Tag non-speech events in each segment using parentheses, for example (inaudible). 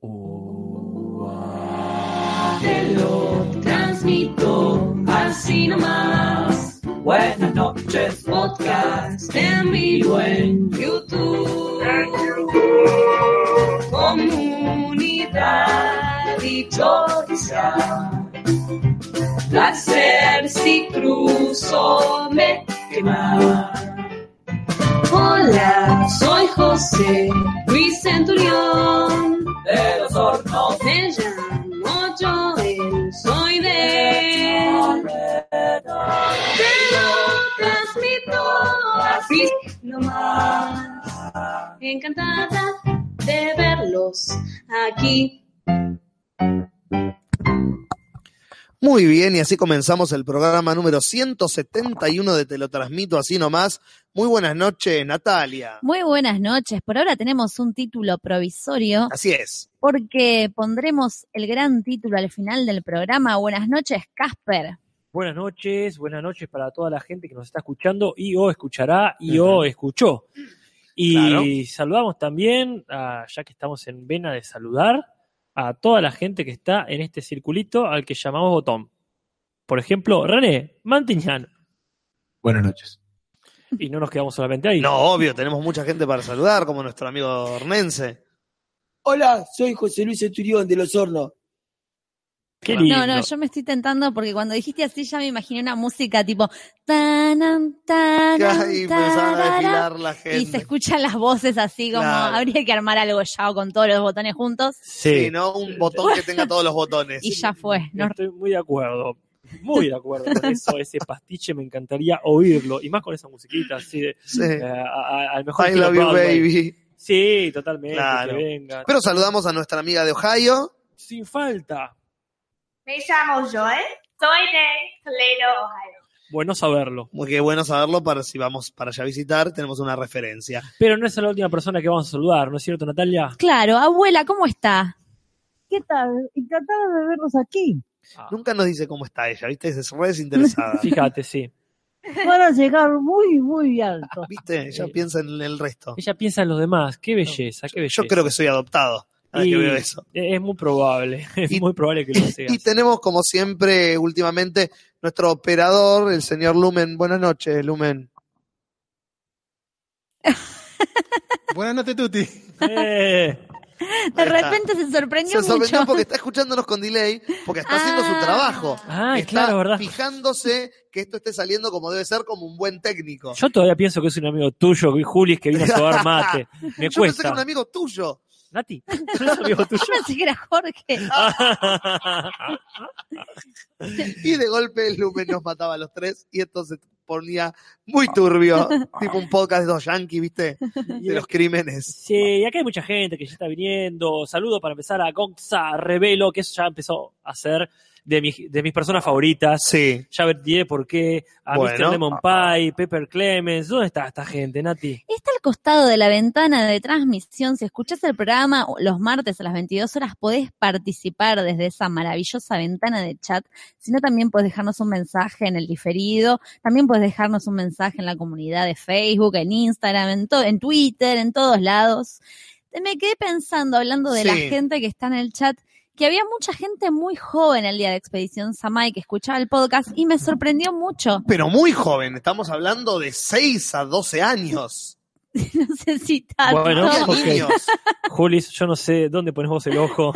Te lo transmito así nomás. Buenas noches, podcast en vivo en YouTube. Comunidad dichosa. Placer si cruzo me quema. Hola, soy José Luis Centurión de los hornos. Me llamo Joel, soy de. Te lo transmito así nomás. Encantada de verlos aquí. Muy bien, y así comenzamos el programa número 171 de Te lo transmito así nomás. Muy buenas noches, Natalia. Muy buenas noches. Por ahora tenemos un título provisorio Así es. porque pondremos el gran título al final del programa. Buenas noches, Casper. Buenas noches, buenas noches para toda la gente que nos está escuchando y o escuchará y o escuchó. Y Claro. saludamos también, a- ya que estamos en vena de saludar, a toda la gente que está en este circulito al que llamamos botón. Por ejemplo, René Mantiñán. Buenas noches. Y no nos quedamos solamente ahí. No, obvio, tenemos mucha gente para saludar, como nuestro amigo Ornense. Hola, soy José Luis Esturión de Los Hornos. Qué lindo. No, no, yo me estoy tentando porque cuando dijiste así ya me imaginé una música tipo tanan, tanan, Y a tarara, desfilar la y se gente. escuchan las voces así como Claro. habría que armar algo ya con todos los botones juntos Sí, Sí, ¿no? Un botón que tenga todos los botones. y ya fue. No- estoy muy de acuerdo. Muy de acuerdo con eso, ese pastiche me encantaría oírlo. Y más con esa musiquita así de, Sí. eh, a- a- al mejor I love you, Broadway. baby. Sí, totalmente, Claro. que venga. Pero saludamos a nuestra amiga de Ohio. Sin falta. Me llamo Joel, soy de Toledo, Ohio. Bueno saberlo. Muy que bueno saberlo para si vamos para allá a visitar, tenemos una referencia. Pero no es la última persona que vamos a saludar, ¿no es cierto, Natalia? Claro, abuela, ¿cómo está? ¿Qué tal? Encantada de verlos aquí. Ah, Nunca nos dice cómo está ella, ¿viste? Es re desinteresada. (laughs) Fíjate, sí. Van a llegar muy, muy alto. ¿Viste? Ella Sí. piensa en el resto. Ella piensa en los demás. Qué belleza, qué belleza. Yo creo que soy adoptado. Y que veo eso. Es muy probable, (laughs) es Y- muy probable que lo seas. (laughs) Y tenemos, como siempre, últimamente, nuestro operador, el señor Lumen. Buenas noches, Lumen. Buenas noches, Tuti. Eh, De repente se sorprendió Se sorprendió mucho. porque está escuchándonos con delay, porque está haciendo su Ah. trabajo. Ay, está claro, ¿verdad? fijándose que esto esté saliendo como debe ser, como un buen técnico. yo todavía pienso que es un amigo tuyo, que Julis, que vino a sobar (laughs) mate. Me Yo pensé que cuesta. era un amigo tuyo. Nati, ¿no es amigo tuyo? Yo pensé que era Jorge. (laughs) Y de golpe el Lumen nos mataba a los tres y esto se ponía muy turbio. (laughs) tipo un podcast de dos yankees, ¿viste? (laughs) De los crímenes. Sí, y acá hay mucha gente que ya está viniendo. Saludo para empezar a Gonza Revelo, que eso ya empezó a ser de, mi- de mis personas favoritas. Sí. Ya diré por qué. A Bueno. Mr. Lemon Pie, Pepper Clemens. ¿Dónde está esta gente, Nati? Está al costado de la ventana de transmisión. Si escuchás el programa los martes a las 22 horas, podés participar desde esa maravillosa ventana de chat. Si no, también podés dejarnos un mensaje en el diferido. También podés dejarnos un mensaje en la comunidad de Facebook, en Instagram, en, en Twitter, en todos lados. Me quedé pensando, hablando de la gente que está en el chat, que había mucha gente muy joven el día de Expedición Samai que escuchaba el podcast y me sorprendió mucho. Pero muy joven, estamos hablando de 6 a 12 años. (laughs) No sé si tanto. Bueno, Había ok. niños. Julis, yo no sé dónde pones vos el ojo.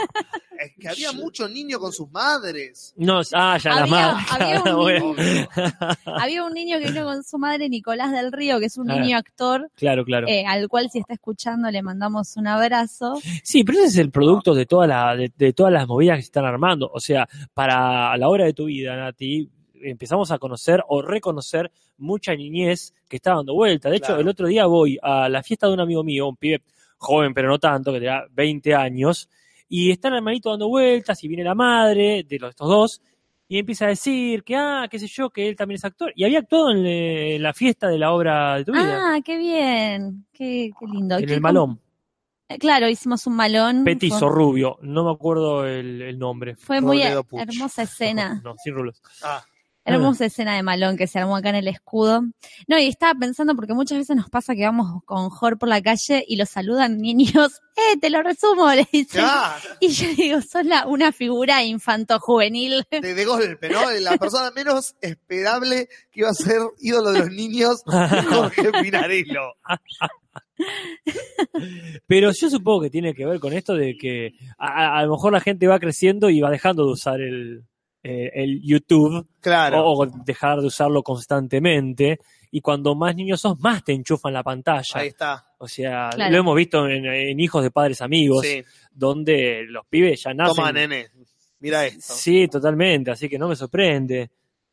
Es que había muchos niños con sus madres. No, ah, ya la Había- madre. había. (laughs) (laughs) Había un niño que vino con su madre, Nicolás del Río, que es un Ah. niño actor, Claro, claro. eh, al cual si está escuchando le mandamos un abrazo. Sí, pero ese es el producto de, toda la, de, de todas las movidas que se están armando. O sea, para la hora de tu vida, Nati, empezamos a conocer o reconocer mucha niñez que está dando vuelta. De hecho, Claro. el otro día voy a la fiesta de un amigo mío, un pibe joven, pero no tanto, que tenía 20 años, y está el hermanito dando vueltas y viene la madre de los, estos dos y empieza a decir que, ah, qué sé yo, que él también es actor. Y había actuado en, le- en la fiesta de la obra de tu vida, Ah, qué bien, qué, qué lindo. en ¿Qué- el malón. Eh, Claro, hicimos un malón. Petizo, Fue, rubio, no me acuerdo el, el nombre. fue muy Puch. hermosa escena. (laughs) No, sin rulos. Ah, Hermosa escena de malón que se armó acá en el escudo. No, y estaba pensando porque muchas veces nos pasa que vamos con Jor por la calle y lo saludan niños. (laughs) ¡Eh, te lo resumo! (laughs) Le dicen. Claro, Y yo digo, sos la, una figura infanto-juvenil. de, de golpe, ¿no? La (laughs) persona menos esperable que iba a ser ídolo de los niños, Jorge Pinarello. Pero yo supongo que tiene que ver con esto de que a lo mejor la gente va creciendo y va dejando de usar el, eh, el YouTube Claro. o dejar de usarlo constantemente. Y cuando más niños sos, más te enchufan la pantalla. Ahí está. O sea, Claro. lo hemos visto en, en hijos de padres amigos, Sí. donde los pibes ya nacen. Toma, nene. Mira esto. Sí, totalmente, así que no me sorprende.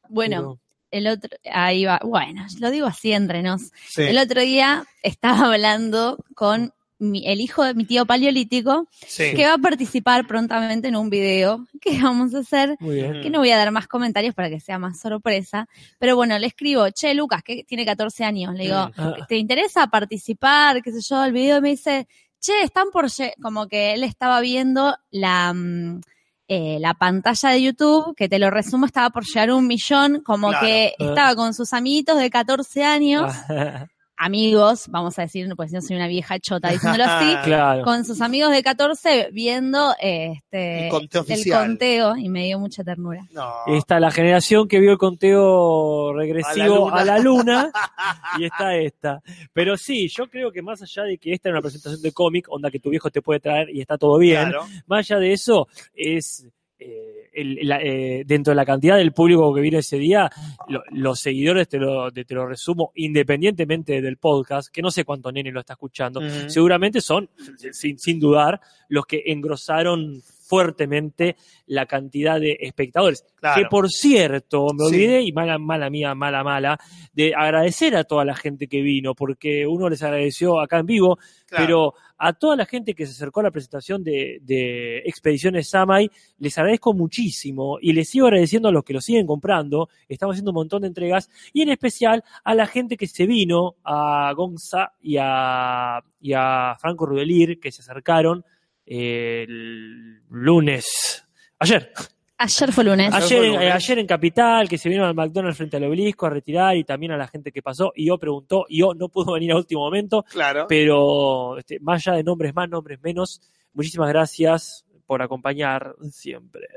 Bueno, el otro, ahí va, bueno, lo digo así entre nos. Sí. El otro día estaba hablando con mi- el hijo de mi tío paleolítico, Sí. que va a participar prontamente en un video que (laughs) vamos a hacer, Muy bien. que no voy a dar más comentarios para que sea más sorpresa, pero bueno, le escribo, che, Lucas, que tiene 14 años, le digo, Ah, ¿te interesa participar? qué sé yo, el video y me dice, che, están por, lle-", como que él estaba viendo la, mm, eh, la pantalla de YouTube, que te lo resumo, estaba por llegar a un millón, como Claro. que Ah. estaba con sus amiguitos de 14 años, ah, (laughs) amigos, vamos a decir, pues no soy una vieja chota diciéndolo así, (laughs) claro. con sus amigos de 14 viendo este, El conteo y me dio mucha ternura. No. Está la generación que vio el conteo regresivo A a la luna. luna, (laughs) y está esta. Pero sí, yo creo que más allá de que esta es una presentación de cómic, onda que tu viejo te puede traer y está todo bien, Claro. más allá de eso, es eh, el- la- eh, dentro de la cantidad del público que vino ese día, lo- los seguidores, te lo, te lo resumo, independientemente del podcast, que no sé cuánto nene lo está escuchando, seguramente son, sin, sin dudar, los que engrosaron fuertemente la cantidad de espectadores. Claro. Que por cierto, me Sí. olvidé, y mala, mala mía, mala, mala, de agradecer a toda la gente que vino, porque uno les agradeció acá en vivo, Claro. pero a toda la gente que se acercó a la presentación de, de Expediciones Samai, les agradezco muchísimo y les sigo agradeciendo a los que lo siguen comprando. Estamos haciendo un montón de entregas y en especial a la gente que se vino, a Gonza y a, y a Franco Rudelir, que se acercaron el lunes, ayer, Ayer fue lunes. Ayer Ayer, fue en- lunes. eh, ayer en Capital, que se vieron al McDonald's frente al obelisco a retirar y también a la gente que pasó. Y yo preguntó, y yo no pudo (laughs) venir a último momento, Claro. pero este, más allá de nombres más, nombres menos, muchísimas gracias por acompañar siempre.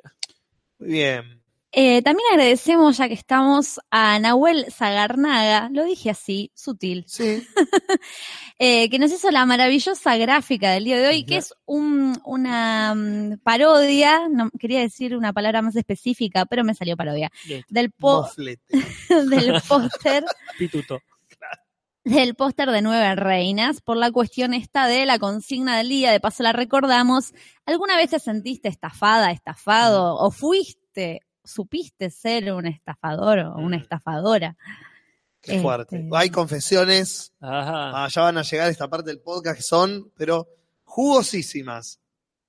Muy bien. Eh, también agradecemos, ya que estamos, a Nahuel Zagarnaga, lo dije así, sutil, Sí. (laughs) eh, que nos hizo la maravillosa gráfica del día de hoy, que es un- una mm, parodia, no quería decir una palabra más específica, pero me salió parodia, del, po- (laughs) del póster (laughs) Pituto. del póster de Nueve Reinas por la cuestión esta de la consigna del día, de paso la recordamos. ¿Alguna vez te sentiste estafada, estafado o fuiste, supiste ser un estafador o una Mm. estafadora? Qué fuerte. Este, Hay confesiones. Ajá. Ah, ya van a llegar a esta parte del podcast que son, pero jugosísimas.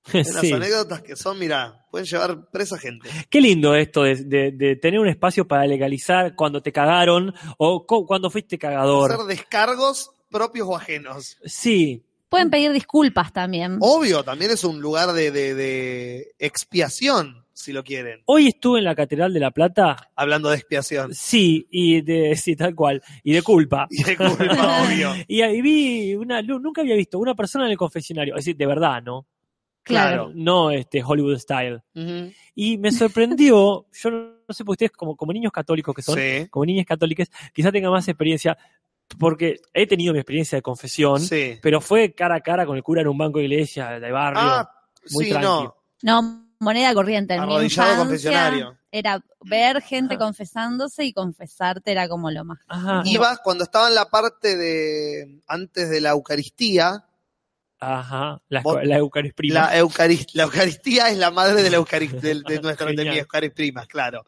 (laughs) Sí. anécdotas que son, mira, pueden llevar presa gente. Qué lindo esto de, de- de tener un espacio para legalizar cuando te cagaron o co- cuando fuiste cagador. Hacer descargos propios o ajenos. Sí, Pueden pedir disculpas también. Obvio, también es un lugar de, de- de expiación, si lo quieren. hoy estuve en la Catedral de la Plata. Hablando de expiación. Sí, y de, (laughs) sí, tal cual. Y de culpa. Y de culpa, (laughs) obvio. Y ahí vi una, nu- nunca había visto una persona en el confesionario, es decir, de verdad, ¿no? Claro. No este Hollywood style. Y me sorprendió, (laughs) yo no, no sé por ustedes como, como niños católicos que son, Sí, como niñas católicas, quizá tengan más experiencia, porque he tenido mi experiencia de confesión, sí. pero fue cara a cara con el cura en un banco de iglesia de barrio. Ah, muy sí, tranqui. no. No, moneda corriente. En mi Arrodillado infancia confesionario. Era ver gente Ajá. confesándose y confesarte era como lo más. Ajá, Iba cuando estaba en la parte de antes de la Eucaristía. ajá, la, Vos- la Eucaristía. La, Eucarist- la Eucaristía es la madre de la Eucaristía, de, de (laughs) nuestra de mi Eucaristimas, claro.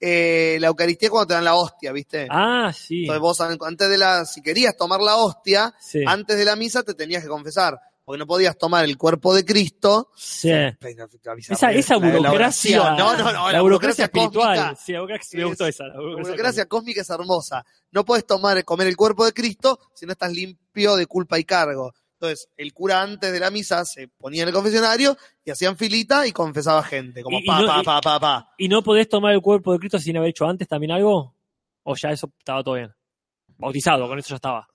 Eh, la Eucaristía es cuando te dan la hostia, ¿viste? Ah, sí. Entonces vos an- antes de la, si querías tomar la hostia, sí. antes de la misa te tenías que confesar, porque no podías tomar el cuerpo de Cristo. sí. Esa, burocracia. No, no, no, la, burocracia espiritual. cósmica. Sí, la burocracia, me es- gustó esa. La La burocracia burocracia cósmica es hermosa. No puedes tomar, comer el cuerpo de Cristo si no estás limpio de culpa y cargo. Entonces, el cura antes de la misa se ponía en el confesionario y hacían filita y confesaba gente, como Y- y pa, no- pa, pa, pa, pa. ¿Y no podés tomar el cuerpo de Cristo sin haber hecho antes también algo? ¿O ya eso estaba todo bien? Bautizado, con eso ya estaba.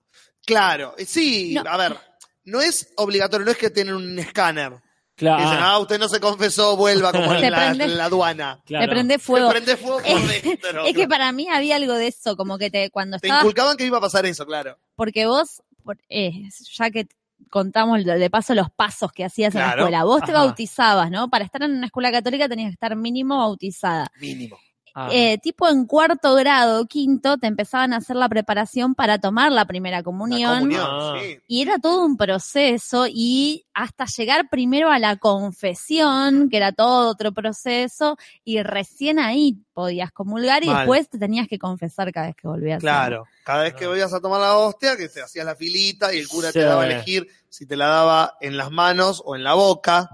Claro, eh, sí, No. a ver, no es obligatorio, no es que tienen un escáner. Claro. dicen, ah, usted no se confesó, vuelva (laughs) como Te en la, prende- en la aduana. claro. Le prende Te fuego. prende fuego por dentro. Es que para mí había algo de eso, como que te cuando Te estabas, inculcaban que iba a pasar eso, claro. porque vos, por- eh, ya que contamos de paso los pasos que hacías en la escuela, vos te bautizabas, ¿no? Para estar en una escuela católica tenías que estar mínimo bautizada. Mínimo. Ah. Eh, tipo en cuarto grado, quinto, te empezaban a hacer la preparación para tomar la primera La comunión. comunión, Ah. sí. Y era todo un proceso y hasta llegar primero a la confesión, que era todo otro proceso, y recién ahí podías comulgar y Mal. después te tenías que confesar cada vez que volvías. a- Claro. Cada vez que ibas a tomar la hostia, que te hacías la filita y el cura Sí. te daba a elegir si te la daba en las manos o en la boca.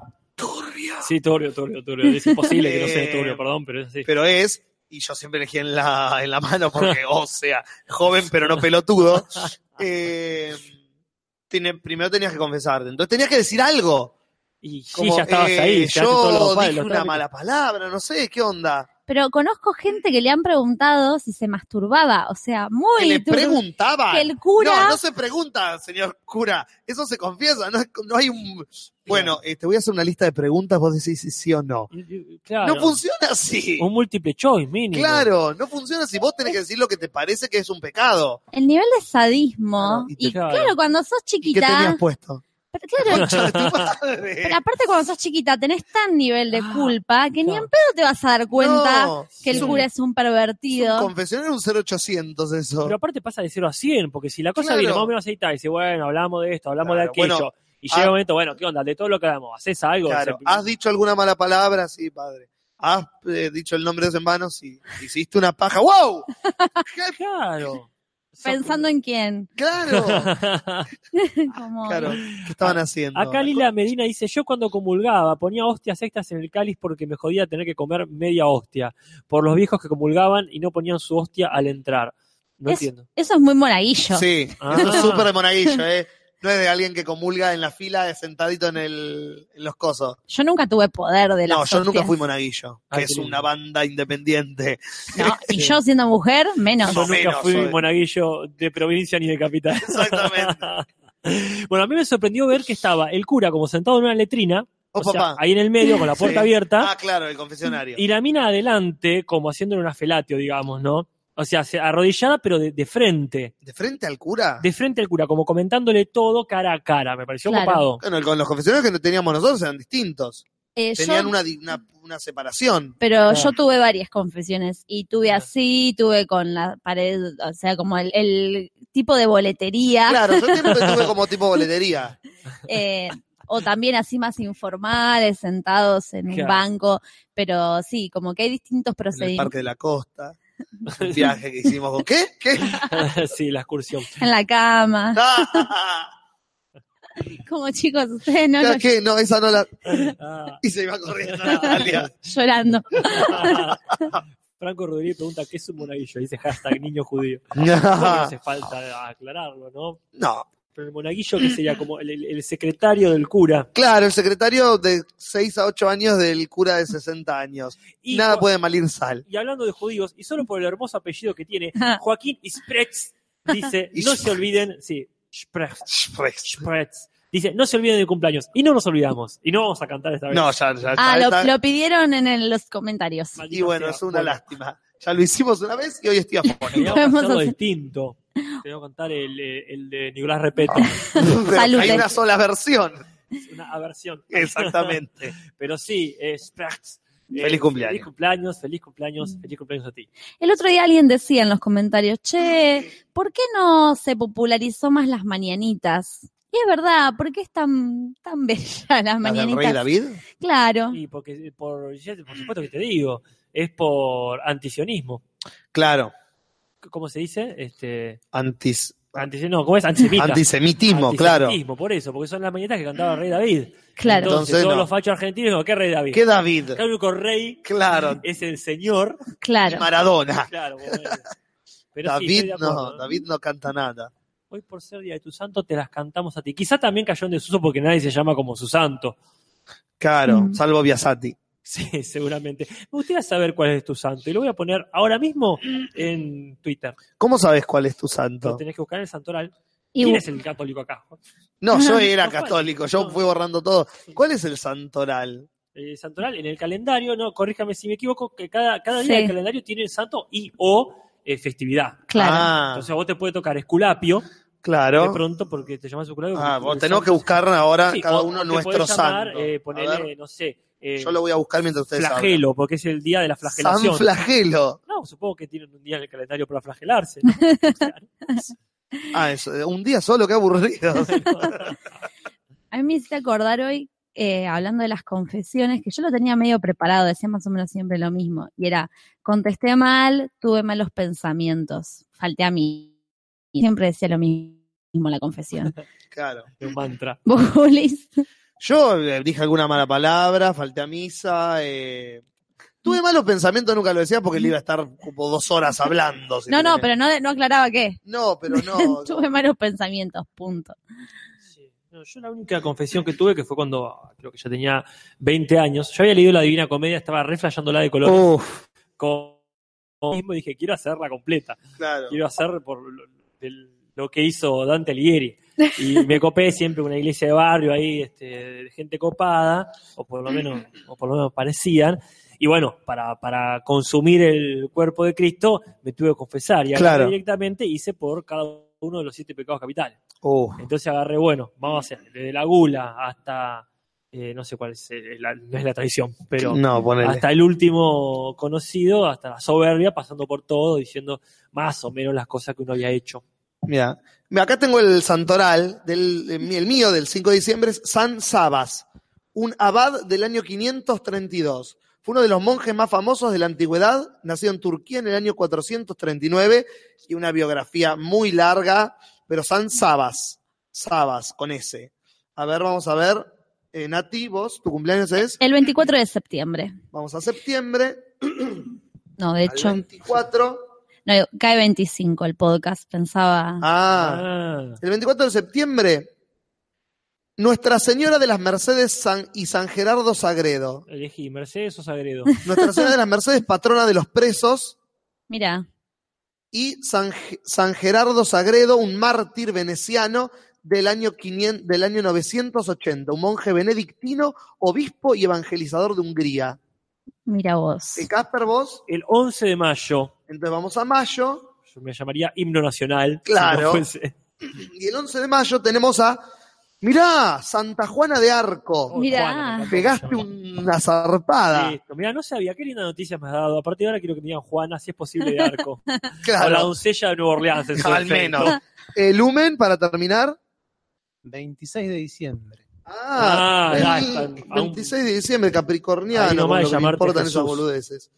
Sí, turbio, turbio, turbio. Es imposible que no sea (laughs) Eh, turbio, perdón, pero es así. Pero es, y yo siempre elegí en la, en la mano porque, o sea, joven pero no pelotudo. (laughs) Eh, tiene, primero tenías que confesarte. Entonces tenías que decir algo. Y sí, Como, ya estabas eh, ahí. yo dije una mala palabra, no sé, ¿qué onda? Pero conozco gente que le han preguntado si se masturbaba, o sea, muy Que le que el cura No, no se pregunta, señor cura. Eso se confiesa. No, es- no hay un. Bueno, eh, te voy a hacer una lista de preguntas. Vos decís si sí o no. Claro. No funciona así. Un múltiple choice mínimo. Claro, no funciona así. Vos tenés que decir lo que te parece que es un pecado. el nivel de sadismo Claro, y te- y Claro. claro, cuando sos ¿Y qué tenías chiquita, puesto? Pero claro, (laughs) (laughs) pero aparte cuando sos chiquita tenés tan nivel de Ah, culpa que ni en pedo te vas a dar cuenta No, que el es un- cura es un es un pervertido. confesionario un 0800 eso. Pero aparte pasa de 0 a 100, porque si la cosa Claro. viene más o menos aceitada y dice, bueno, hablamos de esto, hablamos Claro, de aquello, bueno, y llega ah- un momento, bueno, ¿qué onda? De todo lo que hagamos, ¿haces algo? Claro, ¿has dicho alguna mala palabra? Sí, padre. ¿Has eh, dicho el nombre de en vano? Sí. ¿Hiciste una paja? ¡Wow! (laughs) ¿Qué? Claro. Pensando en quién. Claro, (laughs) Como- claro. ¿Qué estaban haciendo? Acá Lila Medina dice, yo cuando comulgaba ponía hostias extras en el cáliz porque me jodía tener que comer media hostia, por los viejos que comulgaban y no ponían su hostia al entrar. No Es- entiendo. Eso es muy monaguillo. Sí, Ah. eso es súper de monaguillo, ¿eh? No es de alguien que comulga en la fila sentadito en, el, en los cosos. Yo nunca tuve poder de las No, yo nunca fui monaguillo, que Ay, es una banda independiente. No, y (laughs) yo siendo mujer, menos. Yo nunca menos, fui soy. monaguillo de provincia ni de capital. (laughs) Exactamente. bueno, a mí me sorprendió ver que estaba el cura como sentado en una letrina, Oh, o sea, papá. ahí en el medio con la (laughs) puerta Sí. abierta, Ah, claro, el confesionario. y la mina adelante como haciéndole una felatio, digamos, ¿no? O sea, se- arrodillada pero de, de frente, ¿De frente al cura? de frente al cura, como comentándole todo cara a cara. Me pareció Claro. copado. Bueno, con los confesionarios que no teníamos nosotros eran distintos. Eh, yo- Tenían una, una, una separación. pero Claro. yo tuve varias confesiones y tuve Claro. así, tuve con la pared, o sea, como el, el tipo de boletería, Claro, yo siempre tuve como tipo (laughs) boletería. eh, o también así más informales, sentados en un banco, pero sí, como que hay distintos En el procedimientos. Parque de la Costa. Un viaje que hicimos. con- ¿Qué? ¿Qué? (laughs) sí, la excursión. En la cama, Ah, como chicos, ustedes no, ¿qué? no, ¿Qué? No, esa no la... Ah. Y se iba corriendo Natalia. llorando. (laughs) Franco Rodríguez pregunta qué es un monaguillo. Dice hashtag niño judío. (laughs) Que no hace falta aclararlo, ¿no? No, Pero el monaguillo que sería como el, secretario del cura. claro, el secretario de 6 a 8 años del cura de 60 años. Y, Nada puede malir sal. y hablando de judíos, y solo por el hermoso apellido que tiene, (laughs) Joaquín Spretz (laughs) dice, no se olviden, sí, Spretz, Spretz, dice, no se olviden del cumpleaños. Y no nos olvidamos. Y no vamos a cantar esta vez. No, ya, ya, Ah, ya lo, pidieron en el- los comentarios. Maldita Y bueno, sea. es una Bueno, lástima. Ya lo hicimos una vez y hoy estoy a favor. Hacer- distinto. (laughs) Tenemos que cantar el, eh, el de Nicolás Repeto. (laughs) Salute. Hay una sola versión. Es una aversión. Exactamente. (laughs) Pero sí, eh, Feliz cumpleaños. Feliz cumpleaños, feliz cumpleaños, feliz cumpleaños a ti. El otro día alguien decía en los comentarios, che, ¿por qué no se popularizó más las mañanitas? Y es verdad, ¿por qué es tan, tan bella las ¿La del mañanitas? rey David? Claro. Y porque, por, por supuesto que te digo, es por antisionismo. Claro. ¿Cómo se dice? Este, Antis, anti- no, ¿cómo es? Antisemita. antisemitismo, claro. Antisemitismo, por eso, porque son las mañanitas que cantaba el rey David. Claro. Entonces, Entonces, todos no. los fachos argentinos ¿qué rey David? ¿Qué David? El único rey Claro. es el señor. Claro. Maradona. Claro. (laughs) Pero David no, David no canta nada. Hoy por ser día de tu santo te las cantamos a ti. Quizá también cayó en desuso porque nadie se llama como su santo. Claro, Mm. salvo Biasati. Sí, (laughs) seguramente. Me gustaría saber cuál es tu santo y lo voy a poner ahora mismo en Twitter. ¿Cómo sabes cuál es tu Lo santo? tenés que buscar en el santoral. Y ¿Quién es el católico acá? No, yo era católico, yo No. fui borrando todo. ¿Cuál es el santoral? El santoral en el calendario, no, corríjame si me equivoco, que cada, cada día Sí. del calendario tiene el santo y o eh, festividad. Claro. Ah, Entonces a vos te puede tocar Esculapio de claro. pronto porque te llamas Esculapio. Ah, vos tenemos que buscar ahora Sí, cada uno nuestro llamar, santo. eh, ver, no sé, eh, yo lo voy a buscar mientras ustedes hablan. flagelo, porque es el día de la San flagelación. Flagelo. No, supongo que tienen un día en el calendario para flagelarse. ¿no? (laughs) Ah, eso, un día solo, qué aburrido. (laughs) A mí me hiciste acordar hoy, eh, hablando de las confesiones, que yo lo tenía medio preparado, decía más o menos siempre lo mismo. Y era, contesté mal, tuve malos pensamientos, falté a mí. Y siempre decía lo mismo la confesión. claro. un mantra. (laughs) ¿Vos, Julis? Yo eh, dije alguna mala palabra, falté a misa. eh, Tuve malos pensamientos, nunca lo decía porque le iba a estar como dos horas hablando. si No, no, pero no, no aclaraba qué. No, pero (laughs) no. tuve malos pensamientos, punto. Sí. No, yo la única confesión que tuve, que fue cuando creo que ya tenía 20 años, yo había leído la Divina Comedia, estaba reflejándola de color. Uf, Con, mismo dije, quiero hacerla completa. claro. Quiero hacer por lo, lo que hizo Dante Alighieri. (laughs) Y me copé siempre una iglesia de barrio ahí, este, de gente copada, o por lo menos, o por lo menos parecían. Y bueno, para, para consumir el cuerpo de Cristo, me tuve que confesar. Y Claro. directamente hice por cada uno de los siete pecados capitales. Uf. Entonces agarré, bueno, vamos a hacer, desde la gula hasta, eh, no sé cuál es, eh, la- no es la tradición, pero No, hasta el último conocido, hasta la soberbia, pasando por todo, diciendo más o menos las cosas que uno había hecho. Mira, acá tengo el santoral, del, el mío del 5 de diciembre, es San Sabas, un abad del año 532. Fue uno de los monjes más famosos de la antigüedad, nacido en Turquía en el año 439 y una biografía muy larga, pero San Sabas, Sabas, con S. A ver, vamos a ver. Eh, Nati, vos, tu cumpleaños es, El 24 de septiembre. vamos a septiembre, No, de hecho, 24. No, cae 25 el podcast, pensaba. Ah, Ah, El 24 de septiembre, Nuestra Señora de las Mercedes San- y San Gerardo Sagredo. elegí Mercedes o Sagredo. (laughs) Nuestra Señora de las Mercedes, patrona de los presos, Mira, y San, San Gerardo Sagredo, un mártir veneciano del año, 500 del año 980, un monje benedictino, obispo y evangelizador de Hungría. Mira vos. Eh, Casper, vos, El 11 de mayo, entonces vamos a mayo, yo me llamaría himno nacional. si Claro. no y el 11 de mayo tenemos a, mirá, Santa Juana de Arco. Oh, Mirá. Juana, Pegaste una zarpada. Listo. Mirá, no sabía, qué linda noticia me has dado. A partir de ahora quiero que digan Juana, si es posible, de arco. (laughs) O la Claro, doncella de Nueva Orleans. en su al menos. El Lumen, para terminar. 26 de diciembre. Ah, Ah, el ya están. 26 de diciembre, Capricorniano, que me importan Jesús. esas boludeces.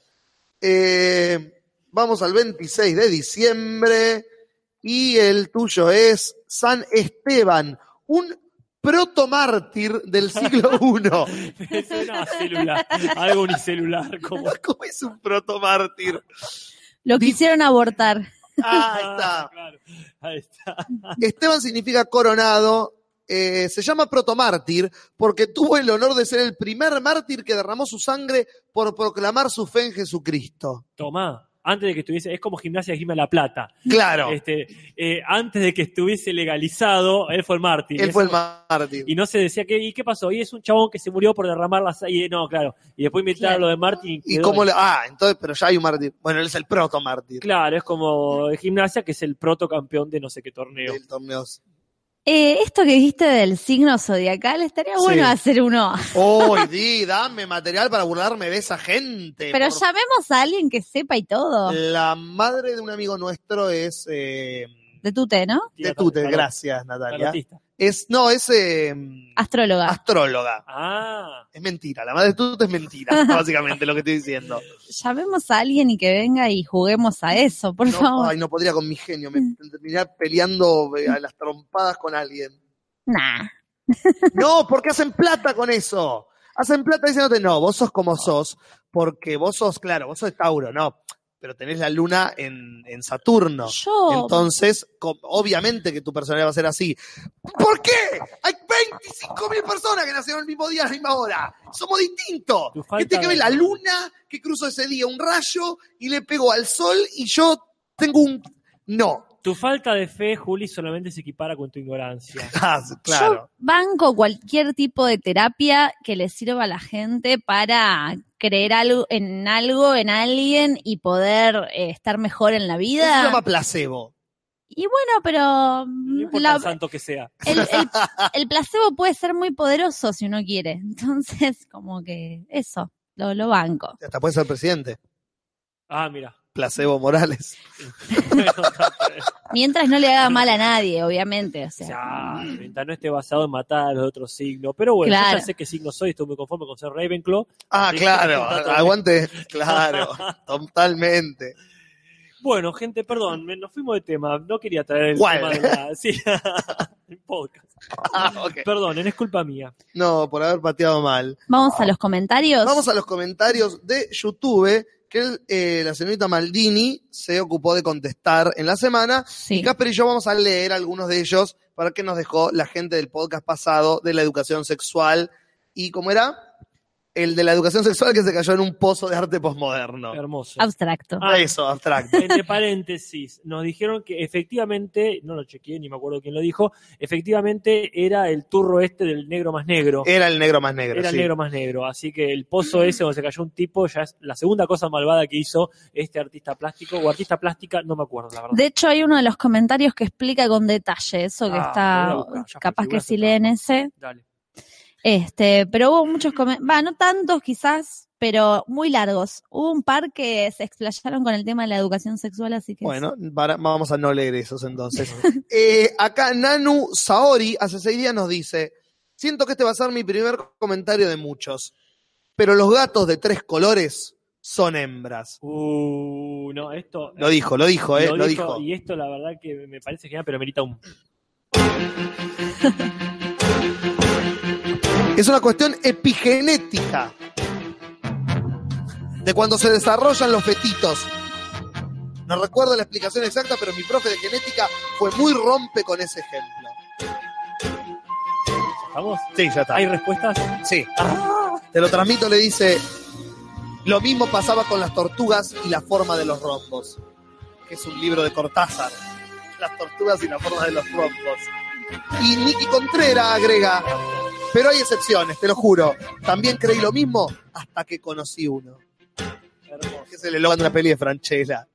Eh, vamos al 26 de diciembre y el tuyo es San Esteban, un protomártir del (laughs) siglo I. Es una celular, algo unicelular. Como... (laughs) ¿Cómo es un protomártir? Lo quisieron abortar. Ah, ahí está. (laughs) Claro, ahí está. Esteban significa coronado. Eh, se llama protomártir porque tuvo el honor de ser el primer mártir que derramó su sangre por proclamar su fe en Jesucristo. Tomá, antes de que estuviese, es como gimnasia de Gima La Plata. Claro, Este, eh, antes de que estuviese legalizado, él fue el mártir. él fue el mártir. Y no se decía, ¿qué, ¿y qué pasó? Y es un chabón que se murió por derramar la sangre. No, claro. Y después inventaron Claro. lo de mártir. ¿Y cómo le.? Ah, entonces, pero ya hay un mártir. Bueno, él es el protomártir Claro, es como gimnasia, que es el protocampeón de no sé qué torneo. del torneo. Eh, esto que dijiste del signo zodiacal, estaría bueno Sí. hacer uno. ¡Uy, (laughs) di! Dame material para burlarme de esa gente. Pero por- llamemos a alguien que sepa y todo. La madre de un amigo nuestro es. eh, De tute, ¿no? de Tute, gracias, Natalia. Tarotista. Es, no, es eh, Astróloga. astróloga. Ah, Es mentira, la madre de Tute es mentira, (laughs) básicamente lo que estoy diciendo. Llamemos a alguien y que venga y juguemos a eso, por No, favor. ay, no podría con mi genio, me terminaría peleando eh, a las trompadas con alguien. Nah. No, porque hacen plata con eso. Hacen plata diciéndote, no, vos sos como sos, porque vos sos, claro, vos sos Tauro, no. Pero tenés la luna en, en Saturno. Yo, Entonces, obviamente que tu personalidad va a ser así. ¿Por qué? Hay 25.000 personas que nacieron el mismo día a la misma hora. Somos distintos. Tu ¿Qué falta tiene que ver la luna que cruzó ese día? Un rayo y le pegó al sol y yo tengo un... No. Tu falta de fe, Juli, solamente se equipara con tu ignorancia. (laughs) Ah, yo claro. banco cualquier tipo de terapia que le sirva a la gente para creer algo en algo, en alguien y poder eh, estar mejor en la Eso se vida. llama placebo. Y bueno, pero No importa la- el santo que sea. el, el- (laughs) el placebo puede ser muy poderoso si uno quiere. (laughs) Entonces, como que eso, lo, lo banco. Hasta puede ser presidente. Ah, mira. Placebo Morales. (laughs) Mientras no le haga mal a nadie, obviamente. O O sea, sea, mientras no esté basado en matar a los otros signos. Pero bueno, yo ya sé qué signo soy, estoy muy conforme con ser Ravenclaw. Ah, claro. (laughs) Aguante. Claro. (laughs) Totalmente. Bueno, gente, perdón, me- nos fuimos de tema. No quería traer el ¿Cuál? tema de la... Sí, el podcast. Ah. Perdón, es culpa mía. No, por haber pateado mal. vamos a los comentarios. Vamos a los comentarios de YouTube que el, eh, la señorita Maldini se ocupó de contestar en la semana. Sí. Y Casper y yo vamos a leer algunos de ellos para que nos dejó la gente del podcast pasado de la educación sexual. ¿Y cómo era? El de la educación sexual que se cayó en un pozo de arte posmoderno. Hermoso. Abstracto. Ah. Eso, abstracto. Entre (laughs) paréntesis, nos dijeron que efectivamente, no lo chequeé, ni me acuerdo quién lo dijo, efectivamente era el turro este del negro más negro. Era el negro más negro. Era el negro más negro. Así que el pozo ese donde se cayó un tipo ya es la segunda cosa malvada que hizo este artista plástico o artista plástica, no me acuerdo, la verdad. De hecho, hay uno de los comentarios que explica con detalle eso que Ah, está, capaz que si leen ese. Dale. Este, pero hubo muchos comentarios, va, no tantos quizás, pero muy largos. Hubo un par que se explayaron con el tema de la educación sexual, así que Bueno, para- vamos a no leer esos entonces. (laughs) Eh, acá Nanu Saori hace seis días nos dice, siento que este va a ser mi primer comentario de muchos, pero los gatos de tres colores son hembras. Uh, no, esto. Lo dijo, lo dijo, eh, lo, dijo. Y esto, la verdad, que me parece genial, pero merita un. (laughs) (laughs) Es una cuestión epigenética de cuando se desarrollan los fetitos. No recuerdo la explicación exacta, pero mi profe de genética fue muy rompe con ese ejemplo. ¿Vamos? Sí, ya está. ¿Hay respuestas? Sí. Te lo transmito, le dice. Lo mismo pasaba con las tortugas y la forma de los rombos. Que es un libro de Cortázar. Las tortugas y la forma de los rombos. Y Nicky Contreras agrega. Pero hay excepciones, te lo juro. También creí lo mismo hasta que conocí uno. Que es el eslogan de una peli de Franchella.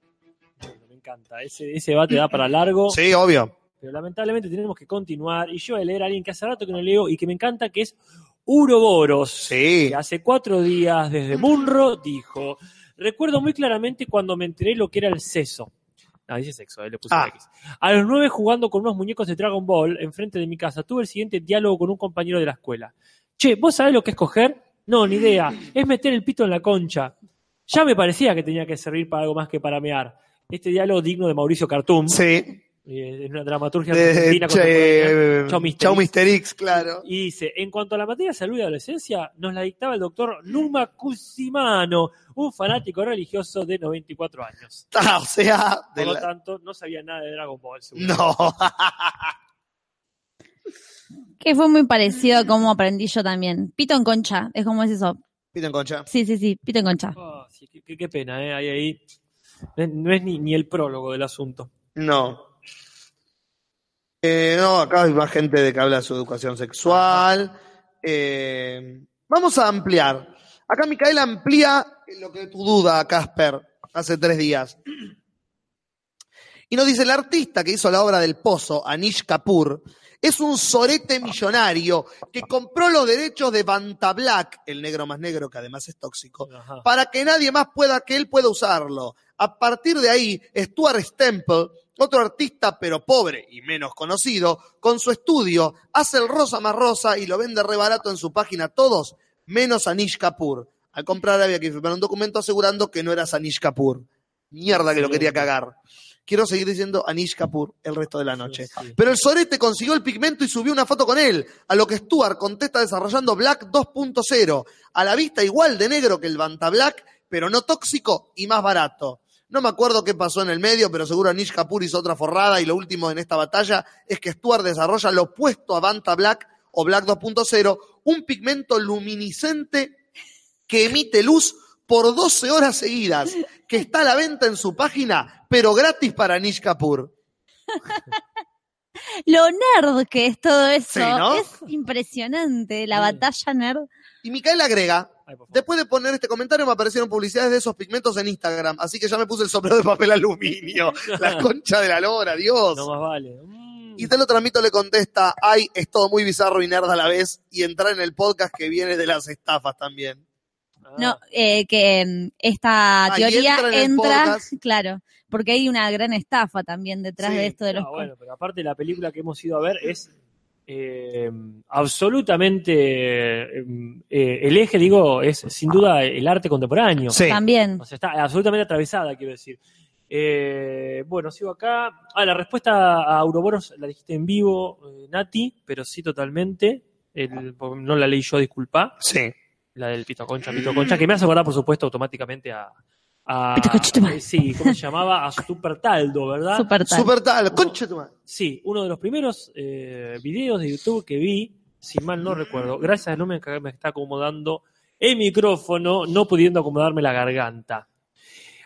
Me encanta. Ese, ese debate da para largo. Sí, obvio. Pero lamentablemente tenemos que continuar. Y yo voy a leer a alguien que hace rato que no leo y que me encanta, que es Uroboros. Sí. Que hace cuatro días desde Munro dijo: Recuerdo muy claramente cuando me enteré lo que era el seso. No, dice sexo, ahí le puse Ah. X. A los nueve jugando con unos muñecos de Dragon Ball enfrente de mi casa, tuve el siguiente diálogo con un compañero de la escuela. Che, ¿vos sabés lo que es coger? No, ni idea. Es meter el pito en la concha. Ya me parecía que tenía que servir para algo más que para mear. Este diálogo digno de Mauricio Cartum. Sí. Es una dramaturgia De, argentina che, Chau, Mister Chau, X. Mister X, claro. Y dice, en cuanto a la materia de salud y adolescencia, nos la dictaba el doctor Numa Cusimano, un fanático religioso de 94 años. (laughs) Ah, o sea, Por de lo la- tanto, no sabía nada de Dragon Ball. seguro. no. (laughs) que fue muy parecido a cómo aprendí yo también. Pito en concha, es como es eso. Pito en concha. Sí, sí, sí, pito en concha. Sí, qué, qué- qué pena, ¿eh? Ahí, ahí. No es- No es ni, ni el prólogo del asunto. No. Eh, no, acá hay más gente de que habla de su educación sexual. Eh, vamos a ampliar. Acá Micaela amplía lo que tu duda, Casper, hace tres días. Y nos dice, el artista que hizo la obra del Pozo, Anish Kapoor, es un sorete millonario que compró los derechos de Banta Black, el negro más negro que además es tóxico, Ajá. para que nadie más pueda, que él pueda usarlo. A partir de ahí, Stuart Stemple, otro artista pero pobre y menos conocido, con su estudio, hace el rosa más rosa y lo vende re barato en su página todos, menos Anish Kapoor. Al comprar había que firmar un documento asegurando que no era Anish Kapoor. Mierda que lo quería cagar. Quiero seguir diciendo Anish Kapoor el resto de la noche. Pero el sorete consiguió el pigmento y subió una foto con él, a lo que Stuart contesta desarrollando Black 2.0, a la vista igual de negro que el Banta Black, pero no tóxico y más barato. No me acuerdo qué pasó en el medio, pero seguro Anish Kapoor hizo otra forrada y lo último en esta batalla es que Stuart desarrolla lo opuesto a Vanta Black o Black 2.0, un pigmento luminiscente que emite luz por 12 horas seguidas, que está a la venta en su página, pero gratis para Anish Kapoor. (laughs) Lo nerd que es todo eso. Sí, ¿no? Es impresionante. La batalla nerd. Y Micael agrega. Después de poner este comentario me aparecieron publicidades de esos pigmentos en Instagram, así que ya me puse el sombrero de papel aluminio. (laughs) La concha de la lora, Dios. No más vale. Mm. Y te lo transmito, le contesta, ay, es todo muy bizarro y nerd a la vez, y entrar en el podcast que viene de las estafas también. Ah, No, eh, que mm, esta Ah, teoría entra en (laughs) claro, porque hay una gran estafa también detrás Sí, de esto de no, los bueno, pero aparte la película que hemos ido a ver es eh, absolutamente eh, eh, el eje, digo, es sin duda el arte contemporáneo. también. O sea, está absolutamente atravesada, quiero decir. Eh, bueno, sigo acá. Ah, la respuesta a Auroboros la dijiste en vivo, eh, Nati, pero sí totalmente. El- no la leí yo, disculpa. Sí. La del Pito Concha, Pito Concha, que me hace acordar, por supuesto, automáticamente a. a tu madre. eh, sí, ¿cómo se llamaba? A Super Taldo, ¿verdad? Super tal. Super tal, concha tu madre. Sí, uno de los primeros eh, videos de YouTube que vi, si mal no recuerdo, gracias a Lumen que me está acomodando el micrófono, no pudiendo acomodarme la garganta.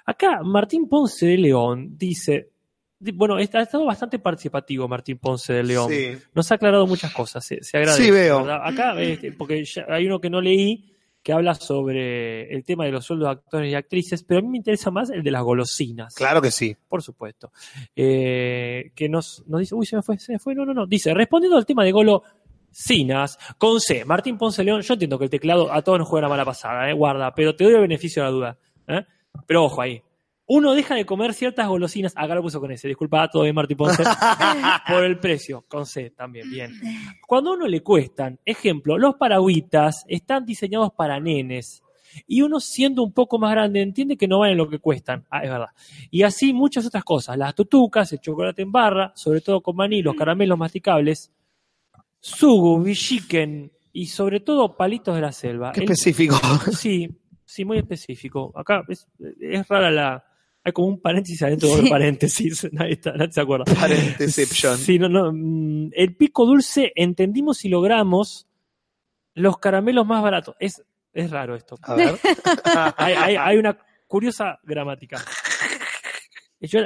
Acá Martín Ponce de León dice, di- bueno, está, ha estado bastante participativo Martín Ponce de León. Sí. Nos ha aclarado muchas cosas, se, se agradece. Sí, veo. ¿verdad? Acá, este, porque ya hay uno que no leí que habla sobre el tema de los sueldos de actores y actrices, pero a mí me interesa más el de las golosinas Claro que sí. por supuesto. Eh, que nos, nos dice, uy, se me fue, se me fue, no, no, no. Dice, respondiendo al tema de golosinas, con C, Martín Ponce León, yo entiendo que el teclado a todos nos juega una mala pasada, eh, guarda, pero te doy el beneficio de la duda. ¿eh? Pero ojo ahí. Uno deja de comer ciertas golosinas, acá lo puso con ese, disculpa, todo bien Martín Ponce, (laughs) por el precio, con C también, bien. Cuando a uno le cuestan, ejemplo, los paragüitas están diseñados para nenes. Y uno siendo un poco más grande entiende que no valen lo que cuestan. Ah, es verdad. Y así muchas otras cosas. Las tutucas, el chocolate en barra, sobre todo con maní, los caramelos masticables, sugu, bichiken y sobre todo palitos de la selva. Qué El- específico. (laughs) Sí, sí, muy específico. Acá es, es rara la... Hay como un paréntesis adentro de Sí. paréntesis. (laughs) Nadie, está- nadie se acuerda. Parenteception. Sí, no, no. mm, El pico dulce, entendimos y logramos los caramelos más baratos. Es, es raro esto. A ver. (laughs) Hay, hay- hay una curiosa gramática. Yo-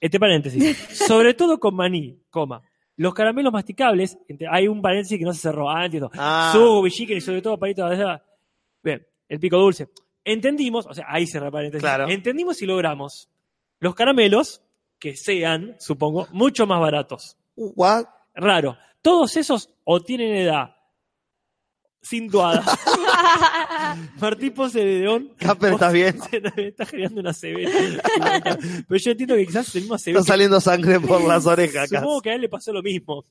este paréntesis. Sobre todo con maní, coma. Los caramelos masticables, hay un paréntesis que no se cerró. Ah, entiendo. Ah. Sugo, y sobre todo palito de la- Bien, el pico dulce. Entendimos, o sea, ahí cerra paréntesis. Claro. Entendimos y logramos los caramelos que sean, supongo, mucho más baratos. What? Raro. Todos esos o tienen edad sin duda. (laughs) Martín Ponce de León Casper, ¿estás bien? se nos está generando una CB. Pero yo entiendo que quizás el mismo CB. Está saliendo sangre por las orejas acá. Supongo que a él le pasó lo mismo.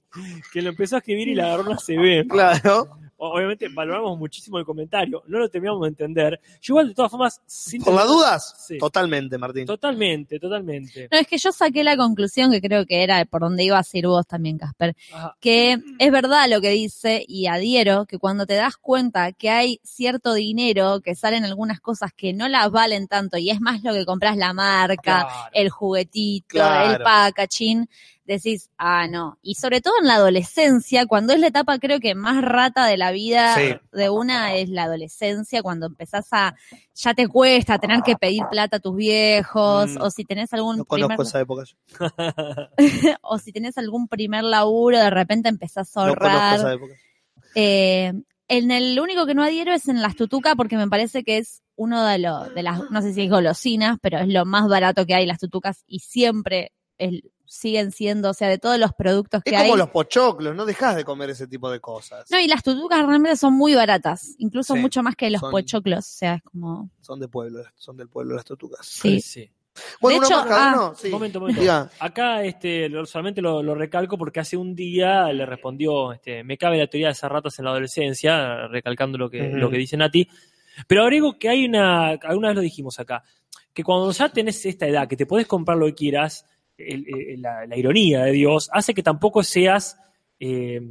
Que lo empezó a escribir y le agarró una CB. Claro. Obviamente valoramos muchísimo el comentario. No lo terminamos de entender. Yo igual, de todas formas, sin ¿Por las dudas? Sí. Totalmente, Martín. Totalmente, totalmente. No, es que yo saqué la conclusión que creo que era por donde iba a ir vos también, Casper, Ajá. que es verdad lo que dice y adhiero que cuando te das cuenta que hay cierto dinero que salen algunas cosas que no las valen tanto y es más lo que compras la marca, Claro. el juguetito, Claro. el packaging, decís, ah, no. Y sobre todo en la adolescencia, cuando es la etapa creo que más rata de la vida Sí. de una es la adolescencia, cuando empezás a, ya te cuesta tener que pedir plata a tus viejos, Mm. o si tenés algún No primer, conozco esa época. yo. (laughs) o si tenés algún primer laburo, de repente empezás a No conozco ahorrar. esa época. Eh, en el único que no adhiero es en las tutucas porque me parece que es uno de los, de las, no sé si es golosinas, pero es lo más barato que hay las tutucas y siempre es- siguen siendo, o sea, de todos los productos que Es como hay. los pochoclos, no dejas de comer ese tipo de cosas. No, y las tutucas realmente son muy baratas, incluso Sí, mucho más que los son- pochoclos, o sea, es como, Son de pueblo, son del pueblo las tutucas. sí. sí. Bueno, De uno hecho, más cada ah, uno. Sí. Momento, momento. Diga. Acá este, lo- solamente lo, lo recalco porque hace un día le respondió, este, me cabe la teoría de esas ratas en la adolescencia, recalcando lo que, Ujú. lo que dice Nati. Pero agrego que hay una, alguna vez lo dijimos acá, que cuando ya tenés esta edad, que te podés comprar lo que quieras, el- el- la, la ironía de Dios hace que tampoco seas eh,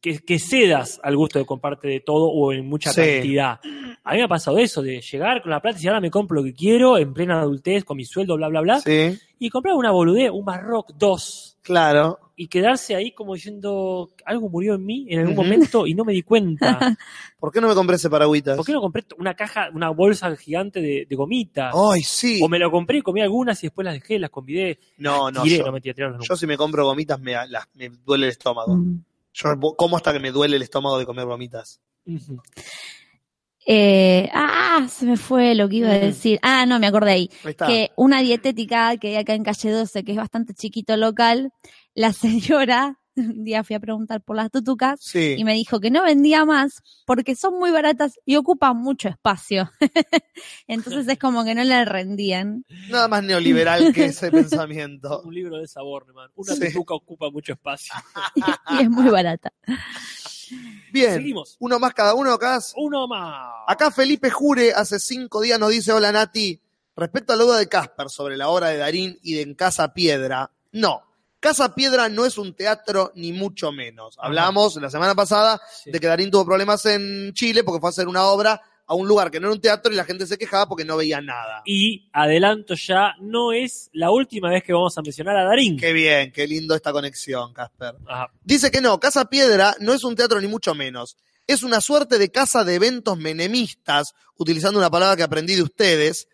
que, que cedas al gusto de comprarte de todo o en mucha Sí. cantidad. A mí me ha pasado eso, de llegar con la plata y decir, ahora me compro lo que quiero en plena adultez, con mi sueldo, bla, bla, bla, Sí, y comprar una boludez, un Barrock 2, claro. Y quedarse ahí como diciendo, algo murió en mí en algún momento y no me di cuenta. (laughs) ¿Por qué no me compré ese paragüitas? ¿Por qué no compré una caja, una bolsa gigante de, de gomitas? Ay, sí. O me lo compré y comí algunas y después las dejé, las convidé. No, no, tiré, yo, no me tiré, tiraron yo si me compro gomitas me, las- me duele el estómago. Mm. Yo como hasta que me duele el estómago de comer gomitas. Eh, ah, se me fue lo que iba a decir. Ah, no, me acordé ahí. Que una dietética que hay acá en calle 12, que es bastante chiquito local, la señora, (laughs) un día fui a preguntar por las tutucas Sí. y me dijo que no vendía más porque son muy baratas y ocupan mucho espacio. (laughs) Entonces es como que no le rendían. Nada más neoliberal que ese (laughs) pensamiento. Un libro de sabor, hermano. Una Sí. tutuca ocupa mucho espacio. y es muy barata. Bien. Seguimos. Uno más cada uno acá. Uno más. Acá Felipe Jure hace cinco días nos dice, hola Nati, respecto a la duda de Casper sobre la obra de Darín y de En Casa Piedra, no. Casa Piedra no es un teatro ni mucho menos. Hablamos la semana pasada Sí. de que Darín tuvo problemas en Chile porque fue a hacer una obra a un lugar que no era un teatro y la gente se quejaba porque no veía nada. Y adelanto ya, no es la última vez que vamos a mencionar a Darín. Qué bien, qué lindo esta conexión, Casper. Ajá. Dice que no, Casa Piedra no es un teatro ni mucho menos. Es una suerte de casa de eventos menemistas, utilizando una palabra que aprendí de ustedes,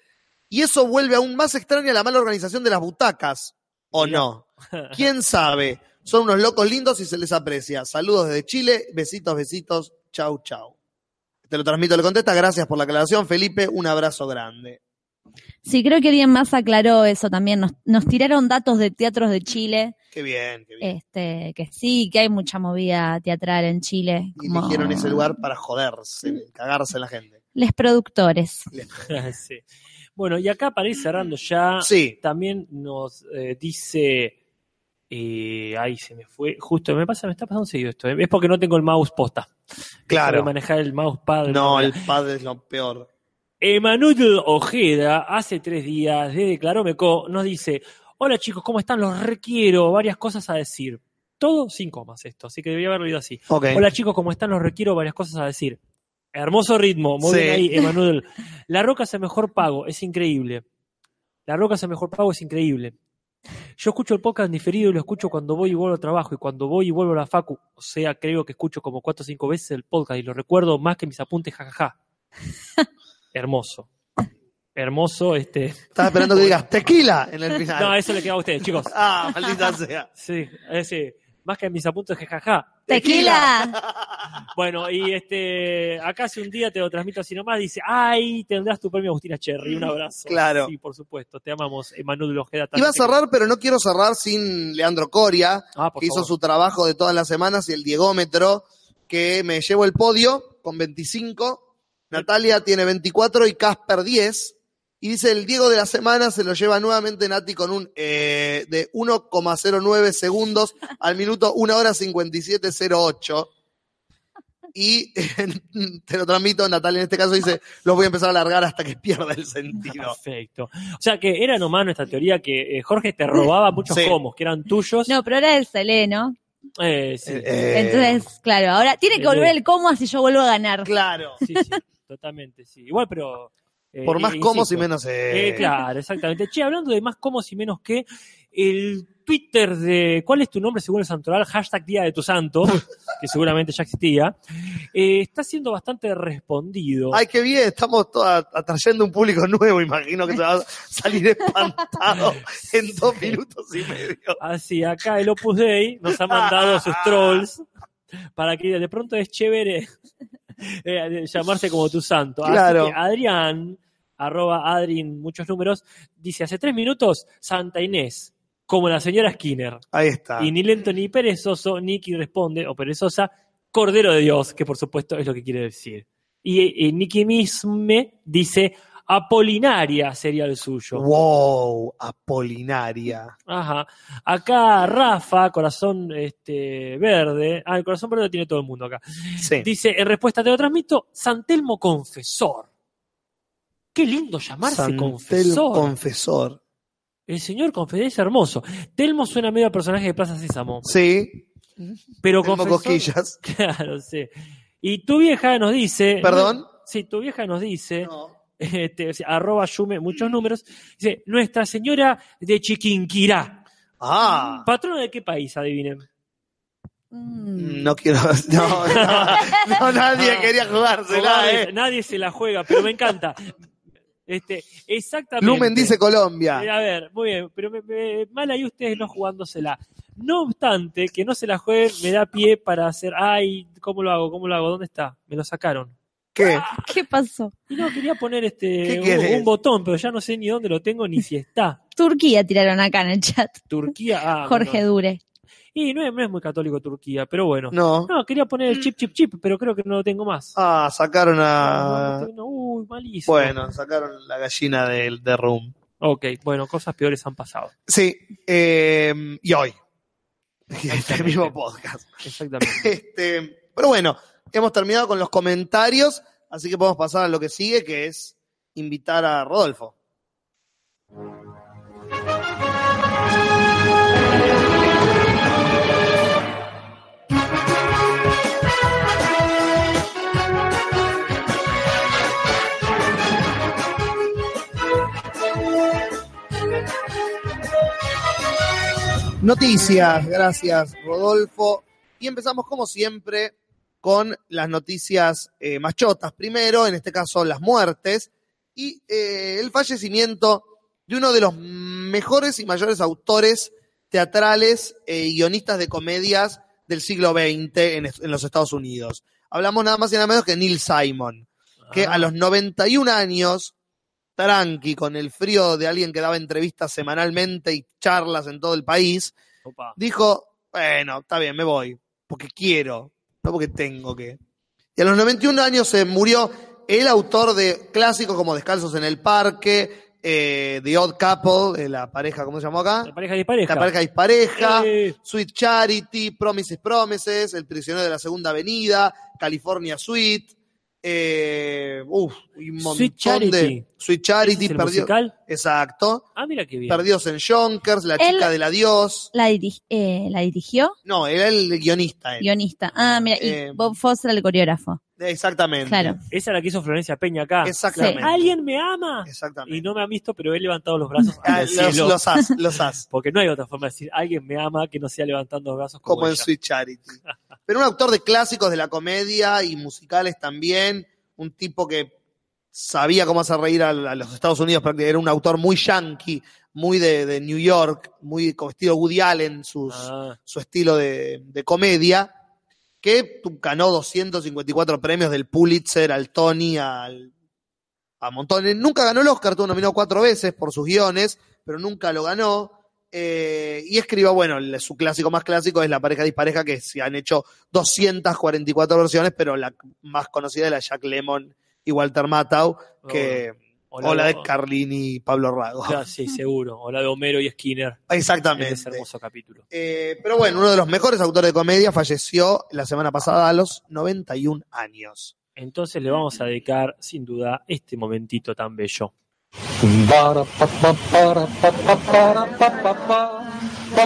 y eso vuelve aún más extraña la mala organización de las butacas. ¿O no? ¿Quién sabe? Son unos locos lindos y se les aprecia. Saludos desde Chile, besitos, besitos, chau, chau. Te lo transmito, le contesta, gracias por la aclaración, Felipe, un abrazo grande. Sí, creo que alguien más aclaró eso también. Nos, nos tiraron datos de teatros de Chile, Qué bien, qué bien. este, que sí, que hay mucha movida teatral en Chile. Y como eligieron ese lugar para joderse, cagarse en la gente. Les (laughs) productores. Sí. Bueno, y acá para ir cerrando ya, Sí, también nos eh, dice. eh, ahí se me fue. Justo, me pasa, me está pasando seguido esto. eh, Es porque no tengo el mouse posta. claro. De manejar el mousepad. de No, el padre es lo peor. Emanuel Ojeda, hace tres días, desde Claromeco, nos dice: Hola chicos, ¿cómo están? Los requiero, varias cosas a decir. Todo sin comas esto, así que debería haberlo ido así. Ok. Hola chicos, ¿cómo están? Los requiero varias cosas a decir. Hermoso ritmo, muy Sí. bien ahí, (laughs) Emanuel. La Roca es el mejor pago, es increíble. La Roca es el mejor pago, es increíble. Yo escucho el podcast diferido y lo escucho cuando voy y vuelvo al trabajo y cuando voy y vuelvo a la facu. O sea, creo que escucho como cuatro o cinco veces el podcast y lo recuerdo más que mis apuntes, jajaja. Hermoso. Hermoso, este. Estaba esperando que (laughs) digas tequila en el final. No, eso le queda a ustedes, chicos. Ah, maldita sea. Sí, ese. Más que mis apuntes, jajaja. ¡Tequila! (laughs) Bueno, y este, acá hace un día te lo transmito así nomás, dice, ay, tendrás tu premio Agustina Cherry, un abrazo. Claro. Sí, por supuesto, te amamos, Emanuel Ojeda. Iba a cerrar, pero no quiero cerrar sin Leandro Coria, Ah, que hizo su trabajo de todas las semanas y el Diegómetro, que me llevo el podio con 25. Natalia tiene 24 y Casper 10. Y dice el Diego de la semana se lo lleva nuevamente Nati con un eh, de 1,09 segundos (laughs) al minuto 1 hora 57.08. Y (laughs) te lo transmito, Natalia en este caso dice, los voy a empezar a alargar hasta que pierda el sentido. Perfecto. O sea que era nomás nuestra teoría que eh, Jorge te robaba muchos Sí. comos que eran tuyos. No, pero era el Seleno. Eh, sí, Eh, Entonces, claro, ahora tiene que volver el cómo así yo vuelvo a ganar. claro. sí, sí, totalmente, sí. Igual, pero... eh, Por más insisto, cómodos y menos... eh, Eh, claro, exactamente. Che, hablando de más cómos y menos que, el Twitter de ¿cuál es tu nombre según el santoral? Hashtag Día de tu Santo, que seguramente ya existía, eh, está siendo bastante respondido. Ay, qué bien, estamos atrayendo un público nuevo, imagino que se va a salir espantado (laughs) en dos minutos y medio. Así, acá el Opus Dei nos ha mandado sus (laughs) trolls para que de pronto es chévere (laughs) eh, llamarse como tu santo. Así Claro. que Adrián, arroba Adrin, muchos números, dice hace tres minutos, Santa Inés, como la señora Skinner. Ahí está. Y ni lento ni perezoso, Nicky responde, o perezosa, Cordero de Dios, que por supuesto es lo que quiere decir. Y eh, Nicky misme dice, Apolinaria sería el suyo. Wow, Apolinaria. Ajá. Acá Rafa, corazón este, verde. Ah, el corazón verde lo tiene todo el mundo acá. Sí. Dice, en respuesta te lo transmito, Santelmo Confesor. Qué lindo llamarse Confesor. Confesor. el señor Confesor es hermoso. Telmo suena medio a personaje de Plaza Sésamo. Sí. Pero Tengo confesó- cosquillas. (laughs) Claro, sí. Y tu vieja nos dice. ¿Perdón? Sí, tu vieja nos dice. No. Este, o sea, arroba Yume, muchos números. Dice, Nuestra Señora de Chiquinquirá. Ah, ¿Patrona de qué país, adivinen? Mm. no quiero. No, no, no, (laughs) nadie quería jugársela, nadie, eh. nadie se la juega, pero me encanta. Este, exactamente. Lumen dice Eh, Colombia. A ver, muy bien, pero me, me- mal ahí ustedes no jugándosela. No obstante, que no se la jueguen me da pie para hacer, ay, ¿cómo lo hago? ¿Cómo lo hago? ¿Dónde está? Me lo sacaron. ¿Qué? (laughs) ¿Qué pasó? Y no, quería poner este ¿Qué un, botón, pero ya no sé ni dónde lo tengo ni si está. (laughs) Turquía tiraron acá en el chat. Turquía, ah, Jorge. Dure. Y no es, no es muy católico Turquía, pero bueno. No. No, quería poner el chip, chip, chip, pero creo que no lo tengo más. Ah, sacaron a. no, uy, malísimo. Bueno, sacaron la gallina del de Room. Ok, bueno, cosas peores han pasado. Sí, eh, y hoy. Este (laughs) mismo podcast. Exactamente. Este, pero bueno, hemos terminado con los comentarios, así que podemos pasar a lo que sigue, que es invitar a Rodolfo. Noticias, gracias Rodolfo. Y empezamos como siempre con las noticias eh, más chotas. Primero, en este caso, las muertes y eh, el fallecimiento de uno de los mejores y mayores autores teatrales e guionistas de comedias del siglo XX en, en los Estados Unidos. Hablamos nada más y nada menos que Neil Simon, que Ah, a los 91 años, tranqui, con el frío de alguien que daba entrevistas semanalmente y charlas en todo el país, opa. dijo, bueno, está bien, me voy, porque quiero, no porque tengo que. Y a los 91 años se murió el autor de clásicos como Descalzos en el Parque, eh, The Odd Couple, de la pareja, ¿cómo se llamó acá? La pareja dispareja. La pareja dispareja, Eh, Sweet Charity, Promises Promises, El prisionero de la segunda avenida, California Suite, eh, uf, un montón Sweet Charity. de Sweet ¿ese Charity, es el perdió, musical? exacto, Ah, mira qué bien. Perdidos en Yonkers, La Él- chica del adiós, La, diri- eh, la dirigió, no, era el guionista, él. guionista. Ah, mira, y Eh, Bob Foster el coreógrafo. exactamente, Claro. Esa es la que hizo Florencia Peña acá. exactamente, ¿Alguien me ama? exactamente. Y no me han visto, pero he levantado los brazos Ah, al los, cielo. los as, los (laughs) as. Porque no hay otra forma de decir alguien me ama que no sea levantando los brazos como, como en ella. Sweet Charity. (laughs) Pero un autor de clásicos de la comedia y musicales también, un tipo que sabía cómo hacer reír a, a los Estados Unidos, prácticamente era un autor muy yankee, muy de, de New York, muy con estilo Woody Allen, sus, Ah, su estilo de, de comedia, que ganó 254 premios del Pulitzer al Tony, al, a montones. Nunca ganó el Oscar, tuvo nominado cuatro veces por sus guiones, pero nunca lo ganó. Eh, y escribió, bueno, su clásico más clásico es La pareja dispareja, que se han hecho 244 versiones, pero la más conocida es la Jack Lemon y Walter Matthau, que, o o la de Carlini y Pablo Rago. Claro, sí, seguro. O la de Homero y Skinner. En Exactamente. ese hermoso capítulo. Eh, pero bueno, uno de los mejores autores de comedia falleció la semana pasada a los 91 años. Entonces le vamos a dedicar, sin duda, este momentito tan bello. ¿Qué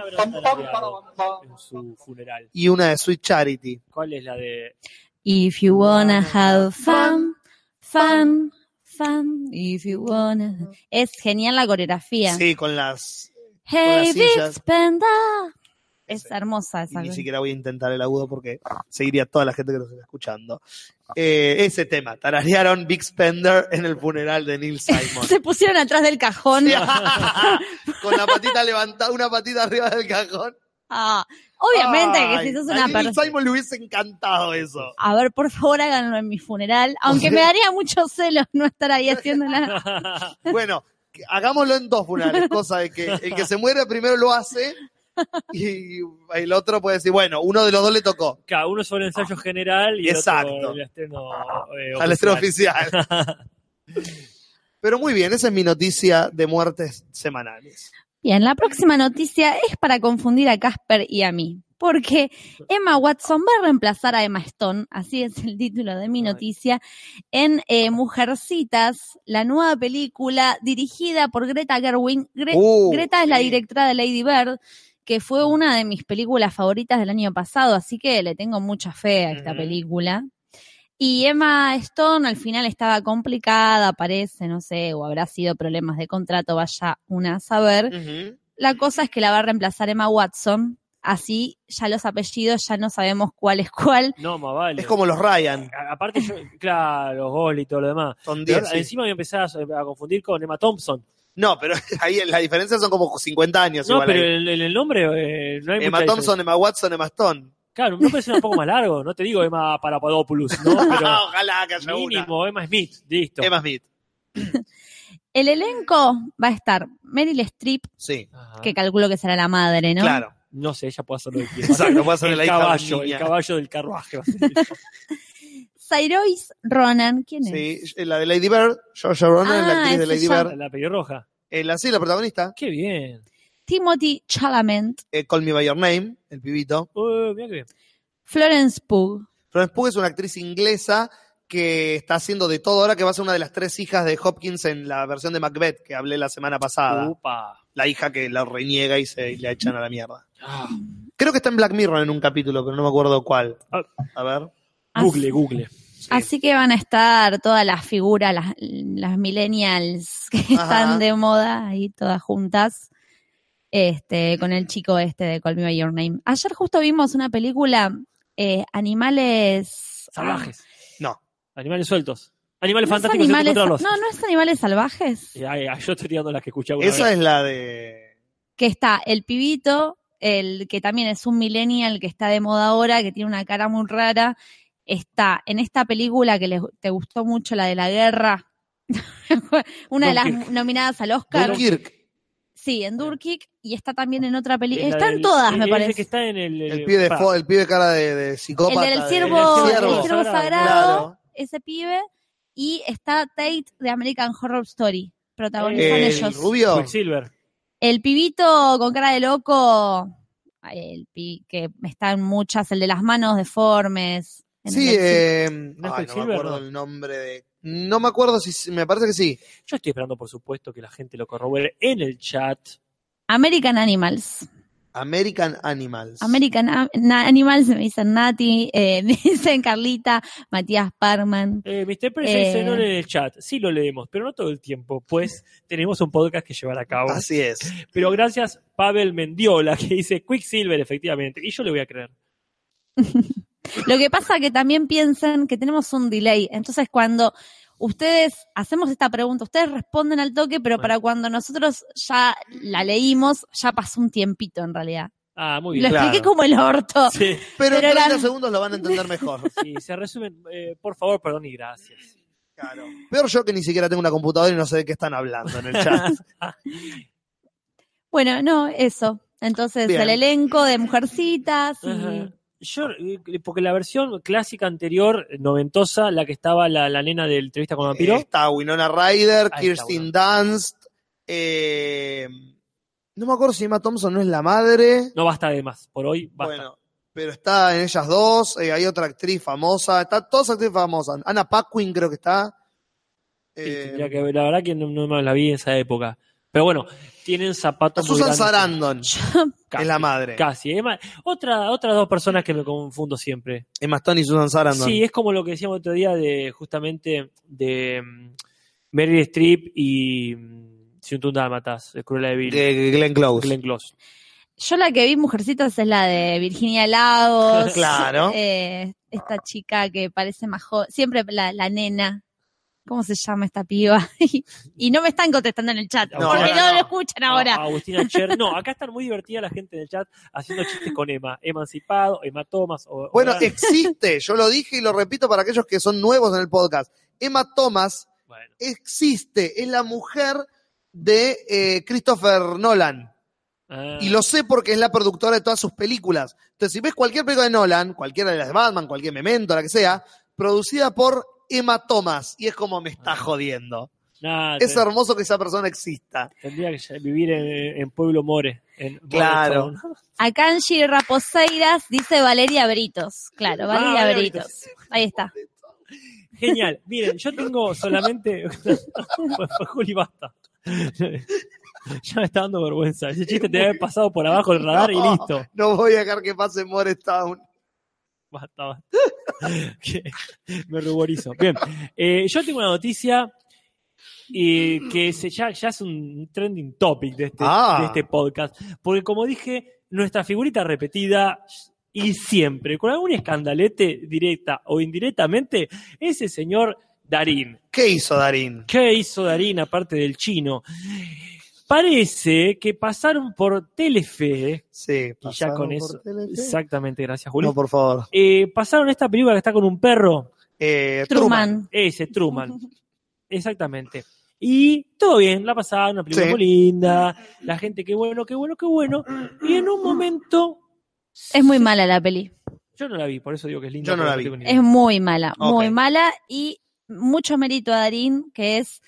habrán tarareado en su funeral? Y una de Sweet Charity. ¿Cuál es la de If you wanna have fun, fun, fun, if you wanna... Es genial la coreografía. Sí, con las. Hey, las Big sillas. Spender. Es Ese. hermosa Y esa. ni siquiera voy a intentar el agudo porque seguiría toda la gente que nos está escuchando. Eh, ese tema, tararearon Big Spender en el funeral de Neil Simon. (laughs) Se pusieron atrás del cajón. (laughs) Con la patita levantada, una patita arriba del cajón. Ah, obviamente Ay, que si sos a una persona... Simon le hubiese encantado eso. A ver, por favor, háganlo en mi funeral. Aunque me (laughs) daría mucho celos no estar ahí haciendo nada. Bueno, hagámoslo en dos funerales, cosa de que el que se muere primero lo hace (laughs) y el otro puede decir, bueno, uno de los dos le tocó. Cada uno sobre el ensayo general y el Exacto. otro el estreno eh, al estreno oficial. (laughs) Pero muy bien, esa es mi noticia de muertes semanales. Bien, la próxima noticia es para confundir a Casper y a mí. porque Emma Watson va a reemplazar a Emma Stone, así es el título de mi noticia, en eh, Mujercitas, la nueva película dirigida por Greta Gerwig. Gre- Uh, Greta es la directora de Lady Bird, que fue una de mis películas favoritas del año pasado, así que le tengo mucha fe a esta película. Y Emma Stone al final estaba complicada, parece, no sé, o habrá sido problemas de contrato, vaya una a saber. La cosa es que la va a reemplazar Emma Watson, así ya los apellidos ya no sabemos cuál es cuál. No, más vale. Es como los Ryan. A- Aparte, yo, claro, los gol y todo lo demás. Son Pero 10. sí. encima me empecé a, a confundir con Emma Thompson. No, pero (laughs) ahí la diferencia son como 50 años. No, igual pero ahí. el nombre eh, no hay Emma Thompson, Emma Watson, Emma Stone. Claro, un nombre suena un poco más largo. No te digo Emma Parapadopoulos, ¿no? (laughs) Pero Ojalá que haya una. mínimo, Emma Smith, listo. Emma Smith. (clears throat) El elenco va a estar Meryl Streep, Sí, Ajá. que calculo que será la madre, ¿no? claro. No sé, ella puede hacer lo que quiera. (laughs) Exacto, puede ser el la hija de la caballo, el niña. caballo del carruaje. va a ser. Cyrus Ronan, ¿quién es? Sí, la de Lady Bird, Georgia Ronan, Ah, la actriz de ese Lady ya- Bird. la pelirroja. Eh, la, sí, la protagonista. Qué bien. Timothy Chalamet, Eh, Call Me By Your Name, el pibito. Uh, mira qué bien. Florence Pugh, Florence Pugh es una actriz inglesa que está haciendo de todo ahora, que va a ser una de las tres hijas de Hopkins en la versión de Macbeth que hablé la semana pasada. Upa. La hija que la reniega y se y la echan a la mierda. Ah, Creo que está en Black Mirror en un capítulo, pero no me acuerdo cuál. Ah. A ver. Google, Google. Sí. Así que van a estar todas las figuras, las, las millennials que Ajá. están de moda ahí todas juntas. Este, con el chico este de Call Me By Your Name. Ayer justo vimos una película, eh, Animales. Salvajes. No. Animales sueltos. Animales ¿No es fantásticos animales, no, no es Animales Salvajes. Eh, ay, ay, yo estoy tirando las que escuché alguna Esa vez. es la de. Que está el pibito, el que también es un millennial que está de moda ahora, que tiene una cara muy rara. Está en esta película que les, te gustó mucho, la de la guerra. (laughs) una de las nominadas al Oscar. Dunkirk. Sí, en Durkik y está también en otra película. la Están del- todas, me parece. El que está en el... El pibe de pa, fo- el pibe cara de, de El psicópata. del de- ciervo, del el ciervo. ciervo Sagrado, Claro. ese pibe. Y está Tate de American Horror Story. Protagonizan El ellos. rubio. El pibito con cara de loco, el pi- que está en muchas, el de las manos deformes. Sí, eh, ¿No ay, no me acuerdo no? el nombre de. No me acuerdo si me parece que sí. Yo estoy esperando, por supuesto, que la gente lo corrobore en el chat. American Animals. American Animals. American Am- Animals, me dicen Nati, eh, (laughs) me dicen Carlita, Matías Parman. Eh, Mr. Pérez Eh. dice no en el chat. Sí lo leemos, pero no todo el tiempo, pues (laughs) tenemos un podcast que llevar a cabo. Así es. Pero gracias, Pavel Mendiola, que dice Quicksilver, efectivamente. Y yo le voy a creer. (laughs) Lo que pasa que también piensen que tenemos un delay. Entonces, cuando ustedes hacemos esta pregunta, ustedes responden al toque, pero Bueno. para cuando nosotros ya la leímos, ya pasó un tiempito en realidad. Ah, muy Lo bien. Claro. expliqué como el orto. (laughs) Sí, Pero, en Pero 30 eran- segundos lo van a entender mejor. (laughs) sí, se resumen. eh, por favor, perdón y gracias. Claro. Peor yo que ni siquiera tengo una computadora y no sé de qué están hablando en el chat. (laughs) Bueno, no, eso. Entonces, Bien. el elenco de mujercitas y... Ajá. Yo, eh, porque la versión clásica anterior, noventosa, la que estaba la, la nena de entrevista con vampiro, Está Winona Ryder, Ahí está, Kirsten Dunst. eh, no me acuerdo si Emma Thompson no es la madre. no basta de más. Por hoy basta. Bueno, pero está en ellas dos. eh, hay otra actriz famosa. Está todas actrices famosas. Anna Paquin creo que está. Eh, que la verdad que no, no me la vi en esa época. Pero bueno, tienen zapatos Susan. Sarandon (laughs) Casi, es la madre. Casi. Emma- otra, otras dos personas que me confundo siempre. Emma Stone y Susan Sarandon. Sí, es como lo que decíamos otro día de justamente de mm, Meryl Streep y mm, Ciuntun Dálmatas, de Cruella de Vil. de Glenn Close. Glenn Close. Yo la que vi Mujercitas es la de Virginia Lagos. (laughs) Claro. Eh, esta chica que parece más joven. Siempre la, la nena. ¿Cómo se llama esta piba? (laughs) y no me están contestando en el chat. No, porque no, no. lo escuchan ahora. A- Agustina Cher. No, acá están muy divertida la gente en el chat haciendo chistes con Emma. Emancipado, Emma Thomas. O, Bueno, o- existe, yo lo dije y lo repito para aquellos que son nuevos en el podcast. Emma Thomas bueno. existe, es la mujer de eh, Christopher Nolan. Ah, Y lo sé porque es la productora de todas sus películas. Entonces, si ves cualquier película de Nolan, cualquiera de las de Batman, cualquier Memento, la que sea, producida por Emma Thomas. Y es como me está jodiendo. Nada, Es te- hermoso que esa persona exista. tendría que vivir en, en Pueblo More. En Claro. Raposeiras dice Valeria Britos. Claro, Ah, Valeria Valeria Britos. Britos. Ahí está. Genial. Miren, yo tengo (laughs) solamente. (laughs) Juli, basta. Ya me está dando vergüenza. Ese chiste te debe haber pasado por abajo del radar y listo. No voy a dejar que pase Moretown. Basta, (laughs) me ruborizo. Bien, eh, yo tengo una noticia eh, que se, ya, ya es un trending topic de este, Ah. de este podcast. Porque como dije, nuestra figurita repetida y siempre, con algún escandalete directa o indirectamente, es el señor Darín. ¿Qué hizo Darín? ¿Qué hizo Darín aparte del chino? Parece que pasaron por Telefe, Sí, y ya pasaron con por eso. Telefe. Exactamente, gracias, Julio. No, por favor. Eh, pasaron esta película que está con un perro. Eh, Truman. Ese, Truman. (laughs) Exactamente. Y todo bien, la pasaron, una película Sí. muy linda, la gente, qué bueno, qué bueno, qué bueno. Y en un momento, Es muy mala la peli. yo no la vi, por eso digo que es linda. Yo no la vi. Es muy mala, muy mala y mucho mérito a Darín, que es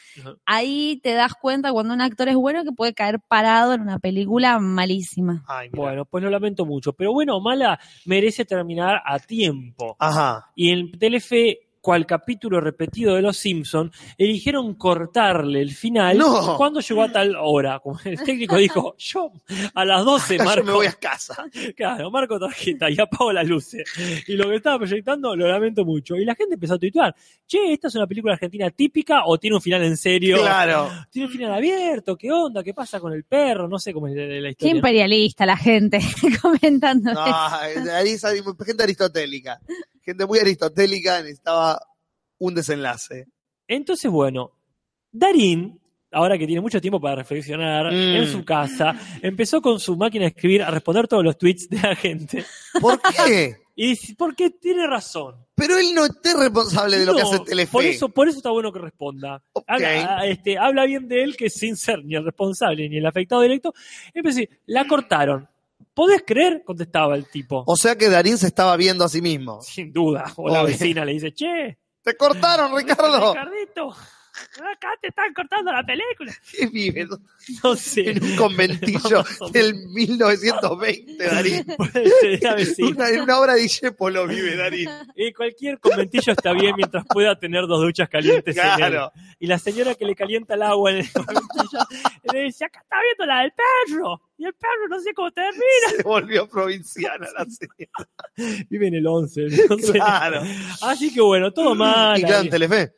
ahí te das cuenta cuando un actor es bueno que puede caer parado en una película malísima. Ay. Bueno, pues lo lamento mucho, pero bueno mala, merece terminar a tiempo. Ajá. Y en Telefe, cual capítulo repetido de Los Simpson, eligieron cortarle el final No. cuando llegó a tal hora. Como el técnico dijo, (laughs) yo a las 12 (laughs) Yo marco, me voy a casa. claro, marco tarjeta y apago las luces. Y lo que estaba proyectando lo lamento mucho. Y la gente empezó a tuitear, che, ¿esta es una película argentina típica o tiene un final en serio? Claro. (laughs) ¿Tiene un final abierto? ¿Qué onda? ¿Qué pasa con el perro? No sé cómo es la Qué historia. ¿no? imperialista la gente comentando No, ahí gente aristotélica. Gente muy aristotélica necesitaba un desenlace. Entonces, bueno, Darín, ahora que tiene mucho tiempo para reflexionar Mm. en su casa, empezó con su máquina de escribir a responder todos los tweets de la gente. ¿Por qué? (laughs) Y dice, porque tiene razón. Pero él no es responsable de lo que hace Telefe. Por eso, por eso está bueno que responda. Ok. Habla, este, habla bien de él que sin ser ni el responsable ni el afectado directo. Empecé, la cortaron. ¿Podés creer? Contestaba el tipo. O sea que Darín se estaba viendo a sí mismo. Sin duda. O la Obvio. vecina le dice, che, ¡Te cortaron, (laughs) Ricardo! Ricardito, acá te están cortando la película. (laughs) ¿Qué vive? No sé. En un conventillo (laughs) del 1920, Darín. (laughs) Una- en una obra de Discepolo vive Darín. Eh, cualquier conventillo está bien mientras pueda tener dos duchas calientes. en él. Claro. Y la señora que le calienta el agua en el conventillo le dice, acá está viendo la del perro. Y el perro no sé cómo termina. Se volvió provinciana la señora. Vive en el 11. no sé. Claro. Así que bueno, todo mal. Y claro, en Telefe.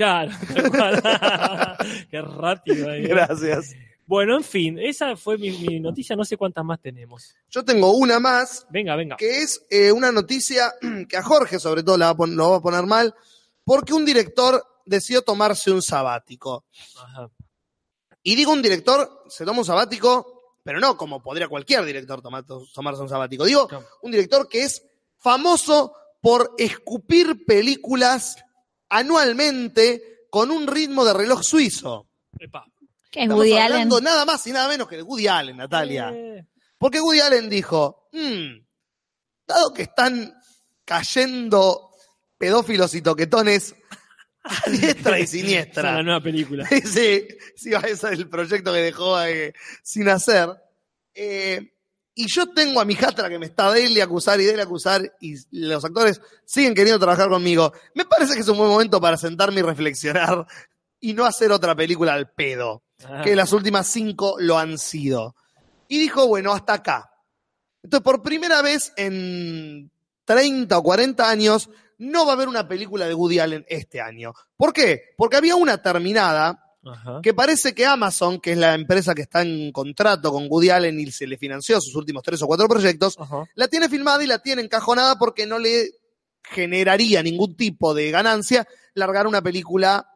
Claro. (laughs) Qué rápido. ahí. Gracias. Bueno, en fin, esa fue mi, mi noticia. No sé cuántas más tenemos. Yo tengo una más, Venga, venga. que es eh, una noticia (clears throat) que a Jorge sobre todo la va a pon- lo va a poner mal, porque un director decidió tomarse un sabático. Ajá. Y digo un director, se toma un sabático, pero no como podría cualquier director tomar- tomarse un sabático. Digo, un director que es famoso por escupir películas anualmente con un ritmo de reloj suizo. Epa. Que es Estamos Woody Allen. hablando nada más y nada menos que de Woody Allen, Natalia. Eh, Porque Woody Allen dijo, "Mm, dado que están cayendo pedófilos y toquetones a (laughs) diestra y esa es la siniestra. nueva película. (laughs) sí, sí, ese es el proyecto que dejó eh, sin hacer. Eh, y yo tengo a mi jatra que me está de él y acusar y de él acusar y los actores siguen queriendo trabajar conmigo. Me parece que es un buen momento para sentarme y reflexionar y no hacer otra película al pedo Ah, que las últimas cinco lo han sido. Y dijo, bueno, hasta acá. Entonces, por primera vez en 30 o 40 años, no va a haber una película de Woody Allen este año. ¿Por qué? Porque había una terminada ajá. que parece que Amazon, que es la empresa que está en contrato con Woody Allen y se le financió sus últimos tres o cuatro proyectos, Ajá. la tiene filmada y la tiene encajonada porque no le generaría ningún tipo de ganancia largar una película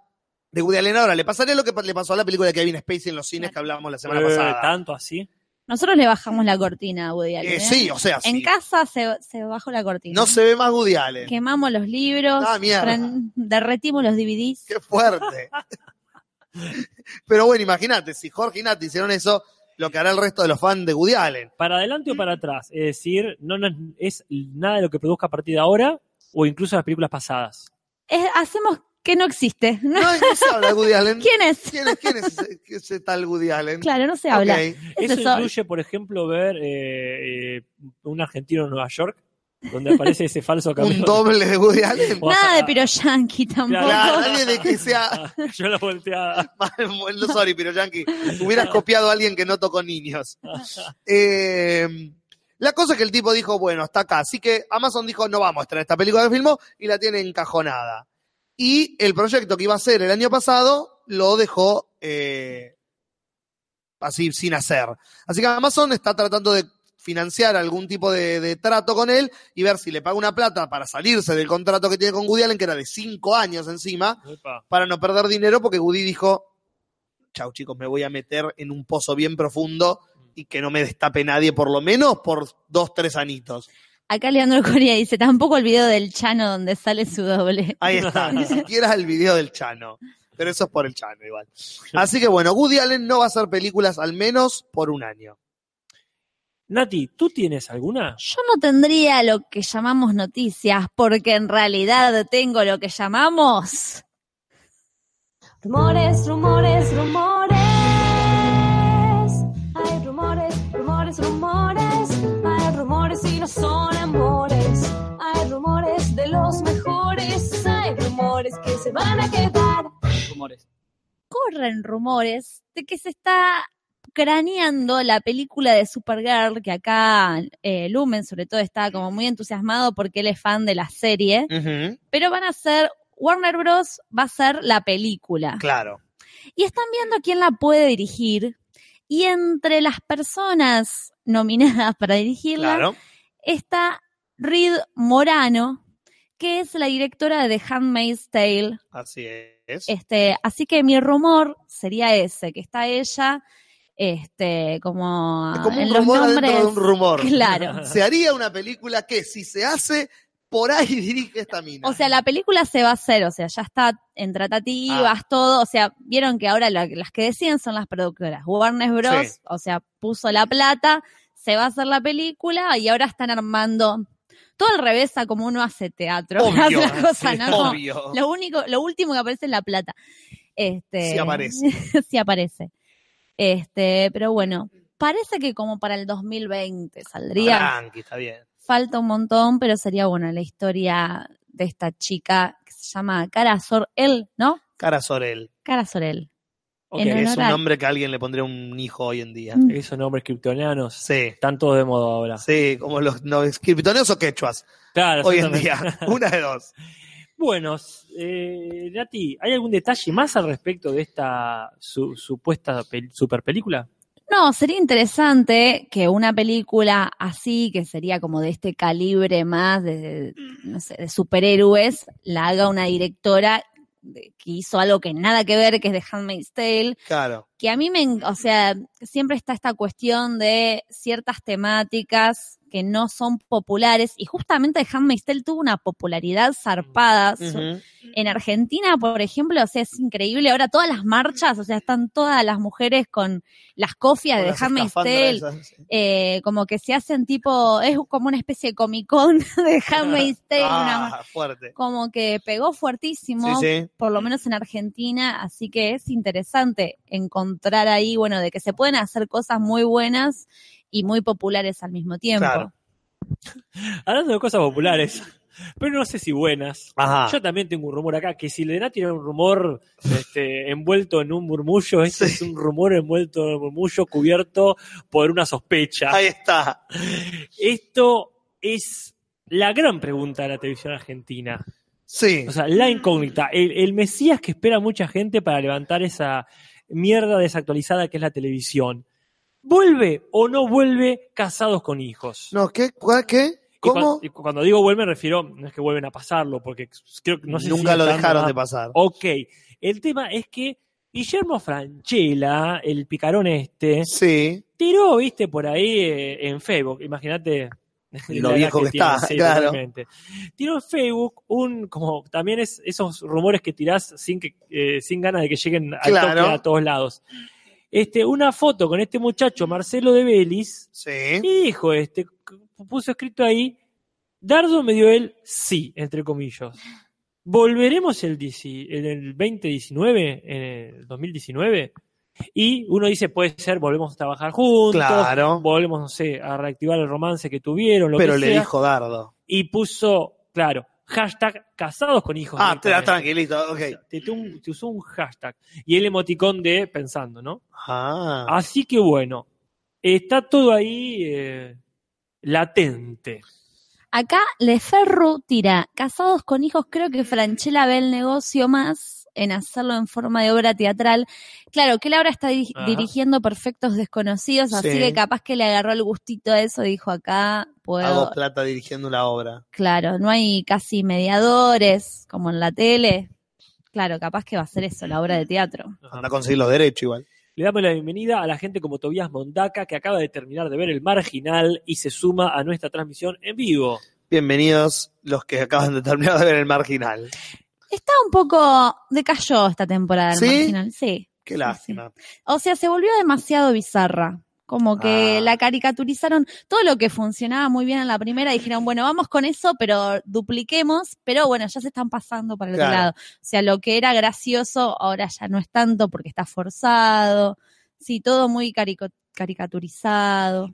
de Woody Allen. Ahora, le pasaría lo que le pasó a la película de Kevin Spacey en los cines que hablábamos la semana Eh, pasada. ¿Tanto así? Nosotros le bajamos la cortina a Woody Allen. Eh, ¿eh? sí, o sea, En casa se, se bajó la cortina. No se ve más Woody Allen. Quemamos los libros, Ah, mierda. derretimos los DVDs. Qué fuerte. (laughs) (laughs) Pero bueno, imagínate, si Jorge y Nati hicieron eso, lo que hará el resto de los fans de Woody Allen. ¿Para adelante o para atrás? Es decir, no, no es nada de lo que produzca a partir de ahora o incluso las películas pasadas. Es- hacemos que no existe. No- (laughs) No, no se habla de Woody Allen. ¿Quién es? ¿Quién es, quién es ese, ese tal Woody Allen? Claro, no se habla. Ok. Es Eso eso. incluye, por ejemplo, ver eh, eh, un argentino en Nueva York, donde aparece ese falso Un cameo. doble de Woody Allen. Nada de Piro Yankee tampoco. Claro, nadie de que sea (laughs) Yo la volteada. (laughs) No, sorry, pero Yankee, hubieras copiado a alguien que no tocó niños. (laughs) Eh, la cosa es que el tipo dijo, bueno, hasta acá. Así que Amazon dijo, no vamos a traer esta película que filmó y la tiene encajonada. Y el proyecto que iba a hacer el año pasado lo dejó eh, así sin hacer. Así que Amazon está tratando de financiar algún tipo de, de trato con él y ver si le paga una plata para salirse del contrato que tiene con Woody Allen, que era de cinco años encima, Epa. para no perder dinero, porque Woody dijo, chau chicos, me voy a meter en un pozo bien profundo y que no me destape nadie, por lo menos por dos, tres anitos. Acá Leandro Coria dice, tampoco el video del Chano donde sale su doble. Ahí está, (laughs) ni siquiera el video del Chano. Pero eso es por el Chano igual. Así que bueno, Woody Allen no va a hacer películas al menos por un año. Nati, ¿tú tienes alguna? Yo no tendría lo que llamamos noticias, porque en realidad tengo lo que llamamos... Rumores, rumores, rumores. Hay rumores, rumores, rumores. Hay rumores y no son amores. Hay rumores de los mejores. Hay rumores que se van a quedar. Rumores. corren rumores de que se está craneando la película de Supergirl, que acá eh, Lumen sobre todo está como muy entusiasmado porque él es fan de la serie, pero van a ser, Warner Bros. va a ser la película. Claro. Y están viendo quién la puede dirigir. Y entre las personas nominadas para dirigirla Claro. está Reed Morano, que es la directora de The Handmaid's Tale, Así es. este, así que mi rumor sería ese, que está ella, este, como, Es como un en los rumor nombres. adentro de un rumor. Claro. (laughs) Se haría una película que si se hace, por ahí (laughs) dirige esta mina. O sea, la película se va a hacer, o sea, ya está en tratativas, Ah. todo, o sea, vieron que ahora la- las que deciden son las productoras. Warner Bros., Sí. o sea, puso la plata, se va a hacer la película y ahora están armando todo al revés a como uno hace teatro. (laughs) Obvio, sí, ¿no? Como obvio. Lo único, lo último que aparece es la plata. Este, Sí aparece. sí aparece. Este, pero bueno, parece que como para el 2020 saldría. Tranqui, está bien. Falta un montón, pero sería bueno la historia de esta chica que se llama Cara Sorel, ¿no? Cara Sorel. Cara Sorel. Ok, En Es un nombre que alguien le pondría a un hijo hoy en día. Mm. Esos nombres kryptonianos Sí. están todos de moda ahora. Sí, como los, los criptoneos o quechuas. Claro, Hoy en día. (laughs) Una de dos. (laughs) Bueno, eh, Nati, ¿hay algún detalle más al respecto de esta su- supuesta pel- super película? No, sería interesante que una película así, que sería como de este calibre más de, no sé, de superhéroes, la haga una directora que hizo algo que nada que ver, que es de Handmaid's Tale, Claro. que a mí me, o sea, siempre está esta cuestión de ciertas temáticas que no son populares y justamente Handmaid's Tale tuvo una popularidad zarpada. En Argentina, por ejemplo, o sea, es increíble. Ahora todas las marchas, o sea, están todas las mujeres con las cofias Con de las Handmaid's escafandras Tale, esas, sí. eh, como que se hacen tipo, es como una especie de Comic Con (laughs) de Handmaid's (laughs) Tale, una- Ah, fuerte. como que pegó fuertísimo Sí, sí. por lo menos en Argentina, así que es interesante encontrar ahí, bueno, de que se pueden hacer cosas muy buenas y muy populares al mismo tiempo. Claro. (laughs) Hablando de cosas populares, pero no sé si buenas. Ajá. Yo también tengo un rumor acá, que si le Nati era un rumor este, envuelto en un murmullo, este Sí. es un rumor envuelto en un murmullo cubierto por una sospecha. Ahí está. Esto es la gran pregunta de la televisión argentina. Sí. O sea, la incógnita, el, el Mesías que espera mucha gente para levantar esa mierda desactualizada que es la televisión. ¿Vuelve o no vuelve casados con hijos? No, ¿qué? ¿Qué? Y ¿Cómo? Y cuando, digo vuelve me refiero, no es que vuelven a pasarlo, porque creo que no sé si Nunca lo dejaron de pasar. Ok, el tema es que Guillermo Franchella, el picarón este, Sí. tiró, viste, por ahí eh, en Facebook, imagínate. Lo viejo que tiene, está, sí, claro. totalmente. Tiró en Facebook un, como también es esos rumores que tirás sin que, eh, sin ganas de que lleguen al Claro. toque a todos lados. Este, una foto con este muchacho, Marcelo de Belis, Sí. y dijo este, puso escrito ahí, Dardo me dio el sí, entre comillas. ¿volveremos el, 10 en el 2019, en el 2019? Y uno dice, puede ser, volvemos a trabajar juntos, Claro. volvemos, no sé, a reactivar el romance que tuvieron, lo Pero que le sea. dijo Dardo. Y puso, claro, hashtag casados con hijos. Ah, directamente. tranquilito, ok. Te, te un- te usó un hashtag. Y el emoticón de pensando, ¿no? Ah. Así que bueno, está todo ahí eh, latente. Acá Leferru tira, casados con hijos, creo que Franchella ve el negocio más en hacerlo en forma de obra teatral. Claro, que él ahora está diri- Ajá. dirigiendo Perfectos Desconocidos, así Sí. que capaz que le agarró el gustito a eso, dijo acá, puedo, Hago plata dirigiendo una obra. claro, no hay casi mediadores como en la tele. Claro, capaz que va a ser eso, la obra de teatro. Anda a conseguir los derechos igual. Le damos la bienvenida a la gente como Tobías Mondaca, que acaba de terminar de ver el marginal y se suma a nuestra transmisión en vivo. Bienvenidos los que acaban de terminar de ver el marginal. Está un poco decayó esta temporada el ¿Sí? marginal, sí. Qué lástima. O sea, se volvió demasiado bizarra. Como que Ah. la caricaturizaron todo lo que funcionaba muy bien en la primera. Dijeron, bueno, vamos con eso, pero dupliquemos. Pero bueno, ya se están pasando para el Claro. otro lado. O sea, lo que era gracioso ahora ya no es tanto porque está forzado. Sí, todo muy carico- caricaturizado.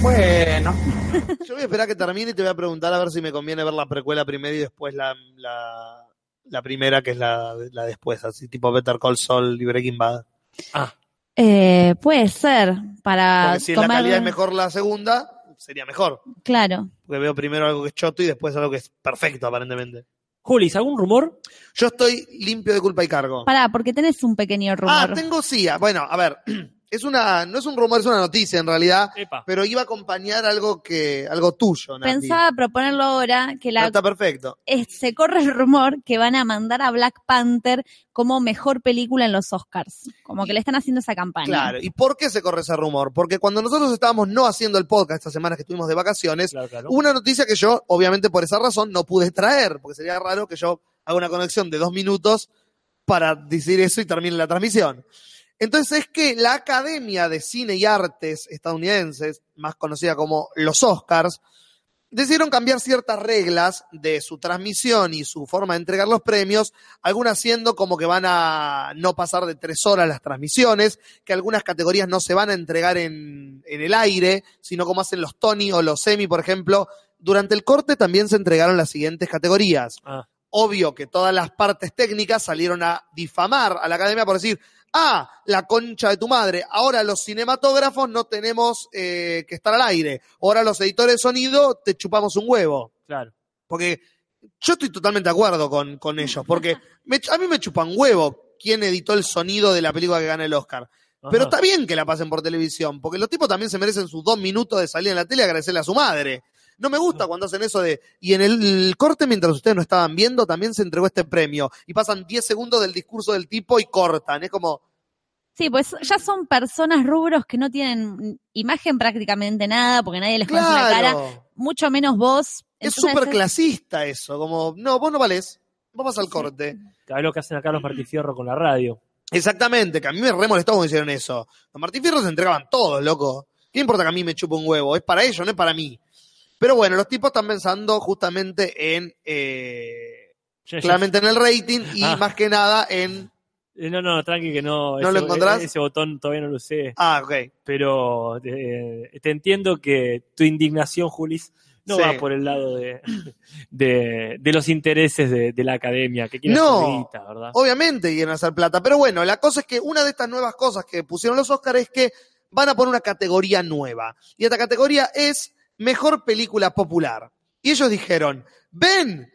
Bueno, (laughs) Yo voy a esperar que termine y te voy a preguntar a ver si me conviene ver la precuela primero y después la, la, la primera, que es la, la después, así tipo Better Call Saul y Breaking Bad. Ah, Eh, puede ser, para Porque si la tomar- calidad es mejor la segunda, sería mejor. Claro. Porque veo primero algo que es choto y después algo que es perfecto, aparentemente. Julis, ¿algún rumor? Yo estoy limpio de culpa y cargo. Pará, porque tenés un pequeño rumor. Ah, tengo sí. Bueno, a ver, (clears throat) es una, no es un rumor, es una noticia en realidad, Epa. pero iba a acompañar algo que, algo tuyo, Nati. Pensaba proponerlo ahora, que la Está perfecto. es- se corre el rumor que van a mandar a Black Panther como mejor película en los Oscars. Como que le están haciendo esa campaña. Claro. ¿Y por qué se corre ese rumor? Porque cuando nosotros estábamos no haciendo el podcast estas semanas que estuvimos de vacaciones, Claro, claro. hubo una noticia que yo, obviamente por esa razón, no pude traer, porque sería raro que yo haga una conexión de dos minutos para decir eso y termine la transmisión. Entonces es que la Academia de Cine y Artes estadounidenses, más conocida como los Oscars, decidieron cambiar ciertas reglas de su transmisión y su forma de entregar los premios, algunas siendo como que van a no pasar de tres horas las transmisiones, que algunas categorías no se van a entregar en, en el aire, sino como hacen los Tony o los Emmy, por ejemplo. Durante el corte también se entregaron las siguientes categorías. Ah, Obvio que todas las partes técnicas salieron a difamar a la academia por decir, ah, la concha de tu madre, ahora los cinematógrafos no tenemos eh, que estar al aire, ahora los editores de sonido te chupamos un huevo. claro. Porque yo estoy totalmente de acuerdo con, con ellos, porque me- a mí me chupan huevo quién editó el sonido de la película que gana el Oscar. Pero está bien que la pasen por televisión, porque los tipos también se merecen sus dos minutos de salir en la tele y agradecerle a su madre. No me gusta cuando hacen eso de. Y en el corte, mientras ustedes no estaban viendo, también se entregó este premio. Y pasan 10 segundos del discurso del tipo y cortan. Es como. Sí, pues ya son personas rubros que no tienen imagen prácticamente nada, porque nadie les conoce la cara, Claro. mucho menos vos. Es súper clasista eso. Como, no, vos no valés. Vos vas al corte. Cada vez lo que hacen acá los Martí Fierro con la radio. Exactamente, que a mí me re molestó cuando hicieron eso. Los Martín Fierro se entregaban todos, loco. ¿Qué importa que a mí me chupe un huevo? Es para ellos, no es para mí. Pero bueno, los tipos están pensando justamente en, eh, Ya- ya- claramente en el rating y Ah. más que nada en... Eh, No, no, tranqui que no. ¿No lo encontrás? Ese botón todavía no lo sé. Ah, ok. Pero eh, te entiendo que tu indignación, Julis, no Sí. va por el lado de, de, de los intereses de, de la academia, que quieren No. hacer guita, ¿verdad? Obviamente quieren hacer plata. Pero bueno, la cosa es que una de estas nuevas cosas que pusieron los Oscars es que van a poner una categoría nueva. Y esta categoría es Mejor Película Popular. Y ellos dijeron, ven,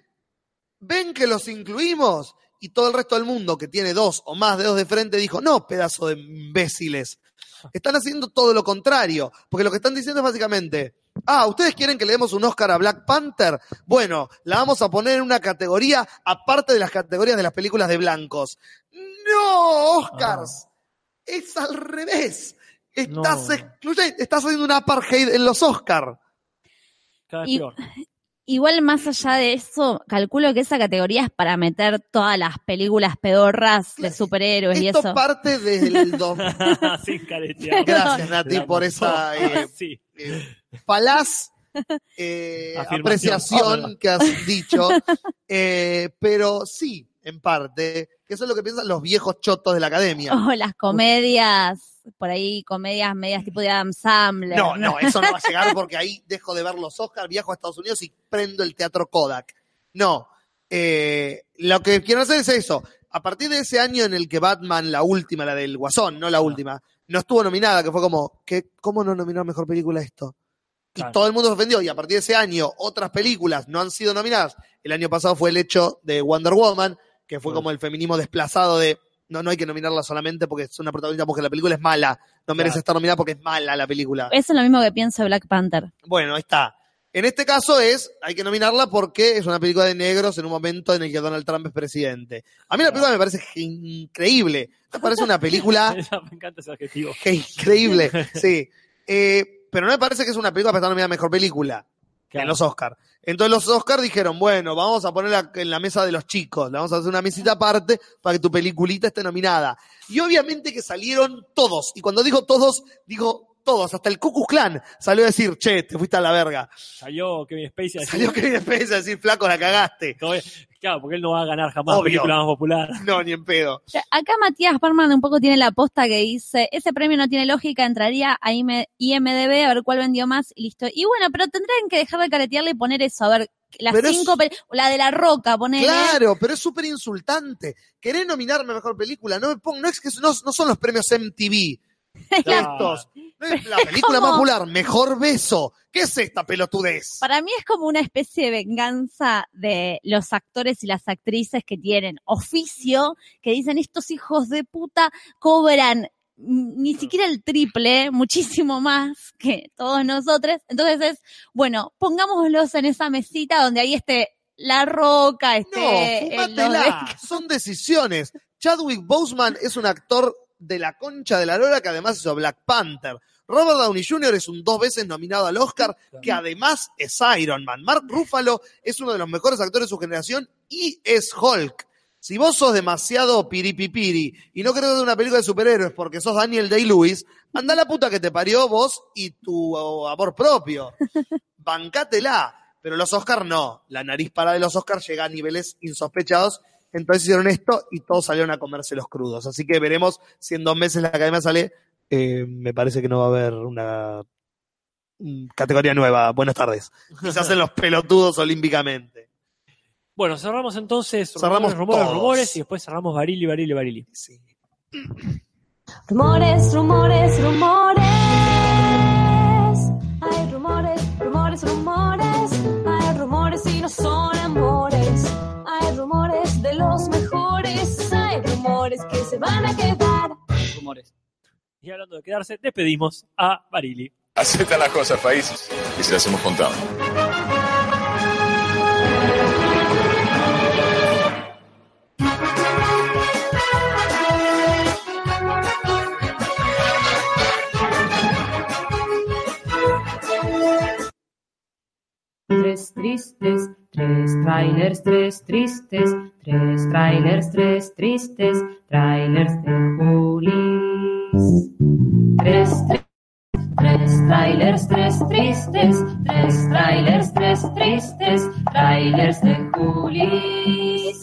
ven que los incluimos. Y todo el resto del mundo que tiene dos o más dedos de frente dijo, no, pedazo de imbéciles. Están haciendo todo lo contrario. Porque lo que están diciendo es básicamente, ah, ¿ustedes quieren que le demos un Oscar a Black Panther? Bueno, la vamos a poner en una categoría aparte de las categorías de las películas de blancos. No, Oscars. Es al revés. Estás No. excluyendo, estás haciendo una apartheid en los Oscars. Cada vez Y- peor. Igual más allá de eso, calculo que esa categoría es para meter todas las películas pedorras de superhéroes y Esto eso. parte desde el 2000. (laughs) Sin caretear. (laughs) Gracias, Nati, por esa eh, (laughs) sí. eh, falaz eh, apreciación que has dicho, eh, pero sí, en parte, que eso es lo que piensan los viejos chotos de la academia. O (laughs) las comedias, por ahí comedias medias tipo de Adam Sandler. No, no, eso no va a llegar porque ahí dejo de ver los Oscars, viajo a Estados Unidos y prendo el teatro Kodak. No, eh, lo que quiero hacer es eso. A partir de ese año en el que Batman, la última, la del Guasón, no la última, no estuvo nominada, que fue como, ¿qué, ¿cómo no nominó a Mejor Película esto? Y Claro. todo el mundo se ofendió. Y a partir de ese año, otras películas no han sido nominadas. El año pasado fue el hecho de Wonder Woman, que fue Mm. como el feminismo desplazado de, no, no hay que nominarla solamente porque es una protagonista, porque la película es mala. No merece Claro. estar nominada porque es mala la película. Eso es lo mismo que pienso de Black Panther. Bueno, ahí está. En este caso es, hay que nominarla porque es una película de negros en un momento en el que Donald Trump es presidente. A mí la película me parece increíble. Me parece una película (laughs) me encanta ese adjetivo. que increíble, sí. Eh, pero no me parece que es una película para estar nominada a mejor película Claro. en los Oscars. Entonces los Oscars dijeron, bueno, vamos a ponerla en la mesa de los chicos, le vamos a hacer una mesita aparte para que tu peliculita esté nominada. Y obviamente que salieron todos, y cuando digo todos, digo todos, hasta el Ku Klux Klan salió a decir, che, te fuiste a la verga. Salió Kevin Spacey a decir, Salió Kevin Spacey a decir, flaco, la cagaste. Claro, porque él no va a ganar jamás Obvio. película más popular. No, ni en pedo. Acá Matías Parman un poco tiene la posta que dice, ese premio no tiene lógica, entraría a IM- IMDB a ver cuál vendió más y listo. Y bueno, pero tendrían que dejar de caretearle y poner eso, a ver, las Pero es- cinco, pel- la de la roca, poner Claro, pero es súper insultante. Querés nominarme a mejor película, no me pongo, no es que no, no son los premios MTV. (laughs) Claro. Estos. No es la (laughs) película como- popular, mejor beso. ¿Qué es esta pelotudez? Para mí es como una especie de venganza de los actores y las actrices que tienen oficio, que dicen estos hijos de puta cobran ni siquiera el triple, muchísimo más que todos nosotros. Entonces es, bueno, pongámoslos en esa mesita donde ahí esté la roca, No, esté el fumátela. Son decisiones. Chadwick Boseman es un actor de la concha de la lora que además hizo Black Panther. Robert Downey Jr. es un dos veces nominado al Oscar, que además es Iron Man. Mark Ruffalo es uno de los mejores actores de su generación y es Hulk. Si vos sos demasiado piripipiri y no querés ver una película de superhéroes porque sos Daniel Day-Lewis, anda la puta que te parió vos y tu amor propio. (laughs) Bancátela. Pero los Oscars no. La nariz para de los Oscars llega a niveles insospechados. Entonces hicieron esto y todos salieron a comerse los crudos. Así que veremos si en dos meses la academia sale. Eh, me parece que no va a haber una mm, categoría nueva. Buenas tardes. (laughs) Se hacen los pelotudos olímpicamente. Bueno, cerramos entonces Cerramos rumores, rumores, todos. rumores y después cerramos Barili, Barili, Barili. Sí. Rumores, rumores, rumores. Hay rumores, rumores, rumores. Hay rumores y no son amores. Rumores que se van a quedar. Rumores. Y hablando de quedarse, despedimos a Barili. Están las cosas, países. Y se las hemos contado. Tres tristes, tres trailers, tres tristes, tres trailers, tres tristes, trailers de Julis. Tres, tres, tres trailers, tres tristes, tres trailers, tres tristes, trailers de Julis.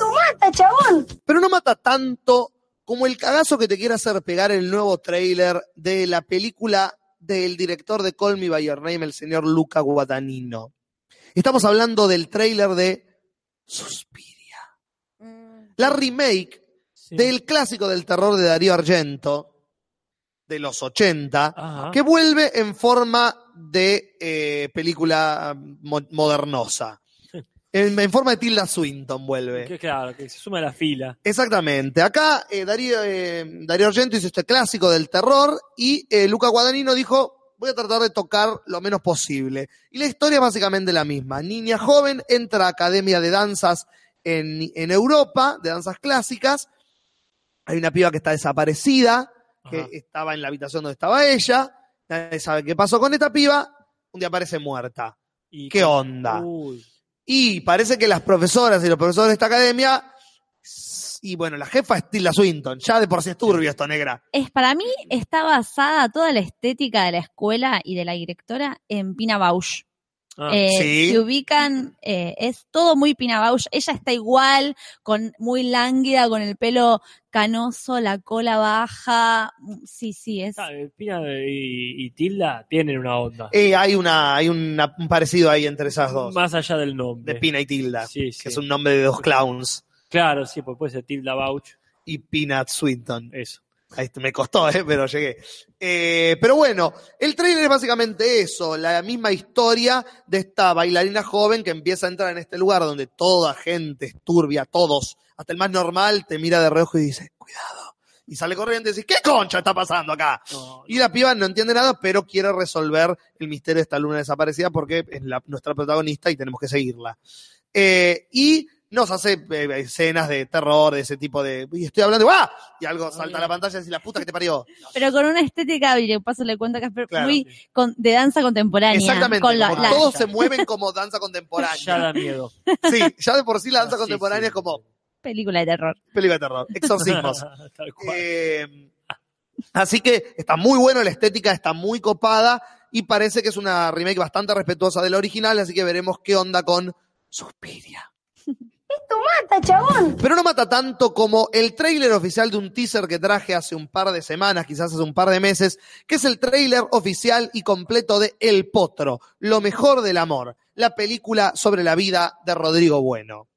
Pero no mata tanto como el cagazo que te quiere hacer pegar el nuevo tráiler de la película del director de Call Me By Your Name, el señor Luca Guadagnino. Estamos hablando del tráiler de Suspiria. La remake Sí. del clásico del terror de Darío Argento, de los 80, Ajá. que vuelve en forma de eh, película mo- modernosa. (laughs) En, en forma de Tilda Swinton vuelve. Que, claro, que se suma a la fila. Exactamente. Acá eh, Darío, eh, Darío Argento hizo este clásico del terror y eh, Luca Guadagnino dijo, voy a tratar de tocar lo menos posible. Y la historia es básicamente la misma. Niña joven entra a academia de danzas en, en Europa, de danzas clásicas. Hay una piba que está desaparecida, que Ajá. estaba en la habitación donde estaba ella. Nadie sabe qué pasó con esta piba. Un día aparece muerta. Y- ¿Qué onda? Uy, Y parece que las profesoras y los profesores de esta academia, y bueno, la jefa es Tilda Swinton, ya de por sí es turbio esto, negra. Es para mí está basada toda la estética de la escuela y de la directora en Pina Bausch. Ah, Eh, sí. Se ubican, eh, es todo muy Pina Bausch. Ella está igual, con muy lánguida, con el pelo canoso, la cola baja. Sí, sí, es. Ah, eh, Pina y, y Tilda tienen una onda. Eh, hay una, hay una- un parecido ahí entre esas dos. Más allá del nombre. De Pina y Tilda. Sí, sí. Que es un nombre de dos clowns. Claro, sí, pues puede ser Tilda Bauch. Y Peanut Swinton. Eso. Ahí me costó, (laughs) ¿eh? pero llegué. Eh, pero bueno, el trailer es básicamente eso, la misma historia de esta bailarina joven que empieza a entrar en este lugar donde toda gente es turbia, todos, hasta el más normal, te mira de reojo y dice, cuidado. Y sale corriendo y dice, ¿qué concha está pasando acá? No, Y la piba no entiende nada, pero quiere resolver el misterio de esta luna desaparecida porque es la- nuestra protagonista y tenemos que seguirla. Eh, y nos hace eh, escenas de terror, de ese tipo de. Y estoy hablando, ¡ah! Y algo salta a la pantalla y dice, la puta que te parió. Pero con una estética, y de paso le cuento que es Claro. muy con- de danza contemporánea. Exactamente, Con la- la- todos se mueven como danza Ya contemporánea. da miedo. Sí, ya de por sí la danza Ah, sí, contemporánea sí. es como película de terror. película de terror, exorcismos. (laughs) Tal cual. Eh, así que está muy bueno, la estética está muy copada y parece que es una remake bastante respetuosa del original, así que veremos qué onda con Suspiria. (laughs) ¡Esto mata, chabón! Pero no mata tanto como el tráiler oficial de un teaser que traje hace un par de semanas, quizás hace un par de meses, que es el tráiler oficial y completo de El Potro, Lo mejor del amor, la película sobre la vida de Rodrigo Bueno.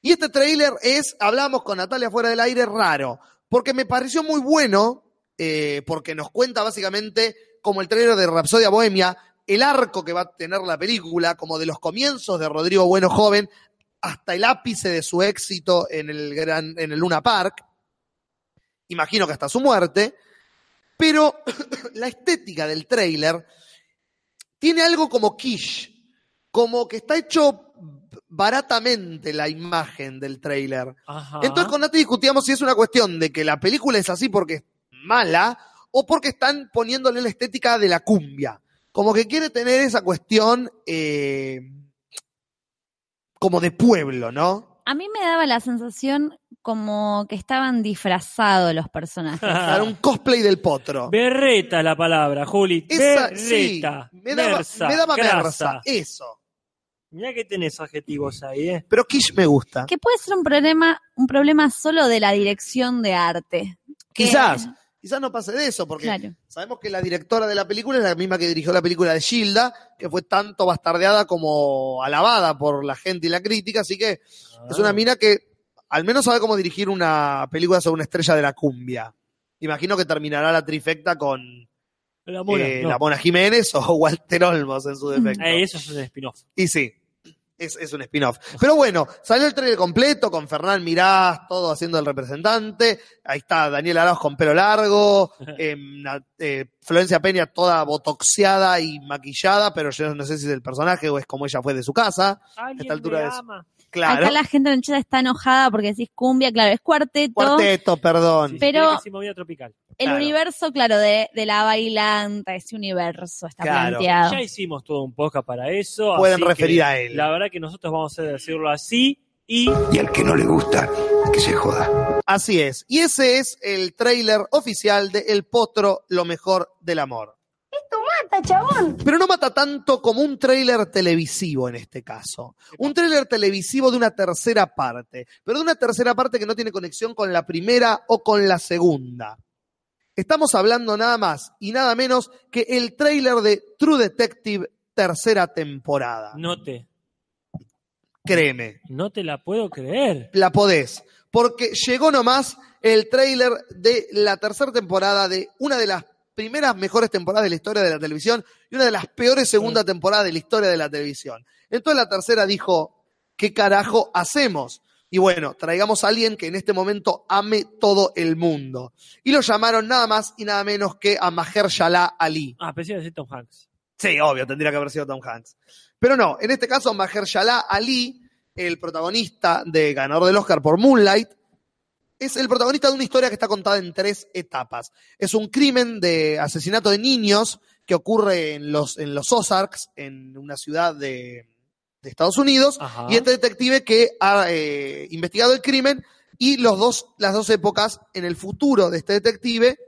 Y este tráiler es, hablamos con Natalia fuera del aire, raro, porque me pareció muy bueno, eh, porque nos cuenta básicamente como el tráiler de Rapsodia Bohemia, el arco que va a tener la película, como de los comienzos de Rodrigo Bueno joven hasta el ápice de su éxito en el, gran, en el Luna Park, imagino que hasta su muerte, pero (clears throat) la estética del tráiler tiene algo como quiche, como que está hecho baratamente la imagen del tráiler. Ajá. Entonces con Nati discutíamos si es una cuestión de que la película es así porque es mala o porque están poniéndole la estética de la cumbia. Como que quiere tener esa cuestión eh, como de pueblo, ¿no? A mí me daba la sensación como que estaban disfrazados los personajes. (laughs) Era un cosplay del potro. Berreta la palabra, Juli. Esa, sí, Berreta. me daba, Mersa, me daba eso. Mirá que tenés adjetivos ahí, ¿eh? Pero Kish me gusta. que puede ser un problema, un problema solo de la dirección de arte. Que- Quizás, quizás no pase de eso, porque Claro. sabemos que la directora de la película es la misma que dirigió la película de Gilda, que fue tanto bastardeada como alabada por la gente y la crítica, así que es una mina que al menos sabe cómo dirigir una película sobre una estrella de la cumbia. Imagino que terminará la trifecta con La mona, eh, no. la Mona Jiménez o (laughs) Walter Olmos en su defecto. Eh, eso es un spin-off. Y sí, es, es un spin-off. Pero bueno, salió el trailer completo con Fernán Mirás, todo haciendo el representante. Ahí está Daniel Arauz con pelo largo. (laughs) eh, na- eh, Florencia Peña toda botoxeada y maquillada, pero yo no sé si es el personaje o es como ella fue de su casa. A esta altura me de su-. Claro. Acá la gente en el chat está enojada porque decís cumbia, claro, es cuarteto. Cuarteto, perdón. Sí, Pero- sí, casi movida tropical. El Claro. universo, claro, de, de la bailanta, ese universo está Claro. planteado. Ya hicimos todo un podcast para eso. Pueden así que referir a él. La verdad que nosotros vamos a decirlo así y Y al que no le gusta, que se joda. Así es. Y ese es el tráiler oficial de El Potro, lo mejor del amor. ¡Esto mata, chabón! Pero no mata tanto como un tráiler televisivo en este caso. Un tráiler televisivo de una tercera parte, pero de una tercera parte que no tiene conexión con la primera o con la segunda. Estamos hablando nada más y nada menos que el tráiler de True Detective tercera temporada. no te, Créeme, no te la puedo creer. la podés. Porque llegó nomás el tráiler de la tercera temporada de una de las primeras mejores temporadas de la historia de la televisión y una de las peores segunda temporadas de la historia de la televisión. Entonces la tercera dijo, ¿qué carajo hacemos? Y bueno, traigamos a alguien que en este momento ame todo el mundo. Y lo llamaron nada más y nada menos que a Mahershala Ali. Ah, pensé que decir Tom Hanks. Sí, obvio, tendría que haber sido Tom Hanks. Pero no, en este caso Mahershala Ali, el protagonista de ganador del Oscar por Moonlight, es el protagonista de una historia que está contada en tres etapas. Es un crimen de asesinato de niños que ocurre en los, en los Ozarks, en una ciudad de, de Estados Unidos, Ajá. y este detective que ha eh, investigado el crimen y los dos, las dos épocas en el futuro de este detective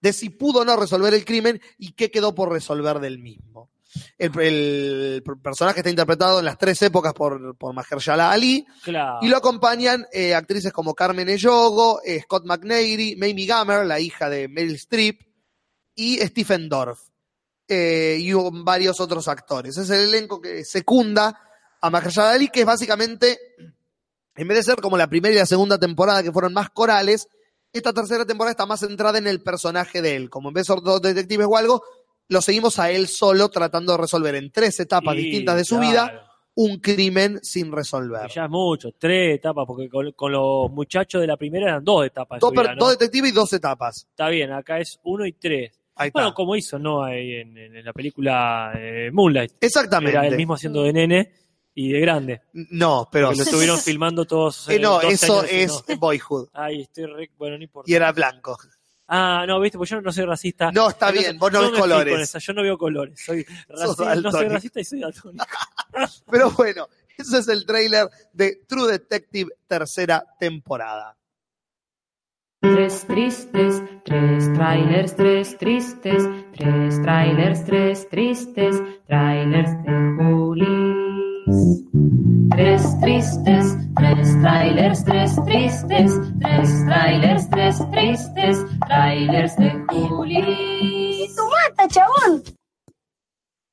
de si pudo o no resolver el crimen y qué quedó por resolver del mismo. El, el personaje está interpretado en las tres épocas por, por Mahershala Ali. Claro. Y lo acompañan eh, actrices como Carmen Eyogo, eh, Scott McNairy, Mamie Gummer, la hija de Meryl Streep, y Stephen Dorff. Eh, y varios otros actores. Es el elenco que secunda a Mahershala Ali, que es básicamente, en vez de ser como la primera y la segunda temporada, que fueron más corales, esta tercera temporada está más centrada en el personaje de él. Como en vez de ser dos detectives o algo, lo seguimos a él solo tratando de resolver en tres etapas Sí, distintas de su claro. vida un crimen sin resolver. Ya es mucho, tres etapas, porque con, con los muchachos de la primera eran dos etapas. dos detectives y dos etapas. Está bien, acá es uno y tres. Ahí Bueno, está. como hizo, ¿no? Ahí en, en la película eh, Moonlight. Exactamente. Era el mismo haciendo de nene y de grande. No, pero. Porque lo estuvieron filmando todos. Eh, no, 12 eso es ¿no? (laughs) Boyhood. Ay, estoy re... Bueno, no importa. Y era blanco. Ah, no, viste, pues yo no soy racista. No, está Entonces, bien, vos no ves me fui colores. Yo no veo colores. Soy racista, no soy racista y soy daltónico. (laughs) Pero bueno, ese es el tráiler de True Detective tercera temporada. Tres tristes, tres trailers, tres tristes, tres trailers, tres tristes, trailers de Julis. Tres tristes, tres trailers, tres tristes, tres trailers, tres tristes, trailers de Julis. ¡Mata, chabón!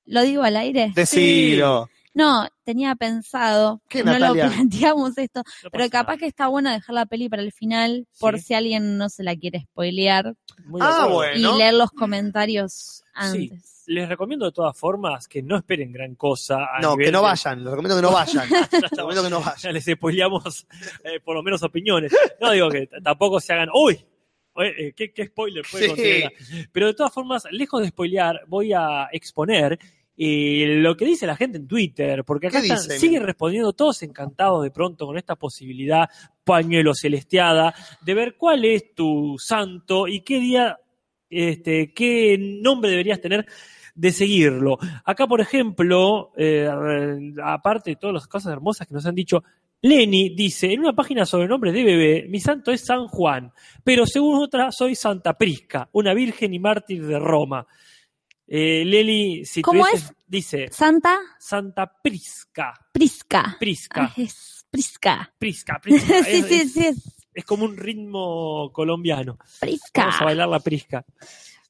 ¿Lo digo al aire? Decilo. No, tenía pensado, ¿Qué, no Natalia? lo planteamos esto, No pero capaz nada. que está bueno dejar la peli para el final, por si alguien no se la quiere spoilear, Muy Ah, bueno. y leer los comentarios Sí. antes. Les recomiendo de todas formas que no esperen gran cosa. a No, que no de- vayan. Les recomiendo que no vayan. (laughs) Les recomiendo que no Ya vayan. les spoileamos eh, por lo menos opiniones. No digo que tampoco se hagan, uy, eh, ¿qué, qué spoiler puede Sí. Pero de todas formas, lejos de spoilear, voy a exponer eh, lo que dice la gente en Twitter, porque acá siguen respondiendo todos encantados de pronto con esta posibilidad, pañuelo celestiada, de ver cuál es tu santo y qué día, este, qué nombre deberías tener de seguirlo. Acá, por ejemplo, eh, aparte de todas las cosas hermosas que nos han dicho, Lenny dice, en una página sobre nombres de bebé, mi santo es San Juan, pero según otra soy Santa Prisca, una virgen y mártir de Roma. Eh, Leli, si ¿Cómo dice Santa Santa Prisca, Prisca. Prisca, Ah, es Prisca. Prisca, Prisca. (laughs) sí, es, sí, es- sí, es es como un ritmo colombiano. Prisca. Vamos a bailar la prisca.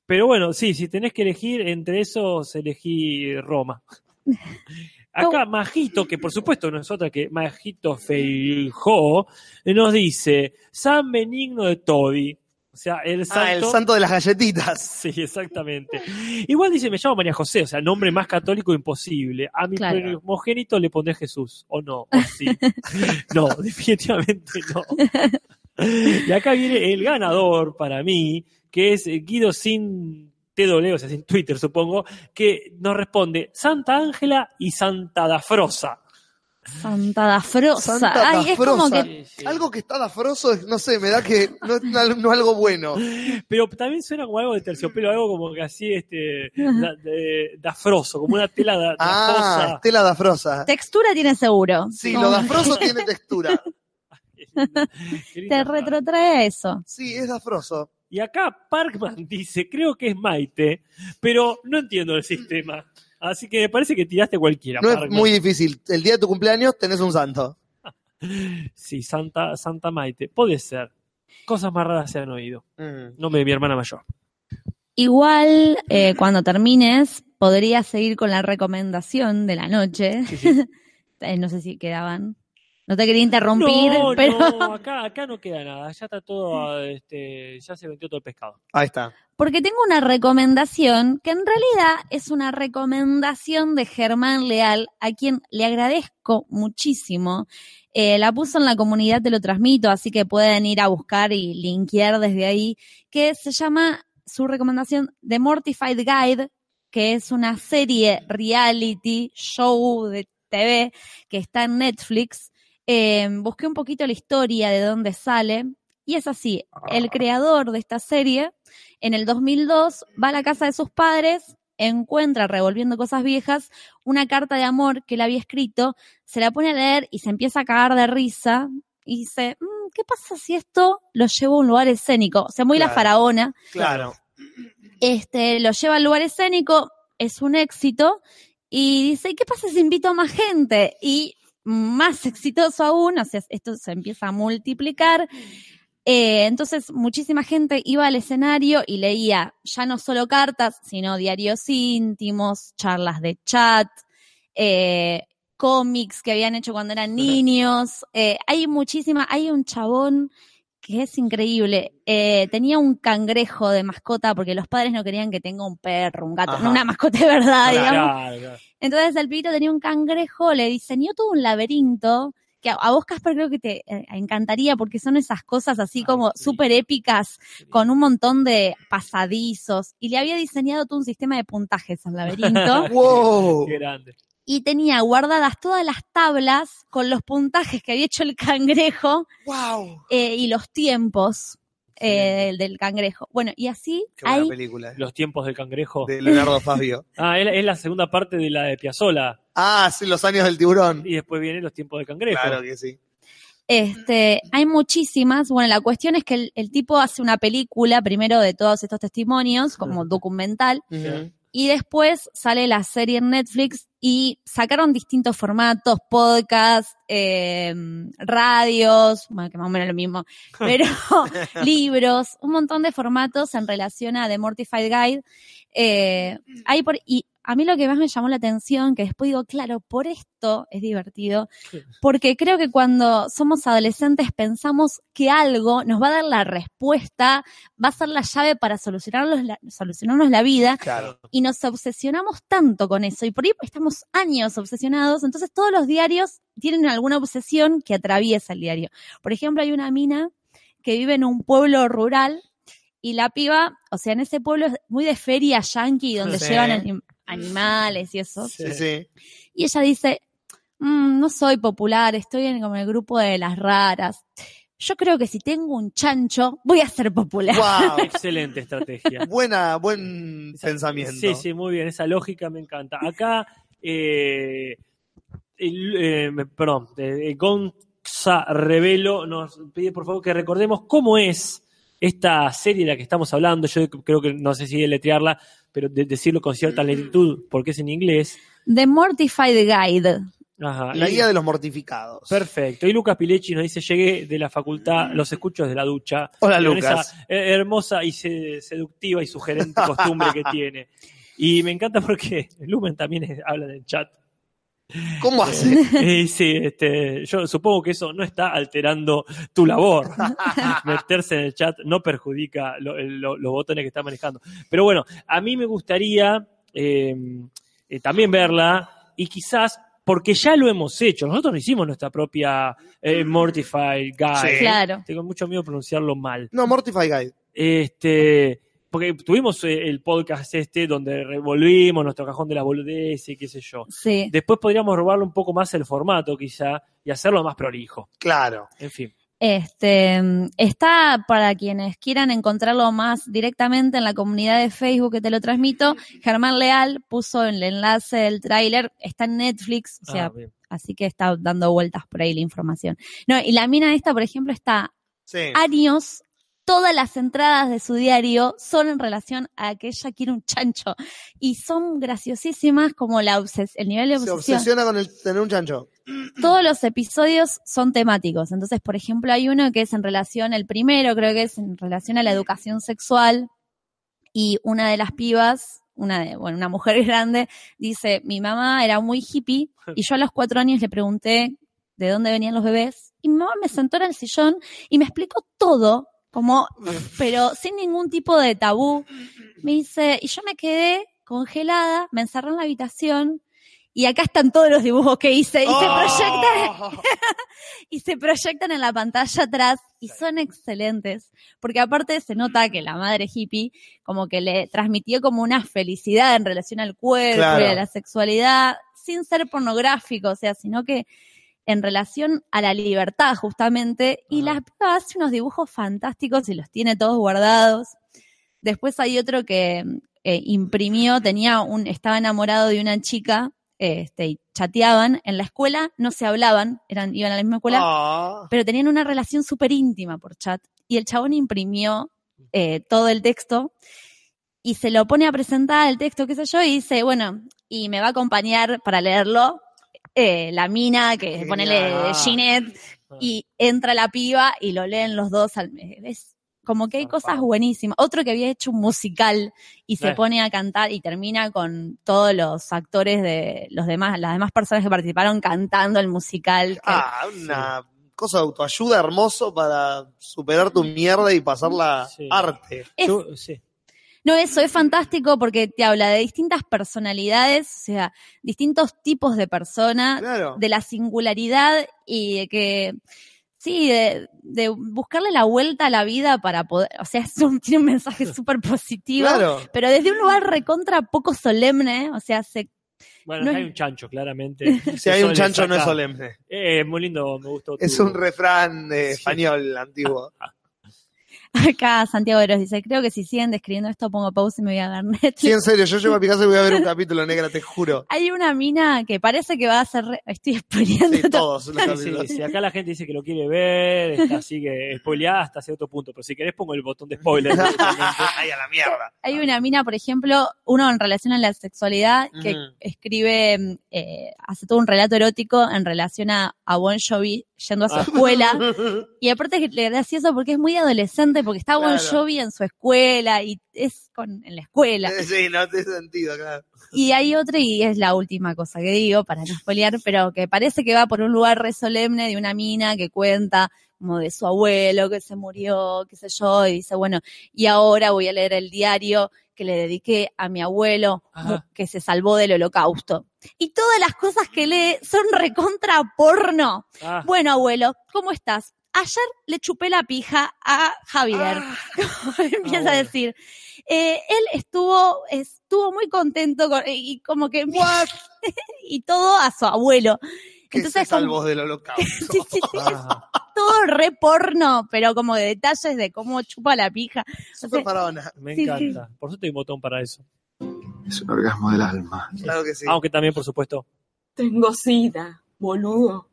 Pero bueno, sí, si tenés que elegir entre esos, elegí Roma. (laughs) Acá Majito, que por supuesto no es otra que Majito Feijó, nos dice San Benigno de Todi. O sea, el santo. Ah, el santo de las galletitas. (laughs) Sí, exactamente. Igual dice, me llamo María José, o sea, nombre más católico imposible. A mi Claro. primogénito le pondré Jesús, o no, o sí. (laughs) no, (laughs) definitivamente no. Y acá viene el ganador para mí, que es Guido sin TW, o sea, sin Twitter, supongo, que nos responde Santa Ángela y Santa Dafrosa. Santa Dafrosa. Santa Ay, es como Dafrosa. que Algo que está dafroso, es- no sé, me da que no es no algo bueno. Pero también suena como algo de terciopelo, algo como que así, este, da- de- dafroso, como una tela da- Ah. Estela Dafrosa. textura tiene seguro. Sí, Como lo dafroso tiene textura. (laughs) Te retrotrae a eso. Sí, es dafroso. Y acá Parkman dice, creo que es Maite, pero no entiendo el sistema. Así que me parece que tiraste cualquiera. No es muy difícil. El día de tu cumpleaños tenés un santo. (laughs) Sí, Santa, Santa Maite. Puede ser. Cosas más raras se han oído. Mm. Nombre de mi hermana mayor. Igual, eh, cuando termines, podrías seguir con la recomendación de la noche. Sí, sí. (laughs) Eh, no sé si quedaban. No te quería interrumpir, no, pero no, acá, acá no queda nada. Ya está todo, este, ya se vendió todo el pescado. Ahí está. porque tengo una recomendación que en realidad es una recomendación de Germán Leal, a quien le agradezco muchísimo. Eh, la puso en la comunidad, te lo transmito, así que pueden ir a buscar y linkear desde ahí, que se llama su recomendación The Mortified Guide, que es una serie reality show de TV que está en Netflix. Eh, busqué un poquito la historia de dónde sale y es así, el creador de esta serie en el 2002 va a la casa de sus padres, encuentra, revolviendo cosas viejas, una carta de amor que él había escrito, se la pone a leer y se empieza a cagar de risa y dice, "Mm, ¿qué pasa si esto lo llevo a un lugar escénico? O sea, muy la Claro. faraona. Claro. Este, lo lleva al lugar escénico, es un éxito y dice, ¿y qué pasa si invito a más gente? Y más exitoso aún, o sea, esto se empieza a multiplicar. Eh, entonces, muchísima gente iba al escenario y leía ya no solo cartas, sino diarios íntimos, charlas de chat, eh, cómics que habían hecho cuando eran niños. Eh, hay muchísima, hay un chabón que es increíble. Eh, tenía un cangrejo de mascota porque los padres no querían que tenga un perro, un gato, Ajá. una mascota de verdad, digamos. Claro, claro. Entonces el pibito tenía un cangrejo, le diseñó todo un laberinto que a, a vos, Casper, creo que te eh, encantaría porque son esas cosas así como súper épicas con un montón de pasadizos y le había diseñado todo un sistema de puntajes al laberinto (laughs) ¡Wow! Qué grande. Y tenía guardadas todas las tablas con los puntajes que había hecho el cangrejo ¡Wow! eh, y los tiempos eh, del, del cangrejo. Bueno, y así Qué buena hay película. eh. Los tiempos del cangrejo. De Leonardo Fabio. (laughs) Ah, es la, es la segunda parte de la de Piazzola. Ah, sí, los años del tiburón. Y después vienen los tiempos del cangrejo. Claro que sí. Este, hay muchísimas. Bueno, la cuestión es que el, el tipo hace una película primero de todos estos testimonios, como documental, Ujú. Y después sale la serie en Netflix y sacaron distintos formatos, podcasts, eh, radios, bueno, que más o menos lo mismo, (laughs) pero (laughs) libros, un montón de formatos en relación a The Mortified Guide. Eh, hay por, y a mí lo que más me llamó la atención, que después digo, claro, por esto es divertido, porque creo que cuando somos adolescentes pensamos que algo nos va a dar la respuesta, va a ser la llave para solucionarnos la, solucionarnos la vida, Claro. y nos obsesionamos tanto con eso, y por ahí estamos años obsesionados, entonces todos los diarios tienen alguna obsesión que atraviesa el diario. Por ejemplo, hay una mina que vive en un pueblo rural y la piba, o sea, en ese pueblo es muy de feria yankee, donde Sí. llevan animales y eso. Sí, sí. Y ella dice, "Mm, no soy popular, estoy en como el grupo de las raras. Yo creo que si tengo un chancho, voy a ser popular. ¡Wow! (laughs) Excelente estrategia. Buena, buen pensamiento. Sí, sí, muy bien. Esa lógica me encanta. Acá, eh, el, eh, perdón, eh, Gonza Revelo nos pide por favor que recordemos cómo es esta serie de la que estamos hablando. Yo creo que no sé si deletrearla, pero de- decirlo con cierta lentitud porque es en inglés. The Mortified Guide. Ajá. La guía de los mortificados. Perfecto. Y Lucas Pilechi nos dice, llegué de la facultad, los escucho desde la ducha. Hola, Con Lucas. Esa eh, hermosa y se- seductiva y sugerente costumbre que (laughs) tiene. Y me encanta porque Lumen también es- habla en el chat. ¿Cómo hace? Y sí, este, yo supongo que eso no está alterando tu labor. (laughs) Meterse en el chat no perjudica lo- los botones que está manejando. Pero bueno, a mí me gustaría eh, eh, también verla y quizás, porque ya lo hemos hecho, nosotros no hicimos nuestra propia eh, Mortified Guide. Sí. Claro. Tengo mucho miedo de pronunciarlo mal. No, Mortify Guide. Este, porque tuvimos eh, el podcast este donde revolvimos nuestro cajón de la boludez y qué sé yo. Sí. Después podríamos robarle un poco más el formato, quizá, y hacerlo más prolijo. Claro. En fin. Este está para quienes quieran encontrarlo más directamente en la comunidad de Facebook que te lo transmito. Germán Leal puso el enlace del tráiler, está en Netflix, o sea, Ah, bien. así que está dando vueltas por ahí la información. No, y la mina esta, por ejemplo, está Sí. años, todas las entradas de su diario son en relación a que ella quiere un chancho y son graciosísimas como la obses el nivel de Se obsesión obsesiona con el tener un chancho. (clears throat) todos los episodios son temáticos. Entonces, por ejemplo, hay uno que es en relación, el primero creo que es en relación a la educación sexual y una de las pibas, una de, bueno, una mujer (laughs) grande, dice, mi mamá era muy hippie y yo a los cuatro años le pregunté de dónde venían los bebés y mi mamá me sentó en el sillón y me explicó todo, como, pero sin ningún tipo de tabú. Me dice, y yo me quedé congelada, me encerré en la habitación y acá están todos los dibujos que hice y se proyectan Oh. (laughs) y se proyectan en la pantalla atrás y son excelentes, porque aparte se nota que la madre hippie como que le transmitió como una felicidad en relación al cuerpo Claro. y a la sexualidad, sin ser pornográfico, o sea, sino que en relación a la libertad justamente, y la piba hace unos dibujos fantásticos y los tiene todos guardados. Después hay otro que eh, imprimió, tenía un, estaba enamorado de una chica, este, y chateaban, en la escuela no se hablaban, eran, iban a la misma escuela, Ah. pero tenían una relación súper íntima por chat. Y el chabón imprimió eh, todo el texto y se lo pone a presentar el texto, qué sé yo, y dice, bueno, y me va a acompañar para leerlo eh, la mina, que Genial. ponele Ginette, y entra la piba y lo leen los dos. Al, es como que hay cosas buenísimas. Otro que había hecho un musical y se Eh. pone a cantar y termina con todos los actores de los demás, las demás personas que participaron cantando el musical. que- Ah, una cosa de autoayuda hermoso para superar tu mierda y pasarla Sí. arte. Es- Yo- sí. No, eso es fantástico porque te habla de distintas personalidades, o sea, distintos tipos de personas, Claro. de la singularidad y de que, sí, de, de buscarle la vuelta a la vida para poder, o sea, (laughs) es un- tiene un mensaje (laughs) súper positivo, Claro. pero desde un lugar recontra poco solemne, o sea, se, Bueno, No hay es- un chancho, claramente. (laughs) Si hay un chancho no es solemne. Eh, muy lindo, me gustó. Es tu- un refrán eh, español antiguo. Acá Santiago Eros dice, creo que si siguen describiendo esto pongo pausa y me voy a ver Netflix. Sí, en serio, yo llego a mi casa y voy a ver un (laughs) capítulo negra, te juro. Hay una mina que parece que va a ser, re- estoy spoileando Sí, todo. todos los Sí, sí, si acá la gente dice que lo quiere ver, está así que spoileada hasta cierto punto, pero si querés pongo el botón de spoiler. (laughs) (laughs) Ay, a la mierda. Hay una mina, por ejemplo, uno en relación a la sexualidad, que escribe, mm, eh, hace todo un relato erótico en relación a, a Bon Jovi yendo a su escuela. (laughs) Y aparte es gracioso porque es muy adolescente, porque está Bon Claro. Jovi en su escuela y es con, en la escuela. (laughs) Sí, no tiene sentido, claro. Y hay otra, y es la última cosa que digo, para no spoilear, pero que parece que va por un lugar re solemne de una mina que cuenta como de su abuelo que se murió, qué sé yo, y dice, bueno, y ahora voy a leer el diario que le dediqué a mi abuelo Ajá. que se salvó del holocausto. Y todas las cosas que lee son recontra porno. Ah, Bueno, abuelo, ¿cómo estás? Ayer le chupé la pija a Javier. (laughs) Empieza Ah, a bueno. decir. Eh, él estuvo, estuvo muy contento con- y como que (laughs) y todo a su abuelo. Que Entonces, se salvó del holocausto. (laughs) Sí, sí, sí, ah. Todo re porno, pero como de detalles de cómo chupa la pija. Súper faraona. Me Sí, encanta. Por eso hay un botón para eso. Es un orgasmo del alma. Claro que sí. Aunque también, por supuesto. Tengo sida, boludo.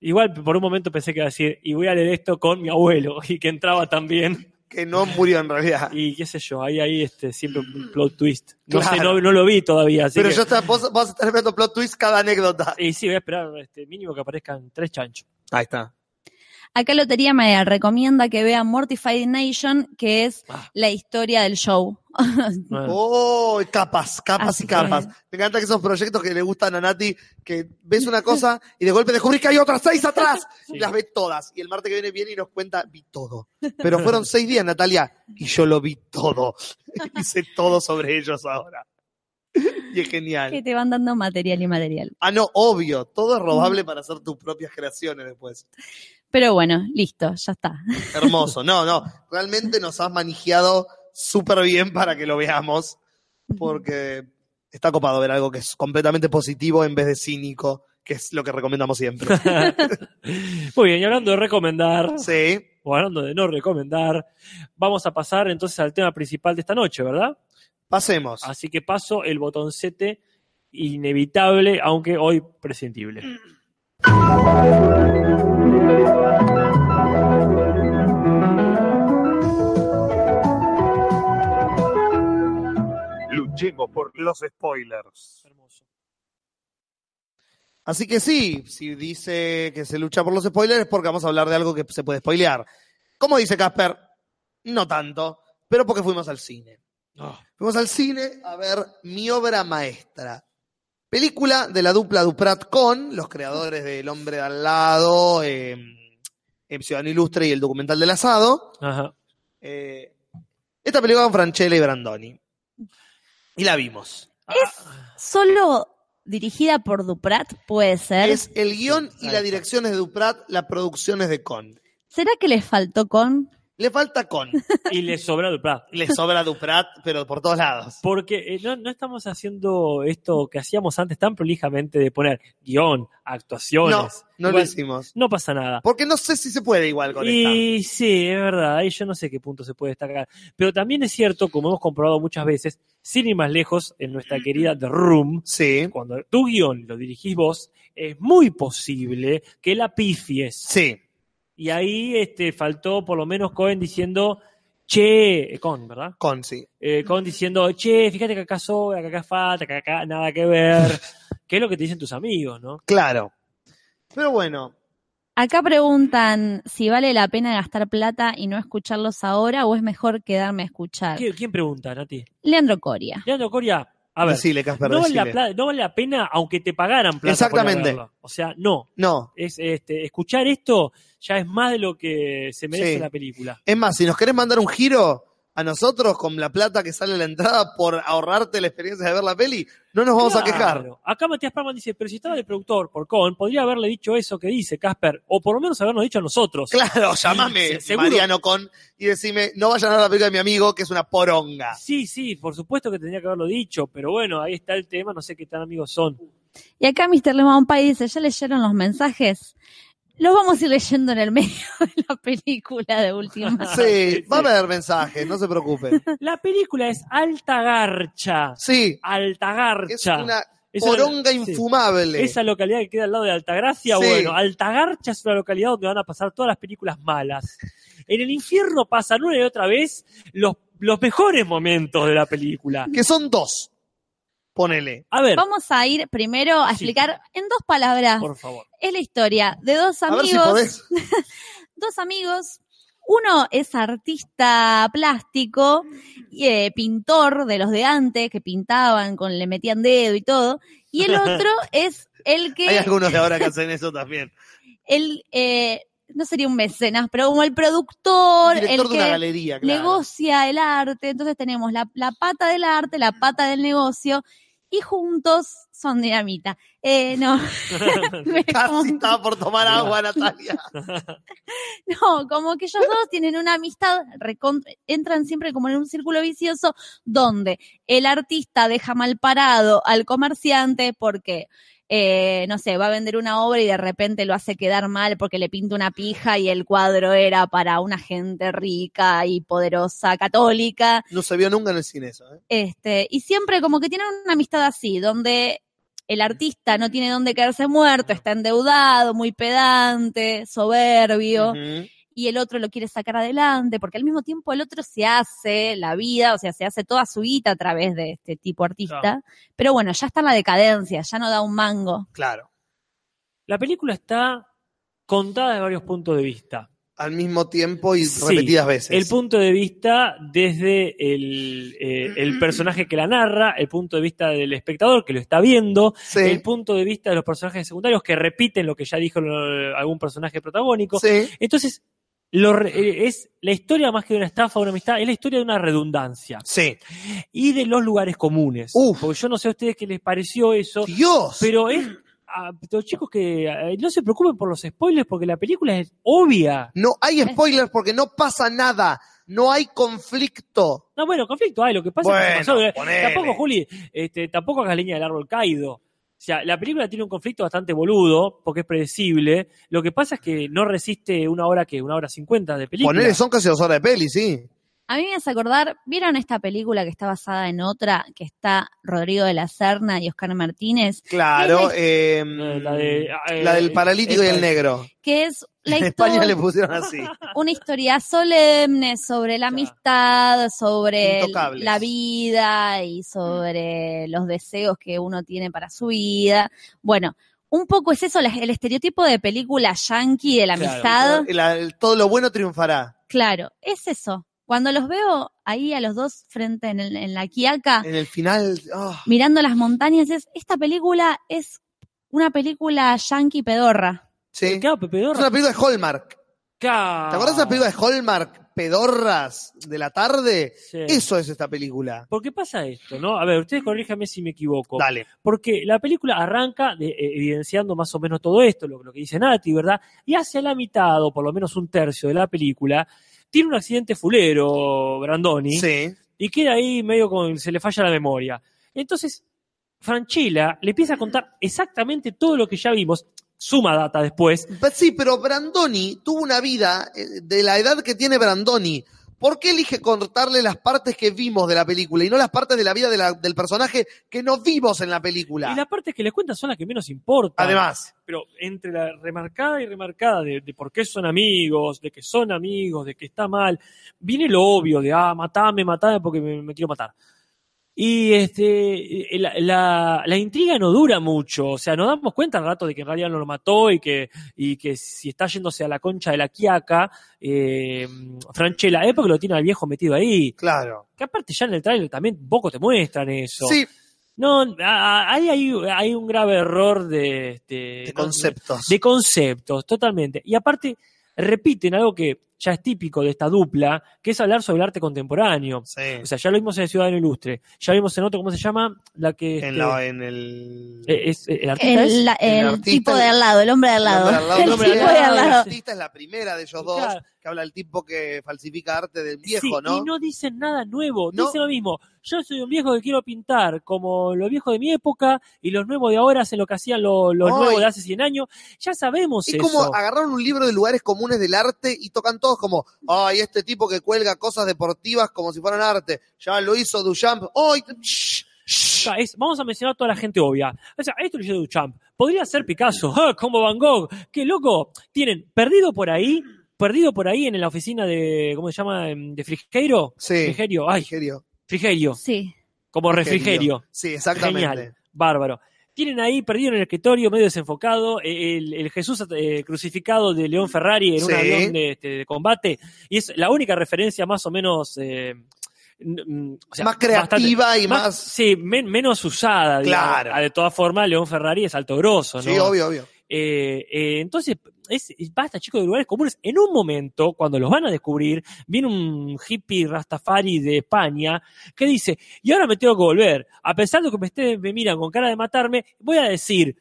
Igual por un momento pensé que iba a decir, y voy a leer esto con mi abuelo, (laughs) y que entraba también. Que no murió en realidad. Y qué sé yo, ahí ahí este, siempre un plot twist. No sé, no, no lo vi todavía. Así Pero que- yo está, vos, vos estás esperando plot twist cada anécdota. Y sí, voy a esperar este, mínimo que aparezcan tres chanchos. Ahí está. Acá Lotería me recomienda que vean Mortified Nation, que es Ah. la historia del show. (laughs) Oh, capas, capas Así y capas. que- Me encanta que esos proyectos que le gustan a Nati, que ves una cosa y de golpe descubrís que hay otras seis atrás. (laughs) Sí. Y las ves todas. Y el martes que viene viene y nos cuenta, vi todo. Pero fueron seis días, Natalia, y yo lo vi todo. (laughs) Hice todo sobre ellos ahora. Y es que genial. te van dando material y material. Ah, no, obvio. Todo es robable para hacer tus propias creaciones después. Pero bueno, listo, ya está. (laughs) Hermoso. No, no. Realmente nos has manejado súper bien para que lo veamos. Porque está copado ver algo que es completamente positivo en vez de cínico, que es lo que recomendamos siempre. (laughs) Muy bien, y hablando de recomendar, Sí. o hablando de no recomendar, vamos a pasar entonces al tema principal de esta noche, ¿verdad? Pasemos. Así que paso el botoncete inevitable, aunque hoy prescindible. (clears throat) Luchemos por los spoilers. Hermoso. Así que sí, si dice que se lucha por los spoilers es porque vamos a hablar de algo que se puede spoilear. ¿Cómo dice Casper? No tanto, pero porque fuimos al cine. Ah, Fuimos al cine a ver mi obra maestra. Película de la dupla Duprat con los creadores de El hombre de al lado, eh, eh, Ciudadano Ilustre y el documental del asado. Ajá. Eh, esta película con Franchella y Brandoni. Y la vimos. Solo dirigida por Duprat, puede ser. Es el guion y la dirección es de Duprat, la producción es de Con. ¿Será que le faltó con? Le falta Con. (laughs) Y le sobra Duprat. Le sobra Duprat, pero por todos lados. Porque eh, no, no estamos haciendo esto que hacíamos antes tan prolijamente de poner guion, actuaciones. No, no lo hicimos. No pasa nada. Porque no sé si se puede igual con esta. Y sí, es verdad, ahí yo no sé qué punto se puede destacar. Pero también es cierto, como hemos comprobado muchas veces, sin ir más lejos, en nuestra querida The Room, Sí. cuando tu guion lo dirigís vos, es muy posible que la pifies. Sí. Y ahí este, faltó por lo menos Cohen diciendo, che, eh, con, ¿verdad? Con, sí. Eh, con diciendo, che, fíjate que acá sobra, que acá falta, que acá nada que ver. (laughs) ¿Qué es lo que te dicen tus amigos, no? Claro. Pero bueno, Acá preguntan si vale la pena gastar plata y no escucharlos ahora o es mejor quedarme a escuchar. ¿Quién, quién pregunta, Nati? Leandro Coria. Leandro Coria, a ver, decile, no, vale la decile. pla- no vale la pena aunque te pagaran plata. Exactamente. O sea, no. No. Es, este, escuchar esto ya es más de lo que se merece Sí. la película. Es más, si nos querés mandar un giro a nosotros con la plata que sale a la entrada por ahorrarte la experiencia de ver la peli, no nos vamos a quejar. Acá Matías Parman dice, pero si estaba de productor por Con, podría haberle dicho eso que dice Casper, o por lo menos habernos dicho a nosotros. Claro, (laughs) llamame seguro. Mariano Con y decime, no vayan a ver la película de mi amigo, que es una poronga. Sí, sí, por supuesto que tendría que haberlo dicho, pero bueno, ahí está el tema, no sé qué tan amigos son. Y acá Mr. Lemon Pie dice, ¿ya leyeron los mensajes? Los vamos a ir leyendo en el medio (laughs) de la película de última. Sí, va a haber mensajes, no se preocupen. La película es Alta Garcha. Sí, Alta Garcha. es una Esa- poronga sí. infumable. Esa localidad que queda al lado de Altagracia, Sí. bueno, Altagarcha es una localidad donde van a pasar todas las películas malas. En el infierno pasan una y otra vez los, los mejores momentos de la película. Que son dos. Ponele. A ver, Vamos a ir primero a Sí. explicar en dos palabras. por favor. Es la historia de dos A ver si amigos. podés. (laughs) dos amigos. Uno es artista plástico, y, eh, pintor de los de antes, que pintaban, con le metían dedo y todo. Y el otro (laughs) es el que, Hay algunos de ahora que hacen eso también. (laughs) el, eh, no sería un mecenas, pero como el productor, Director el de una que galería, claro. negocia el arte. Entonces tenemos la, la pata del arte, la pata del negocio, y juntos son dinamita. Eh, no. (laughs) Me Casi estaba por tomar agua, Natalia. (laughs) No, como que ellos dos tienen una amistad, entran siempre como en un círculo vicioso donde el artista deja mal parado al comerciante porque, eh, no sé, va a vender una obra y de repente lo hace quedar mal porque le pinta una pija y el cuadro era para una gente rica y poderosa católica. No se vio nunca en el cine eso. ¿eh? Este, y siempre como que tienen una amistad así, donde el artista no tiene dónde quedarse muerto, está endeudado, muy pedante, soberbio. Y el otro lo quiere sacar adelante, porque al mismo tiempo el otro se hace la vida, o sea, se hace toda su guita a través de este tipo artista, Claro. pero bueno, ya está en la decadencia, ya no da un mango. Claro. La película está contada de varios puntos de vista. Al mismo tiempo y Sí, repetidas veces. El punto de vista desde el, eh, el personaje que la narra, el punto de vista del espectador que lo está viendo, Sí. el punto de vista de los personajes secundarios que repiten lo que ya dijo algún personaje protagónico. Sí. Entonces, lo re- eh, es la historia más que de una estafa o una amistad, es la historia de una redundancia Sí. y de los lugares comunes. Uf. Porque yo no sé a ustedes qué les pareció eso, Dios. pero es a los chicos que eh, no se preocupen por los spoilers porque la película es obvia. No hay spoilers porque no pasa nada. No hay conflicto. No, bueno, conflicto hay, lo que pasa es que Bueno, pasó, eh, tampoco, Juli, este, tampoco hagas leña del árbol caído. O sea, la película tiene un conflicto bastante boludo, porque es predecible. Lo que pasa es que no resiste una hora que, una hora cincuenta de película. Ponele, son casi dos horas de peli, sí. A mí me hace acordar, ¿vieron esta película que está basada en otra, que está Rodrigo de la Serna y Oscar Martínez? Claro. Es eh, Eh, la de, eh, la del paralítico y el negro. Que es la En España historia, le pusieron así. (laughs) una historia solemne sobre la amistad, sobre la vida y sobre los deseos que uno tiene para su vida. Bueno, un poco es eso, la- el estereotipo de película yankee de la Claro. amistad. La- todo lo bueno triunfará. Claro, es eso. Cuando los veo ahí a los dos frente en, el- en la quiaca, En el final. ah, mirando las montañas, es esta película es una película yankee pedorra. sí. Claro, Pepe Es una película de Hallmark. Claro. ¿Te acuerdas de la película de Hallmark? Pedorras de la tarde. Sí. Eso es esta película. ¿Por qué pasa esto? ¿no? A ver, ustedes corríjame si me equivoco. Dale. Porque la película arranca de- eh, evidenciando más o menos todo esto, lo, lo que dice Nati, ¿verdad? Y hacia la mitad, o por lo menos un tercio de la película, tiene un accidente fulero, Brandoni, Sí. y queda ahí medio con, se le falla la memoria. Entonces, Franchella le empieza a contar exactamente todo lo que ya vimos, suma data después, Pues sí, pero Brandoni tuvo una vida eh, de la edad que tiene Brandoni. ¿Por qué elige cortarle las partes que vimos de la película y no las partes de la vida de la- del personaje que no vimos en la película? Y las partes que les cuentan son las que menos importan. Además, Pero entre la remarcada y remarcada de, de por qué son amigos, de que son amigos, de que está mal, viene lo obvio de, ah, matame, matame porque me, me quiero matar. Y este, eh, la, la- la intriga no dura mucho, o sea, nos damos cuenta al rato de que en realidad no lo mató y que, y que si está yéndose a la concha de la quiaca, eh, Franchella, es porque lo tiene al viejo metido ahí. claro. Que aparte ya en el trailer también poco te muestran eso. Sí, No, hay, hay, hay un grave error de, este, de conceptos. de conceptos, totalmente. Y aparte, repiten algo que ya es típico de esta dupla, que es hablar sobre el arte contemporáneo. Sí. O sea, ya lo vimos en Ciudadano Ilustre, ya vimos en otro, ¿cómo se llama? La que... en, este, la- en el... eh, es, eh, el artista es- El, la- El el artista- tipo de al lado, el hombre de al lado. El hombre (laughs) al El lado, tipo el de al El lado. artista es la primera de ellos dos, Claro. que habla el tipo que falsifica arte del viejo, Sí, ¿no? Y no dicen nada nuevo, No. dicen lo mismo. Yo soy un viejo que quiero pintar como los viejos de mi época y los nuevos de ahora hacen lo que hacían lo- los Ay. nuevos de hace 100 años. Ya sabemos Es eso. como agarraron un libro de lugares comunes del arte y tocan todos como, ay, este tipo que cuelga cosas deportivas como si fueran arte. Ya lo hizo Duchamp. ¡Ay! shh, shh". sea, es- vamos a mencionar a toda la gente obvia. O sea, esto lo hizo Duchamp. Podría ser Picasso, (laughs) ¡Ah, como Van Gogh. ¡Qué loco! Tienen perdido por ahí, perdido por ahí en la oficina de, ¿cómo se llama? Em, De Frigerio. Sí. Frigerio, ay, Frigerio. Frigerio. Sí. Como refrigerio. Sí, exactamente. Genial, bárbaro. Tienen ahí perdido en el escritorio, medio desenfocado, eh, el, el Jesús eh, crucificado de León Ferrari en un avión de, este, de combate. Y es la única referencia más o menos. eh, n- o sea, Más creativa y más- Sí, men- menos usada. Claro. Ah, De todas formas, León Ferrari es alto grosso, ¿no? Sí, obvio, obvio. Eh, entonces, es, es- basta, chicos, de lugares comunes. En un momento, cuando los van a descubrir, viene un hippie rastafari de España que dice, y ahora me tengo que volver. A pesar de que me, esté- me miran con cara de matarme, voy a decir,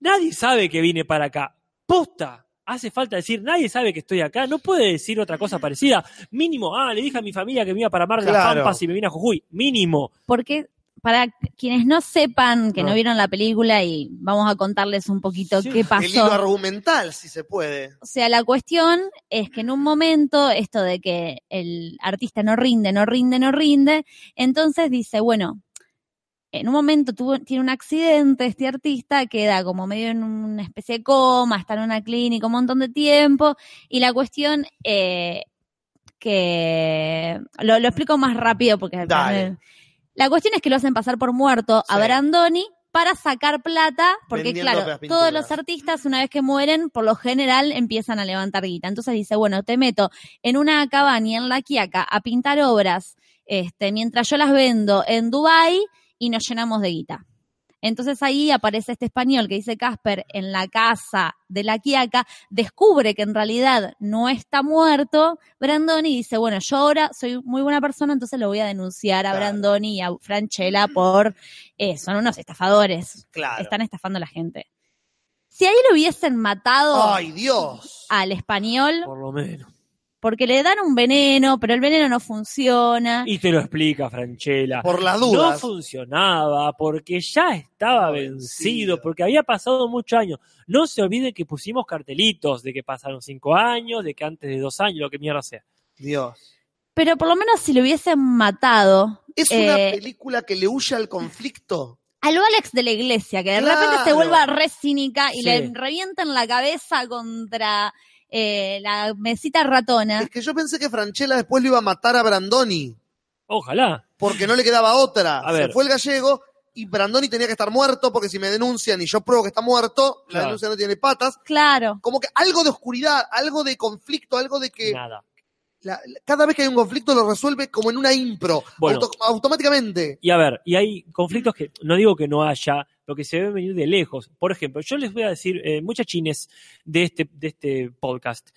nadie sabe que vine para acá. Posta. Hace falta decir, nadie sabe que estoy acá, no puede decir otra cosa parecida. Mínimo, ah, le dije a mi familia que me iba para Mar de las. Pampas y me vine a Jujuy. Mínimo. Porque para quienes no sepan, que no, No. vieron la película y vamos a contarles un poquito Sí, qué El hilo pasó. argumental, si se puede. O sea, la cuestión es que en un momento esto de que el artista no rinde, no rinde, no rinde, entonces dice, bueno, en un momento tuvo, tiene un accidente este artista, queda como medio en una especie de coma, está en una clínica un montón de tiempo, y la cuestión eh, que lo, lo explico más rápido porque Dale. La cuestión es que lo hacen pasar por muerto a. Brandoni para sacar plata, porque Vendiendo claro, todos los artistas una vez que mueren, por lo general empiezan a levantar guita. Entonces dice, bueno, te meto en una cabaña en La Quiaca a pintar obras, este, mientras yo las vendo en Dubai y nos llenamos de guita. Entonces ahí aparece este español que dice Casper en la casa de la Quiaca, descubre que en realidad no está muerto Brandoni y dice, bueno, yo ahora soy muy buena persona, entonces lo voy a denunciar a Claro. Brandoni y a Franchella por, eh, son unos estafadores, Claro. están estafando a la gente. Si ahí lo hubiesen matado ¡Ay, Dios! al español, Por lo menos. Porque le dan un veneno, pero el veneno no funciona. Y te lo explica Franchella. Por las No dudas. funcionaba porque ya estaba Vencido. vencido, porque había pasado muchos años. No se olviden que pusimos cartelitos de que pasaron cinco años, de que antes de dos años, lo que mierda sea. Dios. Pero por lo menos si lo hubiesen matado, Es una Eh, película que le huye al conflicto. a lo Alex de la iglesia, que de Claro. repente se vuelva re cínica y Sí. le revientan la cabeza contra eh, la mesita ratona. Es que yo pensé que Franchella después lo iba a matar a Brandoni, Ojalá. porque no le quedaba otra. A Se ver. fue el gallego y Brandoni tenía que estar muerto, porque si me denuncian y yo pruebo que está muerto, la Claro. denuncia no tiene patas. Claro. Como que algo de oscuridad, algo de conflicto, algo de que Nada. la- la- cada vez que hay un conflicto lo resuelve como en una impro, Bueno. auto- automáticamente. Y a ver, y hay conflictos que no digo que no haya, lo que se debe venir de lejos. Por ejemplo, yo les voy a decir, eh, muchachines de este, de este podcast.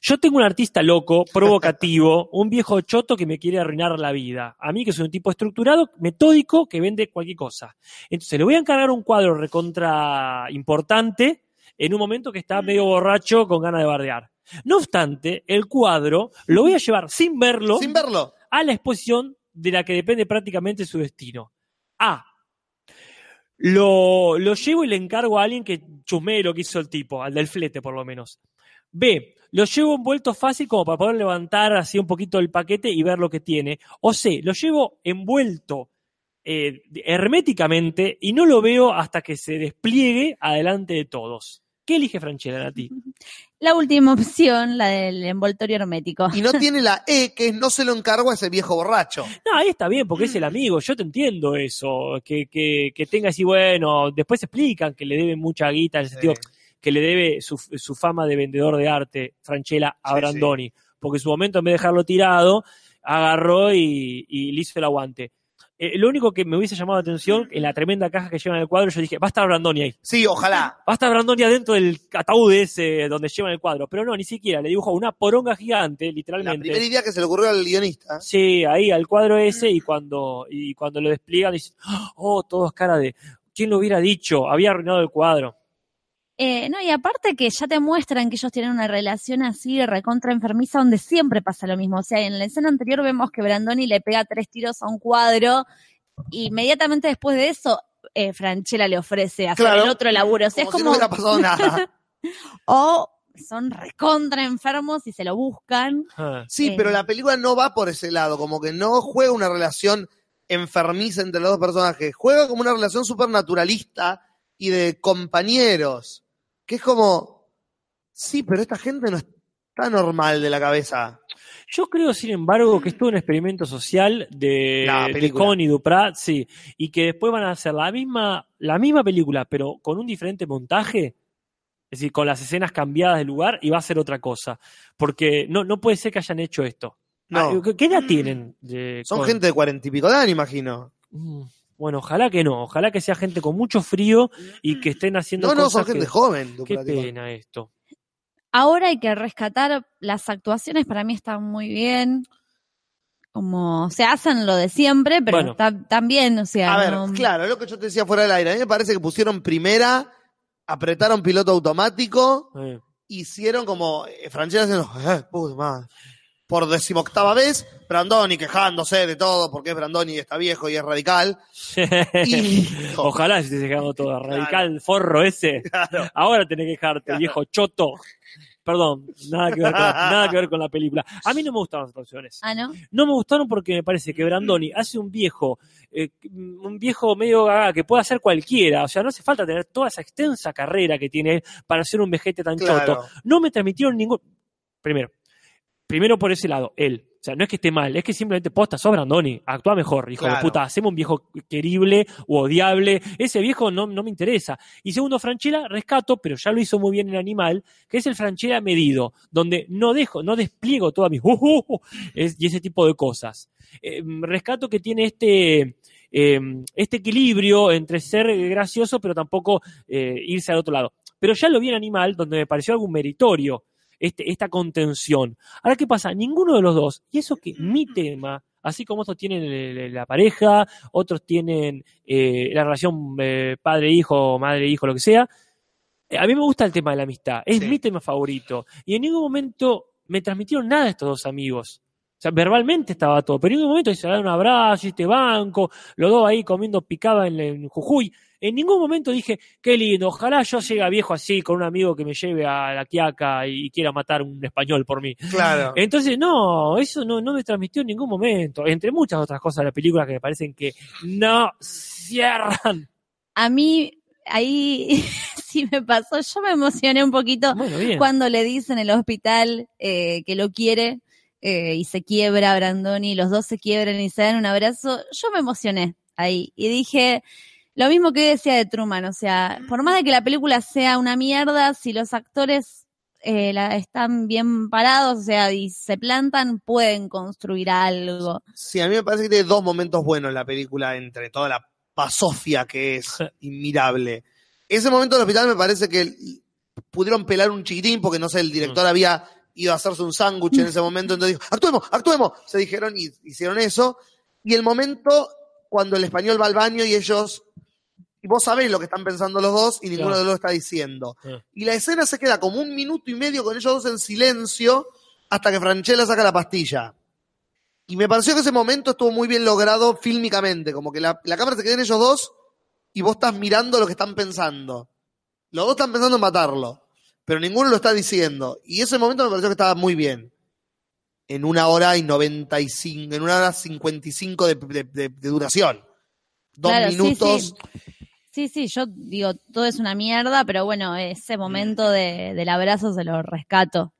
Yo tengo un artista loco, provocativo, (laughs) un viejo choto que me quiere arruinar la vida. A mí, que soy un tipo estructurado, metódico, que vende cualquier cosa. Entonces, le voy a encargar un cuadro recontra importante en un momento que está medio borracho con ganas de bardear. No obstante, el cuadro lo voy a llevar sin verlo Sin verlo. a la exposición de la que depende prácticamente su destino. A. Lo, lo llevo y le encargo a alguien que chusmee lo que hizo el tipo, al del flete por lo menos. B. lo llevo envuelto fácil como para poder levantar así un poquito el paquete y ver lo que tiene. O C, lo llevo envuelto eh, herméticamente y no lo veo hasta que se despliegue adelante de todos. ¿Qué elige Franchella, Nati? (laughs) La última opción, la del envoltorio hermético. Y no (laughs) tiene la E, que es no se lo encargo a ese viejo borracho. No, ahí está bien, porque es el amigo, yo te entiendo eso, que, que, que tenga así, bueno, después se explican que le debe mucha guita, en el sentido que le debe su, su fama de vendedor de arte, Franchella, a Sí, Brandoni, porque en su momento, en vez de dejarlo tirado, agarró y, y le hizo el aguante. Eh, lo único que me hubiese llamado la atención, en la tremenda caja que llevan el cuadro, yo dije, va a estar Brandoni ahí. Sí, ojalá. Va a estar Brandoni adentro del ataúd ese donde llevan el cuadro. Pero no, ni siquiera. Le dibujó una poronga gigante, La literalmente. primera idea que se le ocurrió al guionista. Sí, ahí al cuadro ese y cuando, y cuando lo despliegan dicen, oh, todo es cara de, ¿quién lo hubiera dicho? Había arruinado el cuadro. Eh, no, y aparte que ya te muestran que ellos tienen una relación así recontra enfermiza donde siempre pasa lo mismo. O sea, en la escena anterior vemos que Brandoni le pega tres tiros a un cuadro y inmediatamente después de eso eh, Franchella le ofrece hacer Claro. el otro laburo. O sea, Como es si no como... hubiera pasado nada. (laughs) o son recontra enfermos y se lo buscan. Ah. Sí, Eh. pero la película no va por ese lado, como que no juega una relación enfermiza entre los dos personajes, juega como una relación súper naturalista y de compañeros, que es como, sí, pero esta gente no está normal de la cabeza. Yo creo, sin embargo, que es todo un experimento social de, de y Duprat, sí, y que después van a hacer la misma, la misma película, pero con un diferente montaje, es decir, con las escenas cambiadas de lugar, y va a ser otra cosa. Porque no, no puede ser que hayan hecho esto. No. Ah, ¿qué- ¿Qué edad tienen? de Son gente de cuarenta y pico de años, imagino. Mm, Bueno, ojalá que no, ojalá que sea gente con mucho frío y que estén haciendo No, no, cosas son gente que- joven. Qué pena esto. Ahora hay que rescatar las actuaciones, para mí están muy bien. Como se hacen lo de siempre, pero Bueno. está- también, o sea, A ver, no- claro, lo que yo te decía fuera del aire. A mí me parece que pusieron primera, apretaron piloto automático, Eh. hicieron como eh, Franchella haciendo, eh, puta madre. Por decimoctava vez, Brandoni quejándose de todo, porque es Brandoni y está viejo y es radical. (laughs) Y- Ojalá se esté todo radical, forro ese. Ahora tenés que quejarte, viejo choto. Perdón, nada que, ver con, (laughs) nada que ver con la película. A mí no me gustaron las actuaciones. Ah, ¿no? No me gustaron porque me parece que Brandoni hace un viejo, eh, un viejo medio gaga que puede hacer cualquiera. O sea, no hace falta tener toda esa extensa carrera que tiene para ser un vejete tan Claro. choto. No me transmitieron ningún. Primero, primero por ese lado, él. O sea, no es que esté mal, es que simplemente posta, sos Brandoni, actúa mejor, hijo Claro. de puta, hacemos un viejo querible o odiable, ese viejo no, no me interesa. Y segundo, Franchella, rescato, pero ya lo hizo muy bien el animal, que es el Franchella medido, donde no dejo, no despliego toda mi (laughs) uh, uh, uh, es- y ese tipo de cosas. Eh, rescato que tiene este, eh, este equilibrio entre ser gracioso, pero tampoco eh, irse al otro lado. Pero ya lo vi en animal, donde me pareció algo meritorio este, esta contención. Ahora, ¿qué pasa? Ninguno de los dos, y eso que mi tema, así como otros tienen el- el- la pareja, otros tienen eh, la relación eh, padre-hijo, madre-hijo, lo que sea, eh, a mí me gusta el tema de la amistad, es Sí. mi tema favorito, y en ningún momento me transmitieron nada estos dos amigos. O sea, verbalmente estaba todo, pero en ningún momento se dan un abrazo, este banco, los dos ahí comiendo picada en, en Jujuy. En ningún momento dije, qué lindo, ojalá yo llegue a viejo así con un amigo que me lleve a la quiaca y, quiera matar un español por mí. Claro. Entonces, no, eso no, no me transmitió en ningún momento. Entre muchas otras cosas de la película que me parecen que no cierran. A mí, ahí (laughs) sí me pasó, yo me emocioné un poquito Bueno, cuando le dicen en el hospital eh, que lo quiere eh, y se quiebra Brandoni, los dos se quiebran y se dan un abrazo, yo me emocioné ahí y dije lo mismo que decía de Truman, o sea, por más de que la película sea una mierda, si los actores eh, la, están bien parados, o sea, y se plantan, pueden construir algo. Sí, a mí me parece que tiene dos momentos buenos la película entre toda la pasofia que es inmirable. Ese momento del hospital me parece que pudieron pelar un chiquitín porque no sé, el director había ido a hacerse un sándwich en ese momento, entonces dijo, actuemos, actuemos, se dijeron y hicieron eso. Y el momento cuando el español va al baño y ellos, y vos sabés lo que están pensando los dos y ninguno de los dos está diciendo. Y la escena se queda como un minuto y medio con ellos dos en silencio hasta que Franchella saca la pastilla. Y me pareció que ese momento estuvo muy bien logrado fílmicamente, como que la, la cámara se queda en ellos dos y vos estás mirando lo que están pensando. Los dos están pensando en matarlo. Pero ninguno lo está diciendo. Y ese momento me pareció que estaba muy bien. En una hora y 95, en una hora 55 de, de- de- de duración. Dos Claro, minutos. sí. Sí, sí, yo digo, todo es una mierda, pero bueno, ese momento de, del abrazo se lo rescato.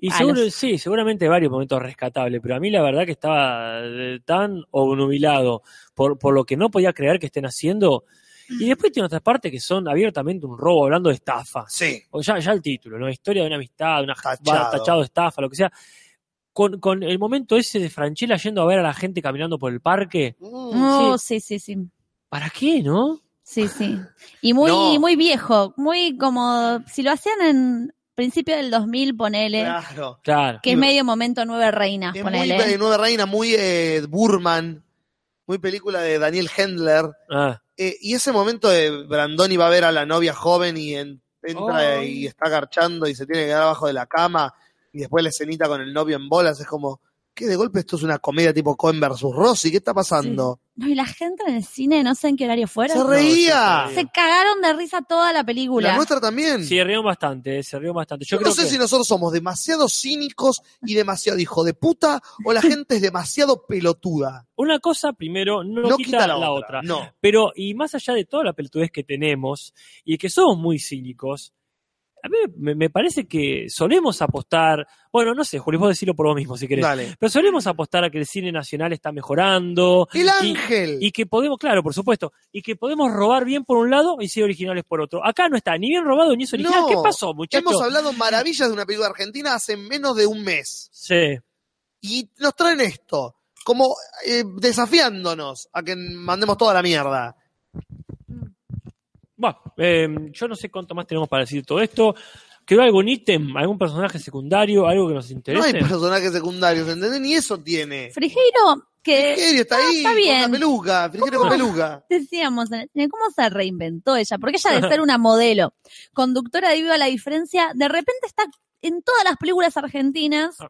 Y seguro, los- sí, seguramente varios momentos rescatables, pero a mí la verdad que estaba eh, tan obnubilado por, por lo que no podía creer que estén haciendo. Y después tiene otras partes que son abiertamente un robo, hablando de estafa. Sí. O ya, ya el título, ¿no? Historia de una amistad, una Tachado. tachado, estafa, lo que sea. Con, con el momento ese de Franchella yendo a ver a la gente caminando por el parque. No, sí, sí, sí. ¿Para qué, no? Sí, sí. Y muy, No. muy viejo, muy como, si lo hacían en principio del 2000, ponele, Claro. Claro. que es medio momento nueve reinas, Es muy ponele. eh, Nueva Reina, muy eh, Burman, muy película de Daniel Hendler. Ah, Eh, y ese momento de Brandoni va a ver a la novia joven y en- entra y está garchando y se tiene que quedar abajo de la cama y después la escenita con el novio en bolas, es como, ¿qué de golpe esto es una comedia tipo Cohen versus Rossi? ¿Qué está pasando? No, y la gente en el cine, no sé en qué horario fuera. Se reía. Se cagaron de risa toda la película. La nuestra también. se rieron bastante, eh, se rieron bastante. Yo Yo creo no sé que... si nosotros somos demasiado cínicos y demasiado hijo de puta o la (laughs) gente es demasiado pelotuda. Una cosa, primero, no, No quita, la, otra. No. Pero, y más allá de toda la pelotudez que tenemos, y que somos muy cínicos, a mí me, me parece que solemos apostar, bueno, no sé, Juli, vos decirlo por vos mismo si querés, Dale. pero solemos apostar a que el cine nacional está mejorando. El y- ángel. Y, que podemos, claro, por supuesto, y que podemos robar bien por un lado y ser originales por otro. Acá no está ni bien robado ni es original. No. ¿Qué pasó, muchachos? Hemos hablado maravillas de una película argentina hace menos de un mes. Sí. Y nos traen esto, como eh, desafiándonos a que mandemos toda la mierda. Bueno, eh, yo no sé cuánto más tenemos para decir todo esto. ¿Quedó algún ítem, algún personaje secundario, algo que nos No interese? hay personajes secundarios, ¿entendés? Ni eso tiene. Frigeiro, que Frigerio está Ah, ahí, está con bien. la peluca, Frigerio con peluca. (laughs) decíamos, cine, ¿cómo se reinventó ella? Porque ella de ser una modelo, conductora de Viva la Diferencia, de repente está en todas las películas argentinas. Ah.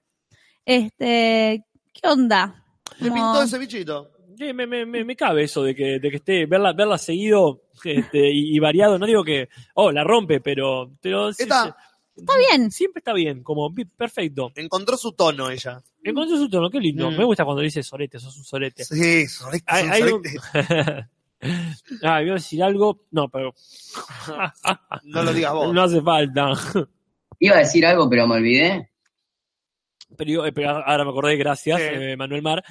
Este, ¿qué onda? Le pintó ese bichito. Sí, me, me, me, me cabe eso de que, de que esté, verla, verla seguido este, y, y variado. No digo que, oh, la rompe, pero, pero Está- sí, Está bien. siempre está bien, como perfecto. Encontró su tono ella. Encontró su tono, qué lindo. Mm. Me gusta cuando dice sorete, sos un sorete. Sí, sorete, Hay- un- (laughs) ah, iba a decir algo. No, pero. (laughs) No lo digas vos. (laughs) No hace falta. Iba a decir algo, pero me olvidé. Pero, eh, pero ahora me acordé, gracias, Sí. eh, Manuel Mar.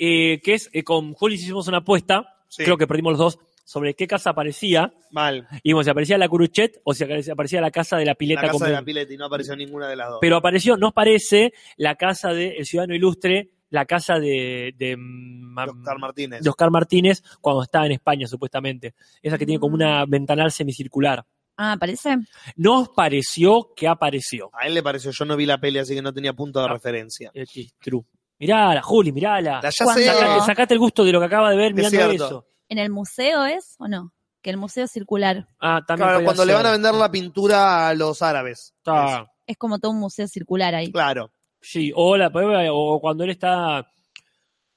eh, que es, eh, con Juli hicimos una apuesta, Sí. creo que perdimos los dos, sobre qué casa aparecía. Mal. Y bueno, si aparecía la Curuchet o si aparecía la casa de la La pileta casa de la pileta y no apareció ninguna de las dos. Pero apareció, nos parece, la casa del Ciudadano Ilustre, la casa de, de, mm, De Oscar Martínez. de Oscar Martínez cuando estaba en España, supuestamente. Esa que tiene como Mm. una ventanal semicircular. Ah, parece. Nos pareció que apareció. A él le pareció, yo no vi la peli, así que no tenía punto de Ah. referencia. Eh, sí, true. Mirala, Juli, mirala. La ya. Sacate, sacate el gusto de lo que acaba de ver Es mirando cierto. eso. ¿En el museo es o no? Que el museo circular Ah, también Claro, cuando le van a vender la pintura a los árabes. Está- es como todo un museo circular ahí. Claro. Sí, o, la, o cuando él está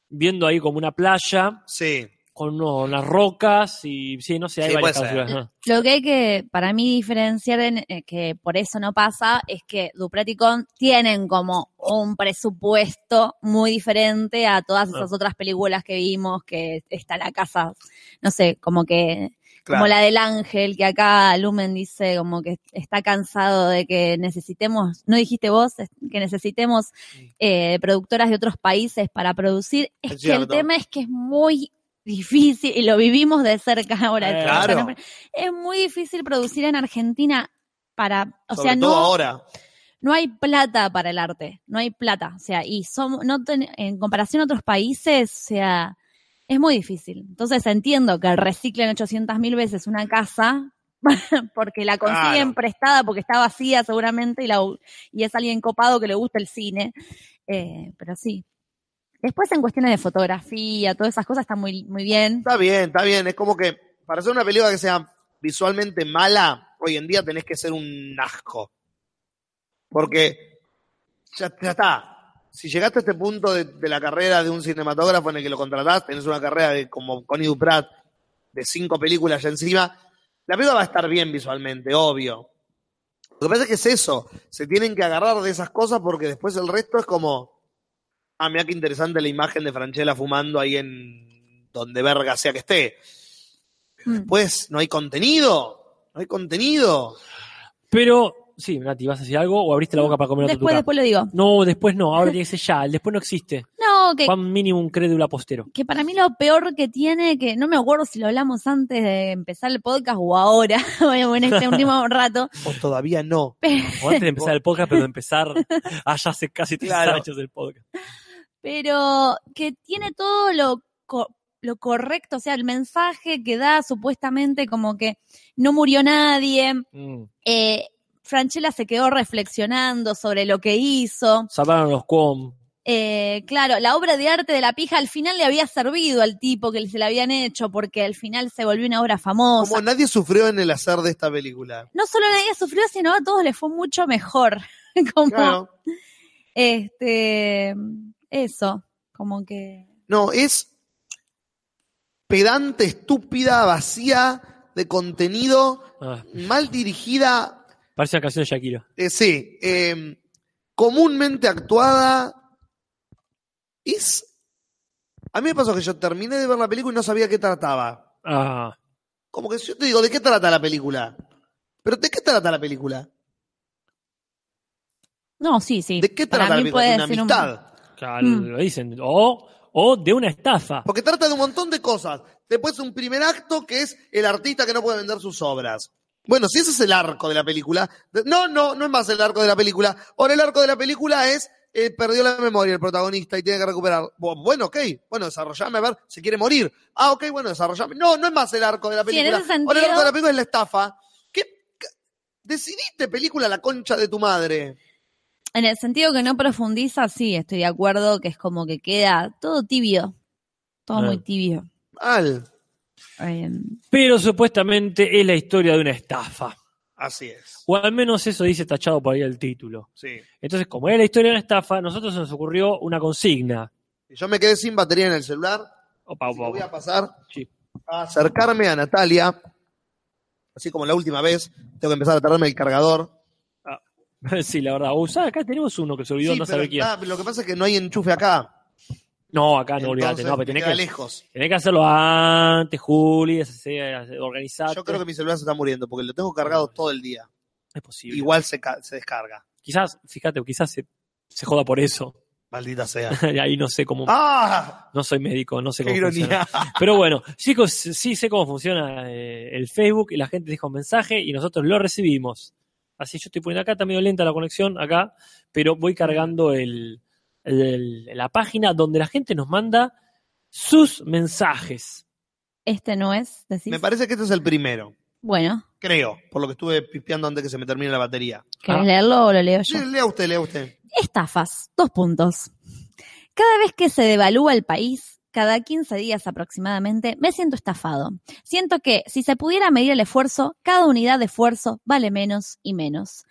viendo ahí como una playa Sí. Con unos- unas rocas y sí, no sé, hay Sí, varias. Lo que hay que, para mí, diferenciar, en, eh, que por eso no pasa, es que Duprat y Con tienen como un presupuesto muy diferente a todas esas Ah. otras películas que vimos, que está la casa, no sé, como que, Claro. como la del ángel, que acá Lumen dice como que está cansado de que necesitemos, no dijiste vos, que necesitemos eh, productoras de otros países para producir, es, Es que el tema es que es muy difícil, y lo vivimos de cerca ahora. Eh, claro. es muy difícil producir en Argentina para, o Sobre sea, todo no, ahora. no hay plata para el arte, no hay plata, o sea, y somos, no ten- en comparación a otros países, o sea, es muy difícil. Entonces entiendo que reciclen 800 mil veces una casa (laughs) porque la consiguen Claro. prestada porque está vacía seguramente y, la, y es alguien copado que le gusta el cine, Eh, pero sí. Después en cuestiones de fotografía, todas esas cosas están muy, muy bien. Está bien, está bien. Es como que para hacer una película que sea visualmente mala, hoy en día tenés que ser un asco. Porque ya, está. Si llegaste a este punto de, de la carrera de un cinematógrafo en el que lo contratás, tenés una carrera de como Connie Duprat, de cinco películas ya encima, la película va a estar bien visualmente, obvio. Lo que pasa es que es eso. Se tienen que agarrar de esas cosas porque después el resto es como. Ah, mira qué interesante la imagen de Franchella fumando ahí en donde verga sea que esté. Mm. Después no hay contenido. No hay contenido. Pero, sí, Nati, ¿vas a decir algo o abriste la boca para comer otro Después, después lo digo. No, después no, ahora tiene que ser ya, el después no existe. No, que, Juan mínimo un crédula postero. que para mí lo peor que tiene, que no me acuerdo si lo hablamos antes de empezar el podcast o ahora, (laughs) o en este último (laughs) rato, O todavía no. O antes de empezar el podcast, pero de empezar (laughs) allá hace casi tres Claro. años el podcast. Pero que tiene todo lo, co- lo correcto, o sea, el mensaje que da supuestamente como que no murió nadie, Mm. eh, Franchella se quedó reflexionando sobre lo que hizo. Salvaron los com. Eh, claro, la obra de arte de la pija al final le había servido al tipo que se la habían hecho porque al final se volvió una obra famosa. Como nadie sufrió en el hacer de esta película. No solo nadie sufrió, sino a todos les fue mucho mejor. (laughs) como, Claro. este, eso, como que... No, es pedante, estúpida, vacía de contenido, Ah, mal dirigida, parece una canción de Shakira. eh, sí, eh, comúnmente actuada. Es. A mí me pasó que yo terminé de ver la película y no sabía qué trataba. Ah, Como que yo te digo, ¿de qué trata la película? ¿Pero de qué trata la película? No, sí, sí. ¿De qué Para trata la mí película? puede De una ser un- claro, Mm. lo dicen. O, o de una estafa. Porque trata de un montón de cosas. Después un primer acto que es el artista que no puede vender sus obras. Bueno, si ese es el arco de la película. No, no, no es más el arco de la película. Ahora el arco de la película es eh, perdió la memoria el protagonista y tiene que recuperar. Bu- Bueno, ok. Bueno, desarrollame a ver, se quiere morir. Ah, ok, bueno, desarrollame. No, no es más el arco de la Sí, película. ese Ahora el arco sentido- de la película es la estafa. ¿Qué? qué- Decidiste película la concha de tu madre. En el sentido que no profundiza, sí, estoy de acuerdo que es como que queda todo tibio. Todo Ah. muy tibio. Mal. Eh, Pero supuestamente es la historia de una estafa. Así es. O al menos eso dice tachado por ahí el título. Sí. Entonces, como es la historia de una estafa, a nosotros se nos ocurrió una consigna. Yo me quedé sin batería en el celular. Opa, que opa, voy a opa. pasar Sí. a acercarme a Natalia. Así como la última vez, tengo que empezar a traerme el cargador. (laughs) Sí, la verdad. O sea, acá tenemos uno que se olvidó, Sí, no sabe quién. está- lo que pasa es que no hay enchufe acá. No, acá no, olvídate, no, pero tenés que, lejos. tenés que hacerlo antes, Juli, organizar. Yo creo que mi celular se está muriendo porque lo tengo cargado todo el día. es posible. Igual se, ca- se descarga. Quizás, fíjate, quizás se, se joda por eso. Maldita sea. (laughs) Ahí no sé cómo. ¡Ah! No soy médico, no sé ¡Qué cómo ironía! funciona. (laughs) Pero bueno, chicos, sí sé cómo funciona eh, el Facebook y la gente deja un mensaje y nosotros lo recibimos. Así yo estoy poniendo acá, está medio lenta la conexión acá, pero voy cargando el, el- el- la página donde la gente nos manda sus mensajes. este no es, decís. Me parece que este es el primero. Bueno, Creo, por lo que estuve pispeando antes que se me termine la batería. ¿querés Ah. leerlo o lo leo yo? Sí, lea usted, lea usted. Estafas, dos puntos. Cada vez que se devalúa el país, cada 15 días aproximadamente, me siento estafado. Siento que si se pudiera medir el esfuerzo, cada unidad de esfuerzo vale menos y menos.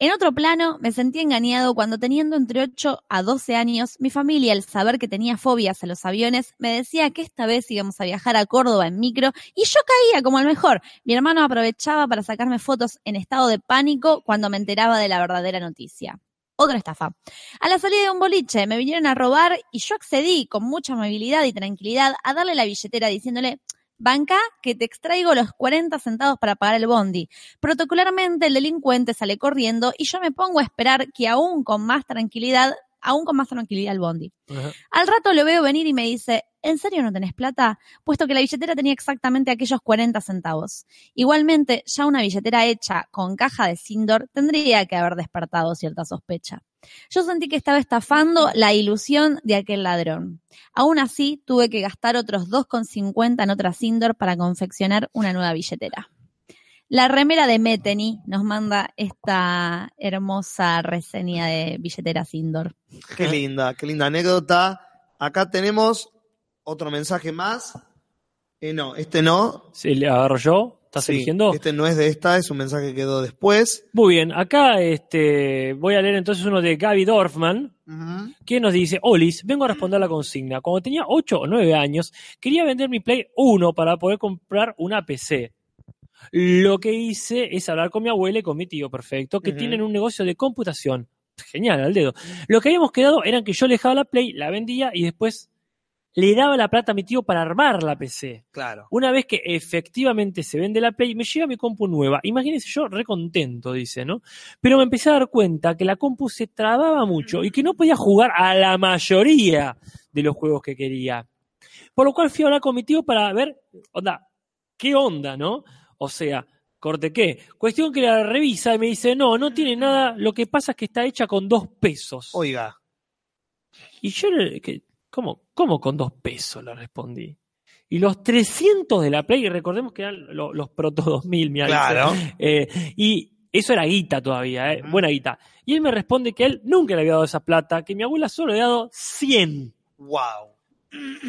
En otro plano, me sentí engañado cuando teniendo entre 8 a 12 años, mi familia, al saber que tenía fobias a los aviones, me decía que esta vez íbamos a viajar a Córdoba en micro y yo caía como el mejor. Mi hermano aprovechaba para sacarme fotos en estado de pánico cuando me enteraba de la verdadera noticia. Otra estafa. A la salida de un boliche me vinieron a robar y yo accedí con mucha amabilidad y tranquilidad a darle la billetera diciéndole, banca que te extraigo los 40 centavos para pagar el bondi. Protocolarmente el delincuente sale corriendo y yo me pongo a esperar que aún con más tranquilidad, aún con más tranquilidad el bondi. Al rato lo veo venir y me dice, ¿en serio no tenés plata? Puesto que la billetera tenía exactamente aquellos 40 centavos. Igualmente, ya una billetera hecha con caja de Sindor tendría que haber despertado cierta sospecha. Yo sentí que estaba estafando la ilusión de aquel ladrón. Aún así, tuve que gastar otros 2,50 en otra Sindor para confeccionar una nueva billetera. La remera de Meteni nos manda esta hermosa reseña de billetera Sindor. Qué linda, qué linda anécdota. Acá tenemos otro mensaje más. Eh, no, este no. Sí, le agarro yo. ¿Estás Sí, eligiendo? Este no es de esta, es un mensaje que quedó después. Muy bien, acá este, voy a leer entonces uno de Gaby Dorfman, que nos dice, Olis, vengo a responder la consigna. Cuando tenía 8 o 9 años, quería vender mi Play 1 para poder comprar una PC. Lo que hice es hablar con mi abuela y con mi tío, perfecto, que tienen un negocio de computación. Genial, al dedo. Lo que habíamos quedado era que yo le dejaba la Play, la vendía y después le daba la plata a mi tío para armar la PC. Claro. Una vez que efectivamente se vende la Play, me llega mi compu nueva. Imagínense yo recontento, dice, ¿no? Pero me empecé a dar cuenta que la compu se trababa mucho y que no podía jugar a la mayoría de los juegos que quería. Por lo cual fui a hablar con mi tío para ver, onda, ¿qué onda, no? O sea, corte qué. Cuestión que la revisa y me dice, no, no tiene nada, lo que pasa es que está hecha con dos pesos. Oiga. Y yo, que- ¿cómo, ¿cómo con dos pesos? Le respondí. Y los 300 de la Play, recordemos que eran lo- los Proto 2000, mi Claro. Eh, y eso era guita todavía, eh, buena guita. Y él me responde que él nunca le había dado esa plata, que mi abuela solo le había dado 100. Wow.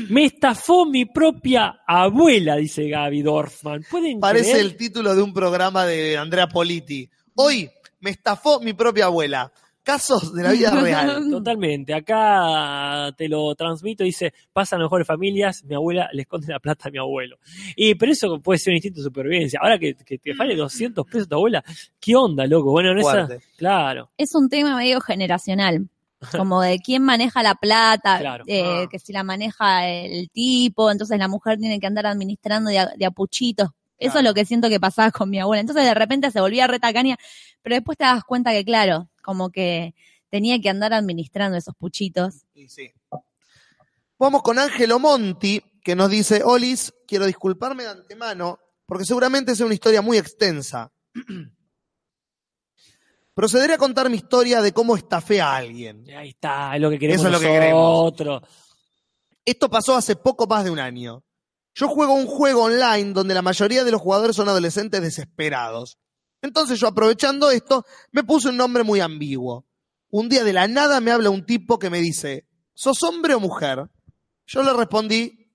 Me estafó mi propia abuela, dice Gaby Dorfman. ¿Pueden Parece creer? el título de un programa de Andrea Politi. Hoy me estafó mi propia abuela. Casos de la vida real. (laughs) Totalmente. Acá te lo transmito. Dice, pasan mejores familias. Mi abuela le esconde la plata a mi abuelo. Y pero eso puede ser un instinto de supervivencia. Ahora que, que te vale 200 pesos tu abuela, ¿qué onda, loco? Bueno, en esa, Fuerte. claro. Es un tema medio generacional. Como de quién maneja la plata, Claro. eh, Ah. que si la maneja el tipo, entonces la mujer tiene que andar administrando de a, de a puchitos. Eso Claro. es lo que siento que pasaba con mi abuela. Entonces de repente se volvía retacaña, pero después te das cuenta que, claro, como que tenía que andar administrando esos puchitos. Sí, sí. Vamos con Ángelo Monti, que nos dice, Olis, quiero disculparme de antemano, porque seguramente es una historia muy extensa. (clears throat) Procederé a contar mi historia de cómo estafé a alguien. Ahí está, es lo que queremos Eso es lo que queremos. Esto pasó hace poco más de un año. Yo juego un juego online donde la mayoría de los jugadores son adolescentes desesperados. Entonces yo aprovechando esto, me puse un nombre muy ambiguo. Un día de la nada me habla un tipo que me dice, ¿sos hombre o mujer? Yo le respondí,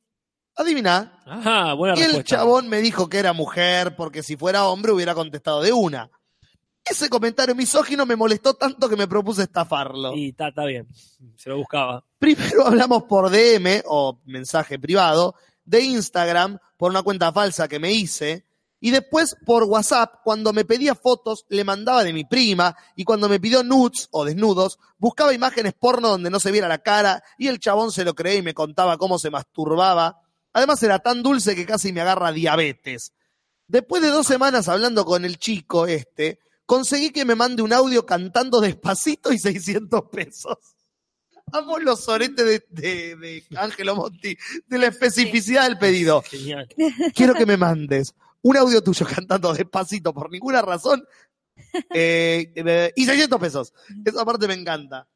adivina. Ajá, buena Y el chabón me dijo que era mujer, porque si fuera hombre hubiera contestado de una. Ese comentario misógino me molestó tanto que me propuse estafarlo. Y está, está bien. Se lo buscaba. Primero hablamos por DM o mensaje privado de Instagram por una cuenta falsa que me hice y después por WhatsApp cuando me pedía fotos le mandaba de mi prima y cuando me pidió nudes o desnudos buscaba imágenes porno donde no se viera la cara y el chabón se lo creía y me contaba cómo se masturbaba. Además era tan dulce que casi me agarra diabetes. Después de dos semanas hablando con el chico este, conseguí que me mande un audio cantando despacito y 600 pesos. Amo los soretes de, de, de Ángelo Monti, de la especificidad del pedido. Genial. Quiero que me mandes un audio tuyo cantando despacito por ninguna razón eh, eh, y 600 pesos. Esa parte me encanta.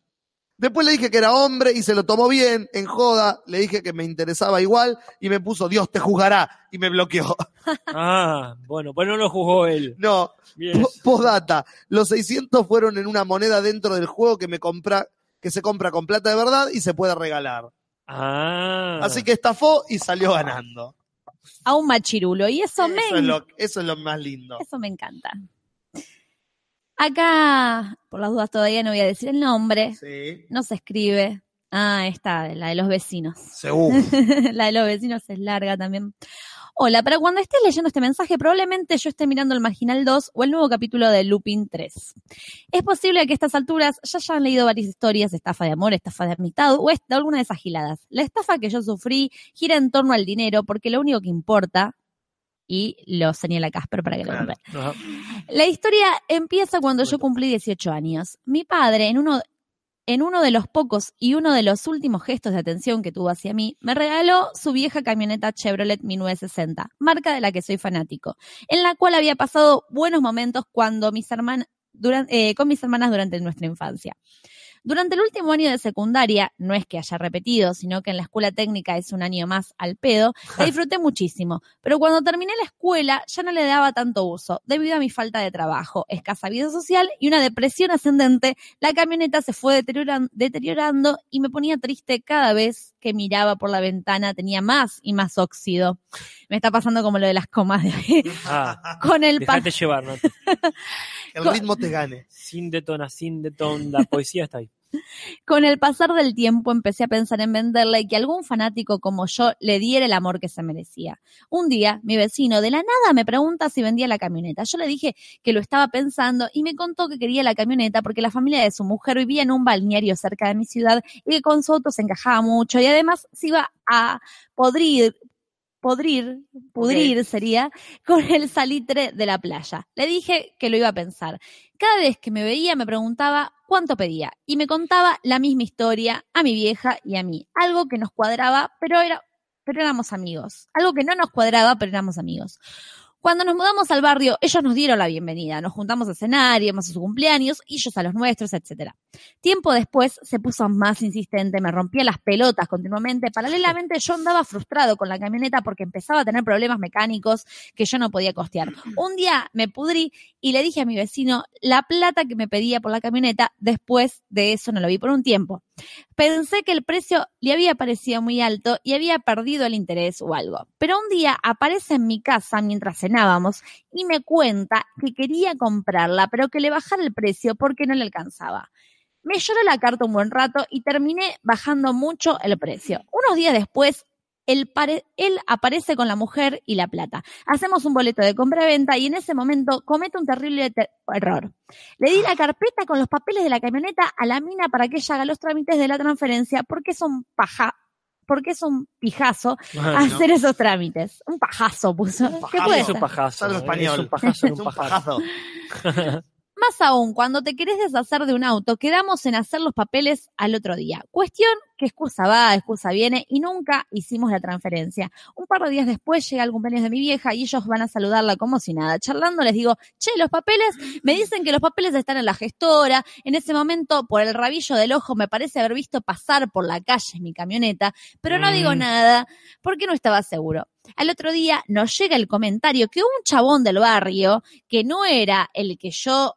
Después le dije que era hombre y se lo tomó bien, en joda. Le dije que me interesaba igual y me puso Dios te juzgará y me bloqueó. (laughs) Ah, bueno, pues no lo jugó él. No. Po- Postdata. Los 600 fueron en una moneda dentro del juego que me compra, que se compra con plata de verdad y se puede regalar. Ah. Así que estafó y salió ganando. A un machirulo. Y eso, me Eso es lo, eso es lo más lindo. Eso me encanta. Acá, por las dudas todavía no voy a decir el nombre. Sí. No se escribe. Ah, esta, la de los vecinos. Seguro. (laughs) la de los vecinos es larga también. Hola, para cuando estés leyendo este mensaje, probablemente yo esté mirando el Marginal 2 o el nuevo capítulo de Lupin 3. Es posible que a estas alturas ya hayan leído varias historias, estafa de amor, estafa de amistad o esta- alguna de esas giladas. La estafa que yo sufrí gira en torno al dinero porque lo único que importa, y lo señala Casper para que lo Ajá. la historia empieza cuando yo cumplí 18 años. Mi padre, en uno, en uno de los pocos y uno de los últimos gestos de atención que tuvo hacia mí, me regaló su vieja camioneta Chevrolet 1960, marca de la que soy fanático, en la cual había pasado buenos momentos cuando mis hermanas, con mis hermanas durante nuestra infancia. Durante el último año de secundaria, no es que haya repetido, sino que en la escuela técnica es un año más al pedo, la (laughs) disfruté muchísimo. Pero cuando terminé la escuela ya no le daba tanto uso, debido a mi falta de trabajo, escasa vida social y una depresión ascendente, la camioneta se fue deterioran- deteriorando y me ponía triste cada vez que miraba por la ventana, tenía más y más óxido. Me está pasando como lo de las comas de Ah, con el Dejate llevar, (laughs) el ritmo te gane. Sin detona, sin detón, la poesía está ahí. Con el pasar del tiempo empecé a pensar en venderla y que algún fanático como yo le diera el amor que se merecía. Un día, mi vecino de la nada me pregunta si vendía la camioneta. Yo le dije que lo estaba pensando y me contó que quería la camioneta porque la familia de su mujer vivía en un balneario cerca de mi ciudad y que con su auto se encajaba mucho y además se iba a podrir podrir, pudrir sería, con el salitre de la playa. Le dije que lo iba a pensar. Cada vez que me veía me preguntaba cuánto pedía y me contaba la misma historia a mi vieja y a mí. Algo que nos cuadraba, pero era pero éramos amigos. Algo que no nos cuadraba, pero éramos amigos. Cuando nos mudamos al barrio, ellos nos dieron la bienvenida. Nos juntamos a cenar, íbamos a su cumpleaños, ellos a los nuestros, etc. Tiempo después se puso más insistente, me rompía las pelotas continuamente. Paralelamente yo andaba frustrado con la camioneta porque empezaba a tener problemas mecánicos que yo no podía costear. (clears throat) Un día me pudrí y le dije a mi vecino la plata que me pedía por la camioneta. Después de eso no lo vi por un tiempo. Pensé que el precio le había parecido muy alto y había perdido el interés o algo. Pero un día aparece en mi casa mientras cenábamos y me cuenta que quería comprarla, pero que le bajara el precio porque no le alcanzaba. Me lloró la carta un buen rato y terminé bajando mucho el precio. Unos días después, él, pare- él aparece con la mujer y la plata. Hacemos un boleto de compra-venta y en ese momento comete un terrible te- error. Le di la carpeta con los papeles de la camioneta a la mina para que ella haga los trámites de la transferencia porque es un paja porque es un pijazo no. hacer esos trámites. Un pajazo puso. ¿Qué puede es un pajazo. Salvo eh, español. Es un pajazo Es un (laughs) un pajazo. Más aún, cuando te querés deshacer de un auto, quedamos en hacer los papeles al otro día. Cuestión que excusa va, excusa viene y nunca hicimos la transferencia. Un par de días después llega el cumpleaños de mi vieja y ellos van a saludarla como si nada. Charlando les digo, che, los papeles, me dicen que los papeles están en la gestora. En ese momento, por el rabillo del ojo, me parece haber visto pasar por la calle mi camioneta, pero no digo Mm. nada porque no estaba seguro. Al otro día nos llega el comentario que un chabón del barrio, que no era el que yo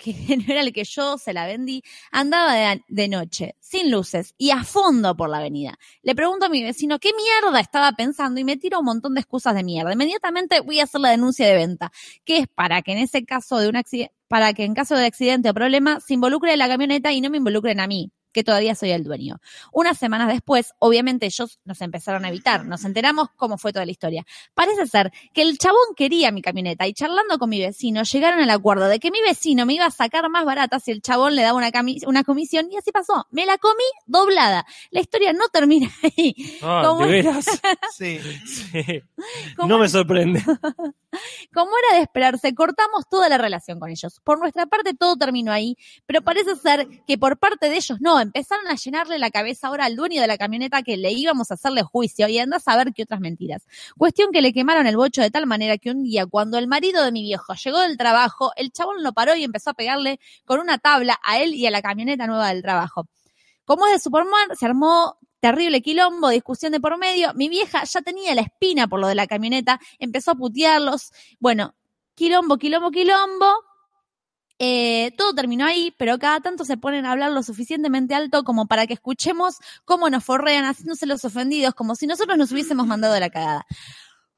que (laughs) no era el que yo se la vendí, andaba de, noche, sin luces y a fondo por la avenida. Le pregunto a mi vecino qué mierda estaba pensando y me tira un montón de excusas de mierda. Inmediatamente voy a hacer la denuncia de venta, que es para que en ese caso de un accidente, para que en caso de accidente o problema se involucre la camioneta y no me involucren a mí que todavía soy el dueño. Unas semanas después, obviamente ellos nos empezaron a evitar, nos enteramos cómo fue toda la historia. Parece ser que el chabón quería mi camioneta y charlando con mi vecino llegaron al acuerdo de que mi vecino me iba a sacar más barata si el chabón le daba una, una comisión y así pasó. Me la comí doblada. La historia no termina ahí. Ah, Como- de veras. (laughs) Sí. Sí. ¿Cómo No me sorprende. (laughs) Como era de esperarse, cortamos toda la relación con ellos. Por nuestra parte todo terminó ahí, pero parece ser que por parte de ellos no, empezaron a llenarle la cabeza ahora al dueño de la camioneta que le íbamos a hacerle juicio y andás a ver qué otras mentiras. Cuestión que le quemaron el bocho de tal manera que un día cuando el marido de mi viejo llegó del trabajo, el chabón lo paró y empezó a pegarle con una tabla a él y a la camioneta nueva del trabajo. Como es de Superman, se armó terrible quilombo, discusión de por medio. Mi vieja ya tenía la espina por lo de la camioneta, empezó a putearlos. Bueno, quilombo, quilombo, quilombo. Eh, todo terminó ahí, pero cada tanto se ponen a hablar lo suficientemente alto como para que escuchemos cómo nos forrean haciéndose los ofendidos, como si nosotros nos hubiésemos mandado la cagada.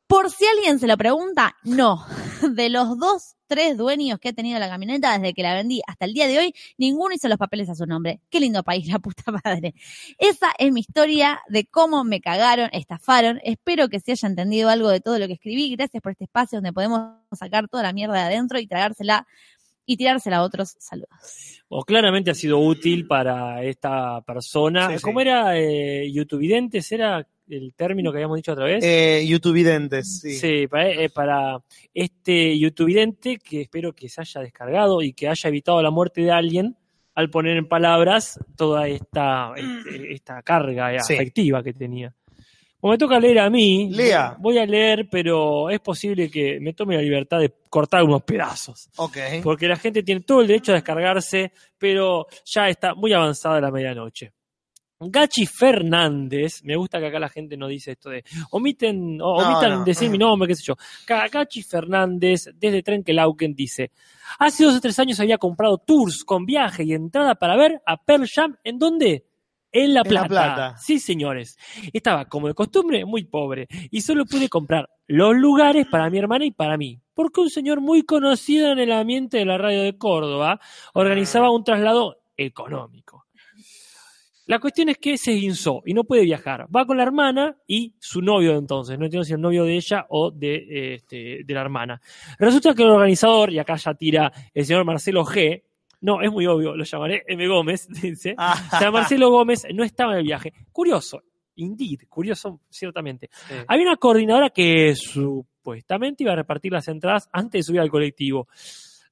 Por si alguien se lo pregunta, no. (laughs) De los dos, tres dueños que he tenido la camioneta desde que la vendí hasta el día de hoy, ninguno hizo los papeles a su nombre. Qué lindo país, la puta madre. Esa es mi historia de cómo me cagaron, estafaron. Espero que se haya entendido algo de todo lo que escribí. Gracias por este espacio donde podemos sacar toda la mierda de adentro y tragársela y tirársela a otros. Saludos. O claramente ha sido útil para esta persona. Sí, sí. ¿Cómo era? Eh, ¿Youtubeidentes era el término que habíamos dicho otra vez? Eh, YouTubeidentes, sí. Sí, para, eh, para este youtubeidente que espero que se haya descargado y que haya evitado la muerte de alguien al poner en palabras toda esta, este- esta carga Sí. afectiva que tenía. Como me toca leer a mí, Lea. voy a leer, pero es posible que me tome la libertad de cortar unos pedazos. Ok. Porque la gente tiene todo el derecho a descargarse, pero ya está muy avanzada la medianoche. Gachi Fernández, me gusta que acá la gente no dice esto de omiten, o- No, omitan no. decir mi nombre, qué sé yo. Ga- Gachi Fernández, desde Trenkelauken, dice: Hace dos o tres años había comprado tours con viaje y entrada para ver a Pearl Jam. ¿En dónde? En La En La Plata. Sí, señores. Estaba, como de costumbre, muy pobre y solo pude comprar los lugares para mi hermana y para mí. Porque un señor muy conocido en el ambiente de la radio de Córdoba organizaba un traslado económico. La cuestión es que se guinzó y no puede viajar. Va con la hermana y su novio de entonces. No entiendo si el novio de ella o de, este, de la hermana. Resulta que el organizador, y acá ya tira el señor Marcelo G. No, es muy obvio, lo llamaré M. Gómez, (laughs) dice. O sea, Marcelo Gómez no estaba en el viaje. Curioso, indeed, curioso, ciertamente. Había una coordinadora que supuestamente iba a repartir las entradas antes de subir al colectivo.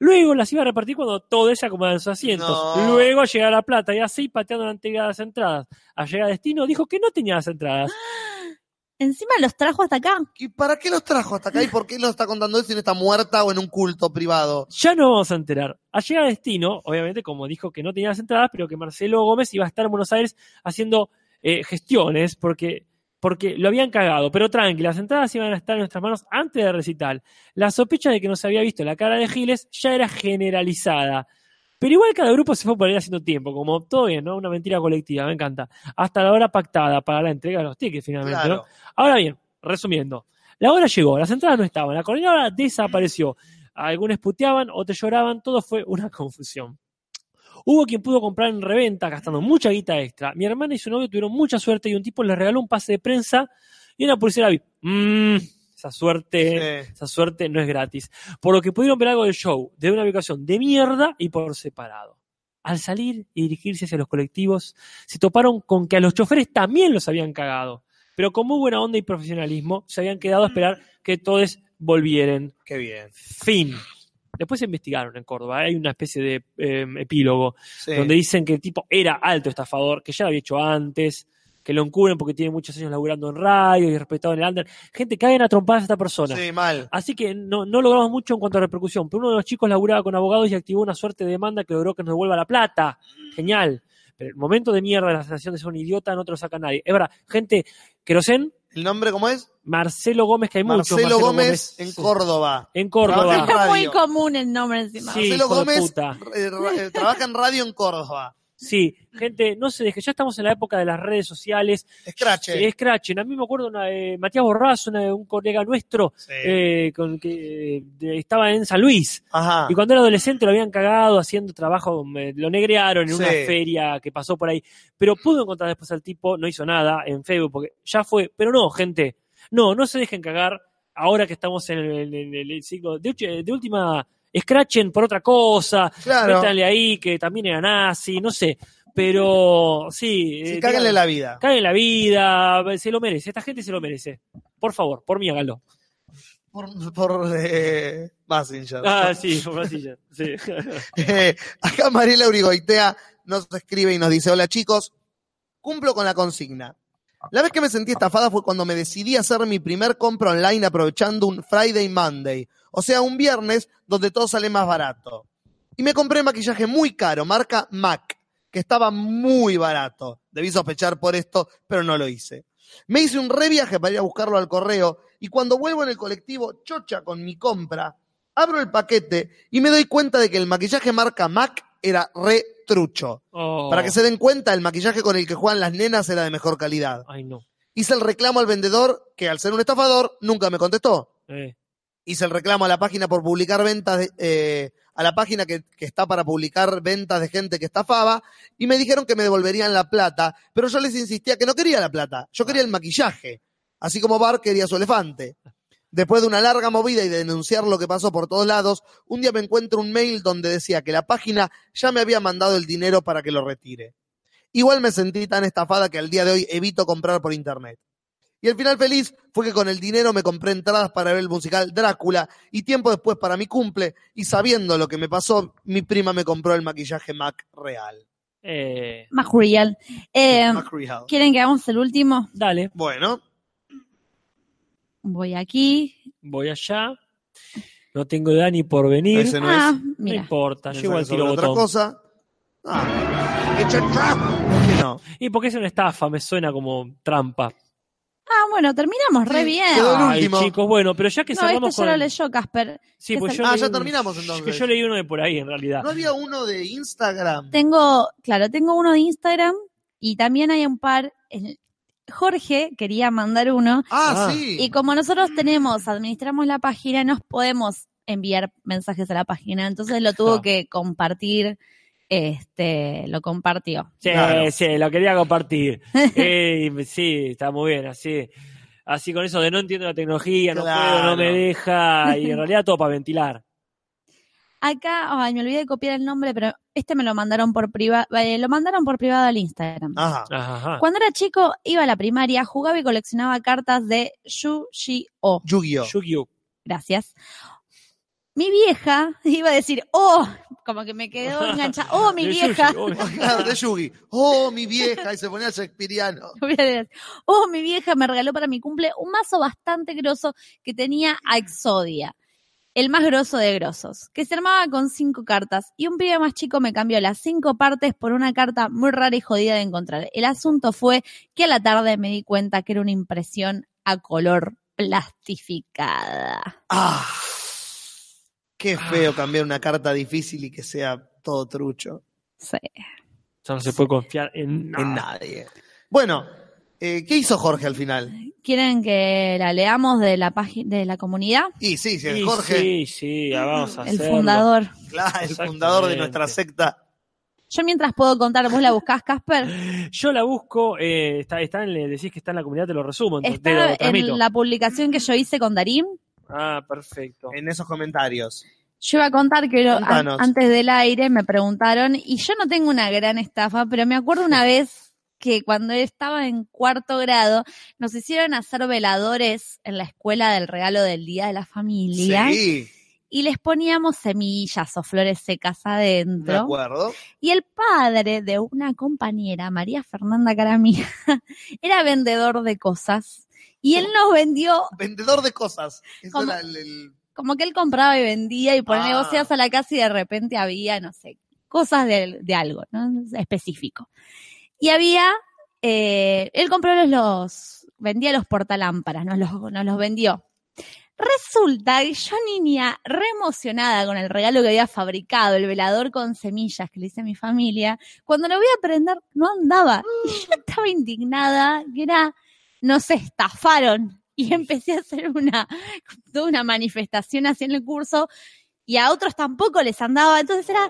Luego las iba a repartir cuando todo ella acomodaba en sus asientos. No. Luego llegaba la plata y así pateando la de las entradas. Al llegar a destino dijo que no tenía las entradas. Encima los trajo hasta acá. ¿Y para qué los trajo hasta acá? ¿Y por qué lo está contando él si no está muerta o en un culto privado? Ya no vamos a enterar. Al llegar a destino, obviamente, como dijo que no tenía las entradas, pero que Marcelo Gómez iba a estar en Buenos Aires haciendo eh, gestiones porque, porque lo habían cagado. Pero tranqui, las entradas iban a estar en nuestras manos antes del recital. La sospecha de que no se había visto la cara de Giles ya era generalizada. Pero igual cada grupo se fue por ahí haciendo tiempo, como todo bien, ¿no? Una mentira colectiva, me encanta. Hasta la hora pactada para la entrega de los tickets, finalmente, Claro. ¿no? Ahora bien, resumiendo. La hora llegó, las entradas no estaban, la coordinadora desapareció. Algunos puteaban, otros lloraban, todo fue una (laughs) confusión. Hubo quien pudo comprar en reventa gastando mucha guita extra. Mi hermana y su novio tuvieron mucha suerte y un tipo les regaló un pase de prensa y una pulsera VIP. Mm, esa suerte, esa suerte no es gratis. Por lo que pudieron ver algo del show de una ubicación de mierda y por separado. Al salir y dirigirse hacia los colectivos, se toparon con que a los choferes también los habían cagado. Pero con muy buena onda y profesionalismo, se habían quedado a esperar que todos volvieran. Qué bien. Fin. Después se investigaron en Córdoba. Hay una especie de eh, epílogo Sí. donde dicen que el tipo era alto estafador, que ya lo había hecho antes, que lo encubren porque tiene muchos años laburando en radio y respetado en el under. Gente, caen a trompadas a esta persona. Sí, mal. Así que no, no logramos mucho en cuanto a repercusión. Pero uno de los chicos laburaba con abogados y activó una suerte de demanda que logró que nos devuelva la plata. Genial. Pero el momento de mierda de la sensación de ser un idiota no te lo saca nadie. Es verdad, gente, Querosén, ¿El nombre cómo es? Marcelo Gómez, que hay muchos. Marcelo Gómez en Sí. Córdoba. En Córdoba. Es muy común el nombre encima. Sí, Marcelo Gómez puta. eh, eh, trabaja en radio en Córdoba. Sí, gente, no se deje, ya estamos en la época de las redes sociales. Scratch. Eh, Scratchen. A mí me acuerdo una, de Matías Borrazo, una un colega nuestro, eh, con que eh, estaba en San Luis. Ajá. Y cuando era adolescente lo habían cagado haciendo trabajo, me- lo negrearon en Sí. una feria que pasó por ahí. Pero pudo encontrar después al tipo, no hizo nada en Facebook, porque ya fue. Pero no, gente, no, no se dejen cagar ahora que estamos en el, en el- siglo de, de última. Scratchen por otra cosa, Claro. métanle ahí que también era nazi, no sé. Pero sí. Sí, eh, la vida. Cáguenle la vida, se lo merece, esta gente se lo merece. Por favor, por mí háganlo. Por, por eh, Basinger. Ah, sí, por sí. (laughs) Eh, acá Mariela Urigoitea nos escribe y nos dice, hola chicos, cumplo con la consigna. La vez que me sentí estafada fue cuando me decidí a hacer mi primer compra online aprovechando un Friday Monday, o sea, un viernes donde todo sale más barato. Y me compré maquillaje muy caro, marca MAC, que estaba muy barato. Debí sospechar por esto, pero no lo hice. Me hice un reviaje para ir a buscarlo al correo y cuando vuelvo en el colectivo chocha con mi compra, abro el paquete y me doy cuenta de que el maquillaje marca MAC era re trucho. Oh. Para que se den cuenta, el maquillaje con el que juegan las nenas era de mejor calidad. Ay, no. Hice el reclamo al vendedor, que al ser un estafador, nunca me contestó. Eh. Hice el reclamo a la página por publicar ventas, de- eh, a la página que, que está para publicar ventas de gente que estafaba, y me dijeron que me devolverían la plata, pero yo les insistía que no quería la plata, yo quería el maquillaje, así como Bar quería su elefante. Después de una larga movida y de denunciar lo que pasó por todos lados, un día me encuentro un mail donde decía que la página ya me había mandado el dinero para que lo retire. Igual me sentí tan estafada que al día de hoy evito comprar por internet. Y el final feliz fue que con el dinero me compré entradas para ver el musical Drácula y tiempo después para mi cumple y sabiendo lo que me pasó, mi prima me compró el maquillaje MAC real. Eh, Más real. Eh, Mac real. ¿Quieren que hagamos el último? dale, Bueno, Voy aquí. voy allá. No tengo edad ni por venir. ese no ah, es. No importa, llego al tiro otra botón. cosa. Ah, it's a trap. ¿Por qué no? Y porque es una estafa, me suena como trampa. Ah, bueno, terminamos re bien. quedó el Ay, último. chicos, bueno, pero ya que No, cerramos este ya con lo leyó Casper. Sí, que pues es yo Ah, leí ya un- terminamos Que entonces. yo leí uno de por ahí, en realidad. ¿No había uno de Instagram? Tengo, claro, tengo uno de Instagram y también hay un par. el- Jorge quería mandar uno Ah, Ah. sí. y como nosotros tenemos, administramos la página, nos podemos enviar mensajes a la página, entonces lo tuvo Ah. que compartir este, lo compartió. Sí, Claro. sí, lo quería compartir. (laughs) Eh, sí, está muy bien, así. Así con eso de no entiendo la tecnología, no Claro. puedo, no me deja, y en realidad todo para ventilar. Acá, ay, me olvidé de copiar el nombre, pero este me lo mandaron por privado, lo mandaron por privado al Instagram. Ajá. Ajá, ajá. Cuando era chico, iba a la primaria, jugaba y coleccionaba cartas de Yu-Gi-Oh! Yu-Gi-Oh. Yu-Gi-Oh! Gracias. Mi vieja (laughs) iba a decir, oh, como que me quedó (laughs) enganchada, oh, mi De vieja. Yu-Gi, obvio. Claro, de Yugi. Oh, mi vieja. Y se ponía shakespeariano. (laughs) Oh, mi vieja me regaló para mi cumple un mazo bastante grosso que tenía a Exodia, el más grosso de grosos, que se armaba con cinco cartas y un pibe más chico me cambió las cinco partes por una carta muy rara y jodida de encontrar. El asunto fue que a la tarde me di cuenta que era una impresión a color plastificada. Ah. Qué feo cambiar una carta difícil y que sea todo trucho. Sí. Ya no se puede confiar en nadie. Bueno, eh, ¿qué hizo Jorge al final? ¿Quieren que la leamos de la página de la comunidad? Y sí, sí, Sí, Jorge, Sí, sí, ya vamos a El hacerlo. fundador. claro, el fundador de nuestra secta. Yo mientras puedo contar, ¿vos la buscás, Casper? Yo la busco, eh, está, está en, decís que está en la comunidad, te lo resumo, entonces, te lo Está en la publicación que yo hice con Darín. Ah, perfecto. En esos comentarios. Yo iba a contar que lo- an- Contanos. antes del aire me preguntaron, y yo no tengo una gran estafa, pero me acuerdo una vez que cuando estaba en cuarto grado nos hicieron hacer veladores en la escuela del regalo del Día de la Familia Sí, y les poníamos semillas o flores secas de adentro. acuerdo. Y el padre de una compañera, María Fernanda Caramía, (laughs) era vendedor de cosas. Y él nos vendió, Vendedor de cosas. Eso ¿Cómo? era el, el- como que él compraba y vendía y ponía Ah. negociados a la casa y de repente había, no sé, cosas de, de algo, ¿no? Específico. Y había, eh, él compró los, los, vendía los portalámparas, nos los, nos los vendió. Resulta que yo, niña, re emocionada con el regalo que había fabricado, el velador con semillas que le hice a mi familia, cuando lo voy a prender no andaba. Y yo estaba indignada, que era, nos estafaron. Y empecé a hacer una, toda una manifestación así en el curso y a otros tampoco les andaba. Entonces era,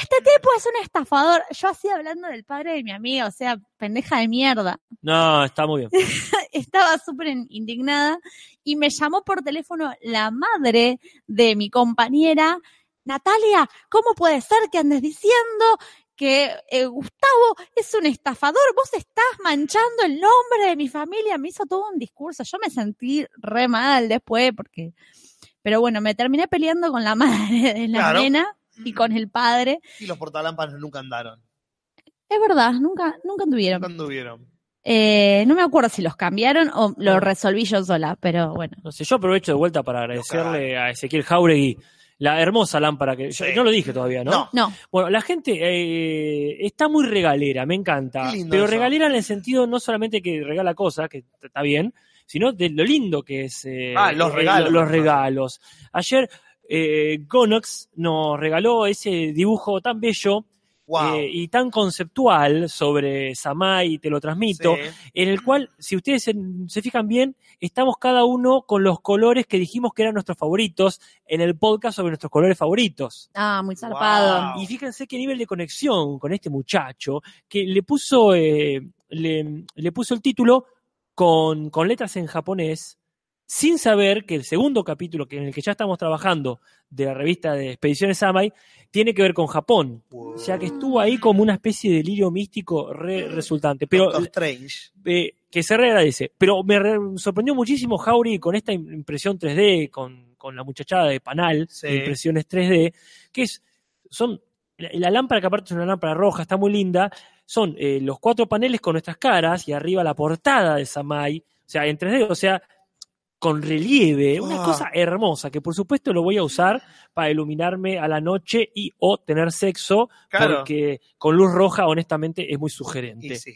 este tipo es un estafador. Yo así hablando del padre de mi amiga, o sea, pendeja de mierda. No, está muy bien. (laughs) Estaba súper in- indignada y me llamó por teléfono la madre de mi compañera. Natalia, ¿cómo puede ser que andes diciendo que eh, Gustavo es un estafador? Vos estás manchando el nombre de mi familia. Me hizo todo un discurso. Yo me sentí re mal después porque... Pero bueno, me terminé peleando con la (laughs) madre de la Claro. nena y con el padre. Y los portalámparas nunca andaron. Es verdad, nunca, nunca tuvieron. Nunca anduvieron. Eh, no me acuerdo si los cambiaron o lo resolví yo sola, pero bueno. No sé, yo aprovecho de vuelta para agradecerle a Ezequiel Jauregui la hermosa lámpara que yo Sí. no lo dije todavía, ¿no? No. No, Bueno, la gente eh, está muy regalera, me encanta. Qué lindo Pero eso. regalera en el sentido no solamente que regala cosas, que está bien, sino de lo lindo que es eh, Ah, los eh, regalos. los regalos. Ayer eh, Gonox nos regaló ese dibujo tan bello Wow. eh, y tan conceptual sobre Samai, te lo transmito, Sí. en el cual, si ustedes se, se fijan bien, estamos cada uno con los colores que dijimos que eran nuestros favoritos en el podcast sobre nuestros colores favoritos. ah, muy zarpado. Wow. Y fíjense qué nivel de conexión con este muchacho que le puso, eh, le, le puso el título con, con letras en japonés, sin saber que el segundo capítulo que en el que ya estamos trabajando de la revista de Expediciones Samai tiene que ver con Japón. O sea que estuvo ahí como una especie de delirio místico re- resultante. Pero Strange. eh, que se reagradece. Pero me re- sorprendió muchísimo Jauri con esta im- impresión 3D, con, con la muchachada de Panal, Sí. de impresiones 3D, que es, son, la, la lámpara que aparte es una lámpara roja, está muy linda, son eh, los cuatro paneles con nuestras caras y arriba la portada de Samai, o sea, en 3D, o sea, con relieve, una Ah. cosa hermosa que por supuesto lo voy a usar para iluminarme a la noche y o tener sexo, Claro. porque con luz roja honestamente es muy sugerente sí.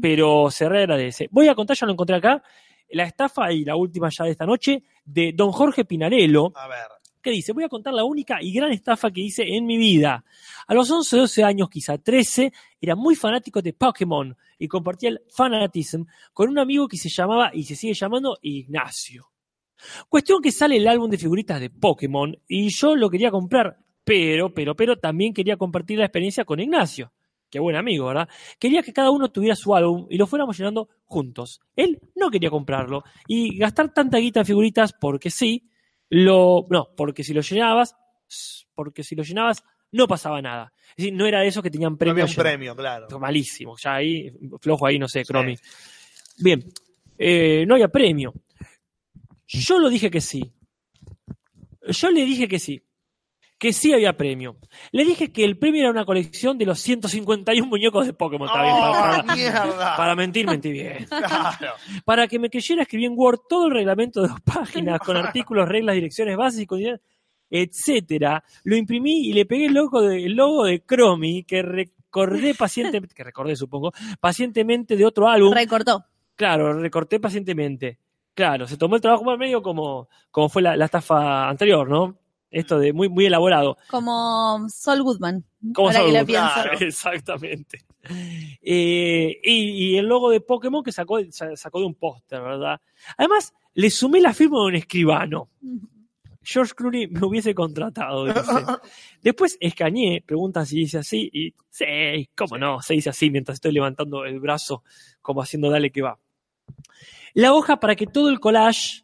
pero se reagradece. Voy a contar, ya lo encontré acá, la estafa y la última ya de esta noche de don Jorge Pinarello, A ver. Que dice, voy a contar la única y gran estafa que hice en mi vida. A los 11, 12 años, quizá 13, era muy fanático de Pokémon y compartía el fanatism con un amigo que se llamaba y se sigue llamando Ignacio. Cuestión que sale el álbum de figuritas de Pokémon y yo lo quería comprar Pero, pero, pero también quería compartir la experiencia con Ignacio. Qué buen amigo, ¿verdad? Quería que cada uno tuviera su álbum y lo fuéramos llenando juntos. Él no quería comprarlo y gastar tanta guita en figuritas porque sí, lo, no, porque si lo llenabas, porque si lo llenabas no pasaba nada. Es decir, no era de esos que tenían No premio. había un premio, claro. Malísimo, ya ahí, flojo ahí, no sé, Cromi. Bien, eh, no había premio. Yo lo dije que sí. Yo le dije que sí. Que sí había premio. Le dije que el premio era una colección de los 151 muñecos de Pokémon. Está bien, ¡Oh, para, para- mierda! para mentir, mentí bien. Claro. Para que me creyera, escribí en Word todo el reglamento de dos páginas con (laughs) artículos, reglas, direcciones, bases y condiciones, etcétera. Lo imprimí y le pegué el logo de, el logo de Chromie que recordé pacientemente, que recordé supongo, pacientemente de otro álbum. Recortó. Claro, recorté pacientemente. Claro, se tomó el trabajo más medio como, como fue la, la estafa anterior, ¿no? Esto de muy, muy elaborado. Como Sol Goodman. Como pienso. Goodman. (laughs) Exactamente. Eh, y, y el logo de Pokémon que sacó, sa- sacó de un póster, ¿verdad? Además, le sumé la firma de un escribano. George Clooney me hubiese contratado. dice. Después escaneé, preguntan si dice así, y sí, cómo no, se dice así mientras estoy levantando el brazo, como haciendo dale que va. La hoja para que todo el collage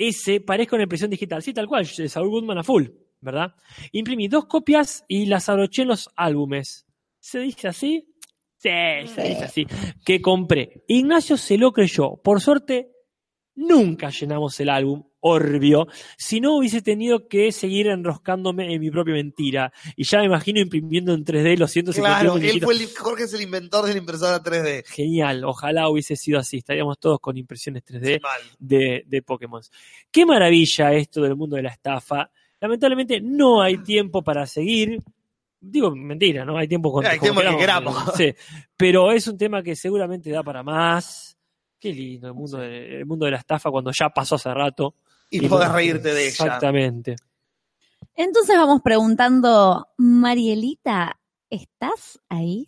ese parezca una impresión digital, sí, tal cual, Saul Goodman a full, ¿verdad? Imprimí dos copias y las abroché en los álbumes. ¿Se dice así? Sí, se dice así. Que compré. Ignacio se lo creyó. Por suerte, nunca llenamos el álbum, Orbio, si no hubiese tenido que seguir enroscándome en mi propia mentira. Y ya me imagino imprimiendo en 3D los 151 Claro, él fue el, Jorge es el inventor de la impresora 3D. Genial, ojalá hubiese sido así. Estaríamos todos con impresiones 3D Mal. de, de Pokémon. Qué maravilla esto del mundo de la estafa. Lamentablemente no hay tiempo para seguir. Digo, mentira, no hay tiempo con Hay tiempo que queramos. Sí, pero es un tema que seguramente da para más. Qué lindo el mundo, de, el mundo de la estafa cuando ya pasó hace rato. Y podés no- reírte de ella. Exactamente. Entonces vamos preguntando, Marielita, ¿estás ahí?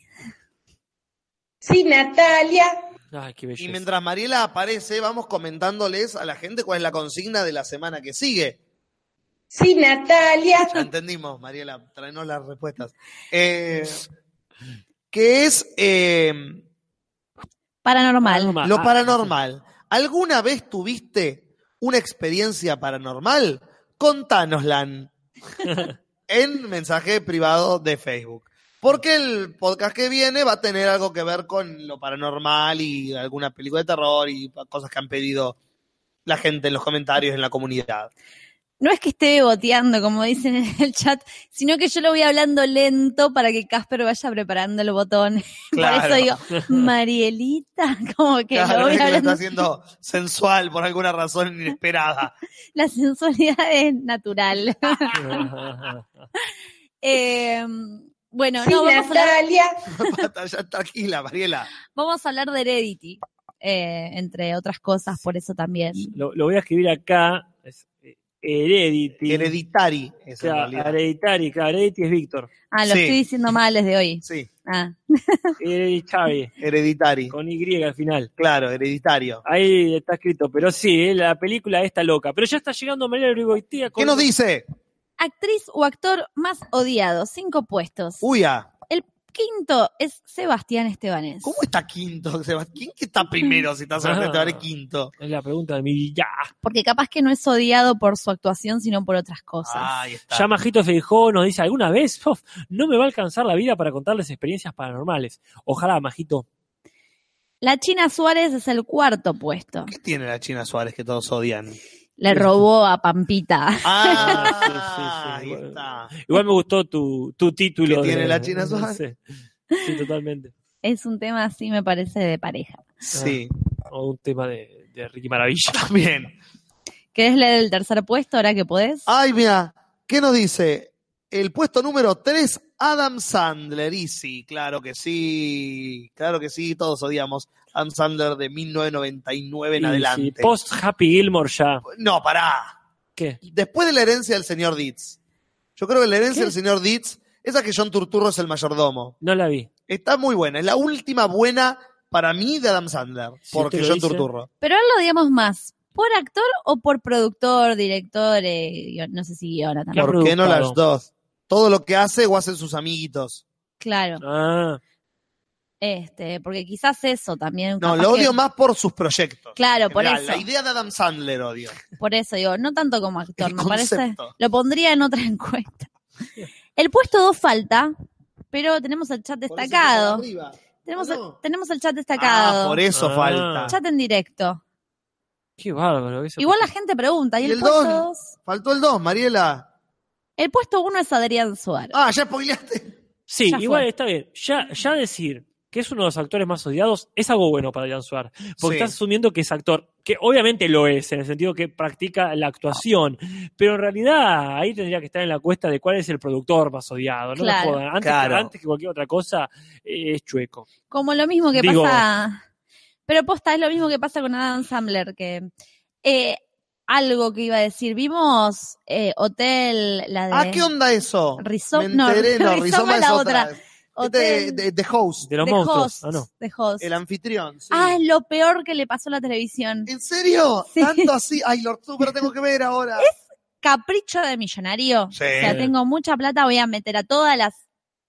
Sí, Natalia. Ay, qué Y mientras Mariela aparece, vamos comentándoles a la gente cuál es la consigna de la semana que sigue. Sí, Natalia. Ya entendimos, Mariela, traenos las respuestas. Eh, que es eh, Paranormal. Ah, lo paranormal. ¿Alguna vez tuviste una experiencia paranormal? Contánosla (laughs) en mensaje privado de Facebook. Porque el podcast que viene va a tener algo que ver con lo paranormal y alguna película de terror y cosas que han pedido la gente en los comentarios en la comunidad. No es que esté boteando, como dicen en el chat, sino que yo lo voy hablando lento para que Casper vaya preparando el botón. Claro. (laughs) Por eso digo, Marielita, (laughs) como que Claro, lo voy es que lo está haciendo sensual por alguna razón inesperada. (laughs) La sensualidad es natural. Eh, bueno, Sí, no, vamos a, hablar, Natalia. Basta, ya tranquila, Mariela. vamos a hablar de Heredity, eh, entre otras cosas, por eso también. Lo, lo voy a escribir acá. Heredity. Hereditary es en Claro, realidad. Hereditary, claro, Heredity es Víctor. Ah, lo Sí. estoy diciendo mal desde hoy. Sí, Ah, (laughs) Hereditary, hereditary. con Y al final. Claro, hereditario. Ahí está escrito, pero sí, eh, la película está loca. Pero ya está llegando María Urigoitia con... ¿Qué nos dice? actriz o actor más odiado, cinco puestos. Uy, ah, quinto es Sebastián Estebanés. ¿cómo está quinto? Sebastián? ¿Quién que está primero si está Sebastián Ah. Estebanés quinto? Es la pregunta de mi vida. Porque capaz que no es odiado por su actuación, sino por otras cosas. Ahí está. Ya Majito Feijó nos dice, ¿alguna vez? Uf, no me va a alcanzar la vida para contarles experiencias paranormales. Ojalá, Majito. La China Suárez es el cuarto puesto. ¿Qué tiene la China Suárez que todos odian? Le robó a Pampita. Ah, (laughs) Sí, sí, sí. ahí está. Igual me gustó tu, tu título. ¿Qué tiene de- la China Suárez? Sí, Sí, totalmente. Es un tema así, me parece, de pareja. Sí, O un tema de, de Ricky Maravilla. (laughs) también. ¿Querés leer el tercer puesto ahora que podés? Ay, mira, ¿qué nos dice? El puesto número 3, Adam Sandler. Y sí, claro que sí. Claro que sí, todos odiamos Adam Sandler de 1999 en Y adelante. sí, post Happy Gilmore ya. No, pará. ¿Qué? Después de la herencia del señor Ditz. Yo creo que la herencia ¿Qué? del señor Ditz, esa que John Turturro es el mayordomo. No la vi. Está muy buena. Es la última buena para mí de Adam Sandler. Si porque John dice. Turturro. Pero él lo odiamos más. ¿Por actor o por productor, director? eh, no sé si guiona también. ¿Qué ha ¿Por qué no las dos? todo lo que hace o hacen sus amiguitos. Claro. Ah, Este, porque quizás eso también. No, lo que- odio más por sus proyectos. Claro, por General, eso. La idea de Adam Sandler odio. Por eso digo, no tanto como actor, El me parece. Lo pondría en otra (laughs) encuesta. El puesto 2 falta, pero tenemos el chat destacado. Tenemos, ¿O el, tenemos el chat destacado. Ah, por eso Ah. falta. Chat en directo. qué bárbaro. eso Igual la gente pregunta. ¿Y, ¿Y el, el puesto dos? 2? Faltó el 2, Mariela. El puesto 1 es Adrián Suárez. Ah, ya spoileaste. Sí, Ya igual fue. está bien. Ya, ya decir que es uno de los actores más odiados es algo bueno para Jan Suárez. Porque Sí. estás asumiendo que es actor, que obviamente lo es, en el sentido que practica la actuación. Pero en realidad ahí tendría que estar en la cuesta de cuál es el productor más odiado. No Claro. jodan. Antes, Claro. que, antes que cualquier otra cosa, eh, es chueco. Como lo mismo que Digo- pasa. Pero posta, es lo mismo que pasa con Adam Sandler, que eh, algo que iba a decir. Vimos eh, Hotel, la de. Ah, ¿qué onda eso? Rizoma, no, (laughs) Rizoma Rizoma es es la otra. otra. Es Hotel de, de- de Host, De los de monstruos. Host, Ah, no. de Host. el anfitrión. sí. Ah, es lo peor que le pasó a la televisión. ¿En serio? Sí. ¿Tanto así? Ay, Lord Super tengo que ver ahora. Capricho de millonario. Sí. O sea, tengo mucha plata, voy a meter a todas las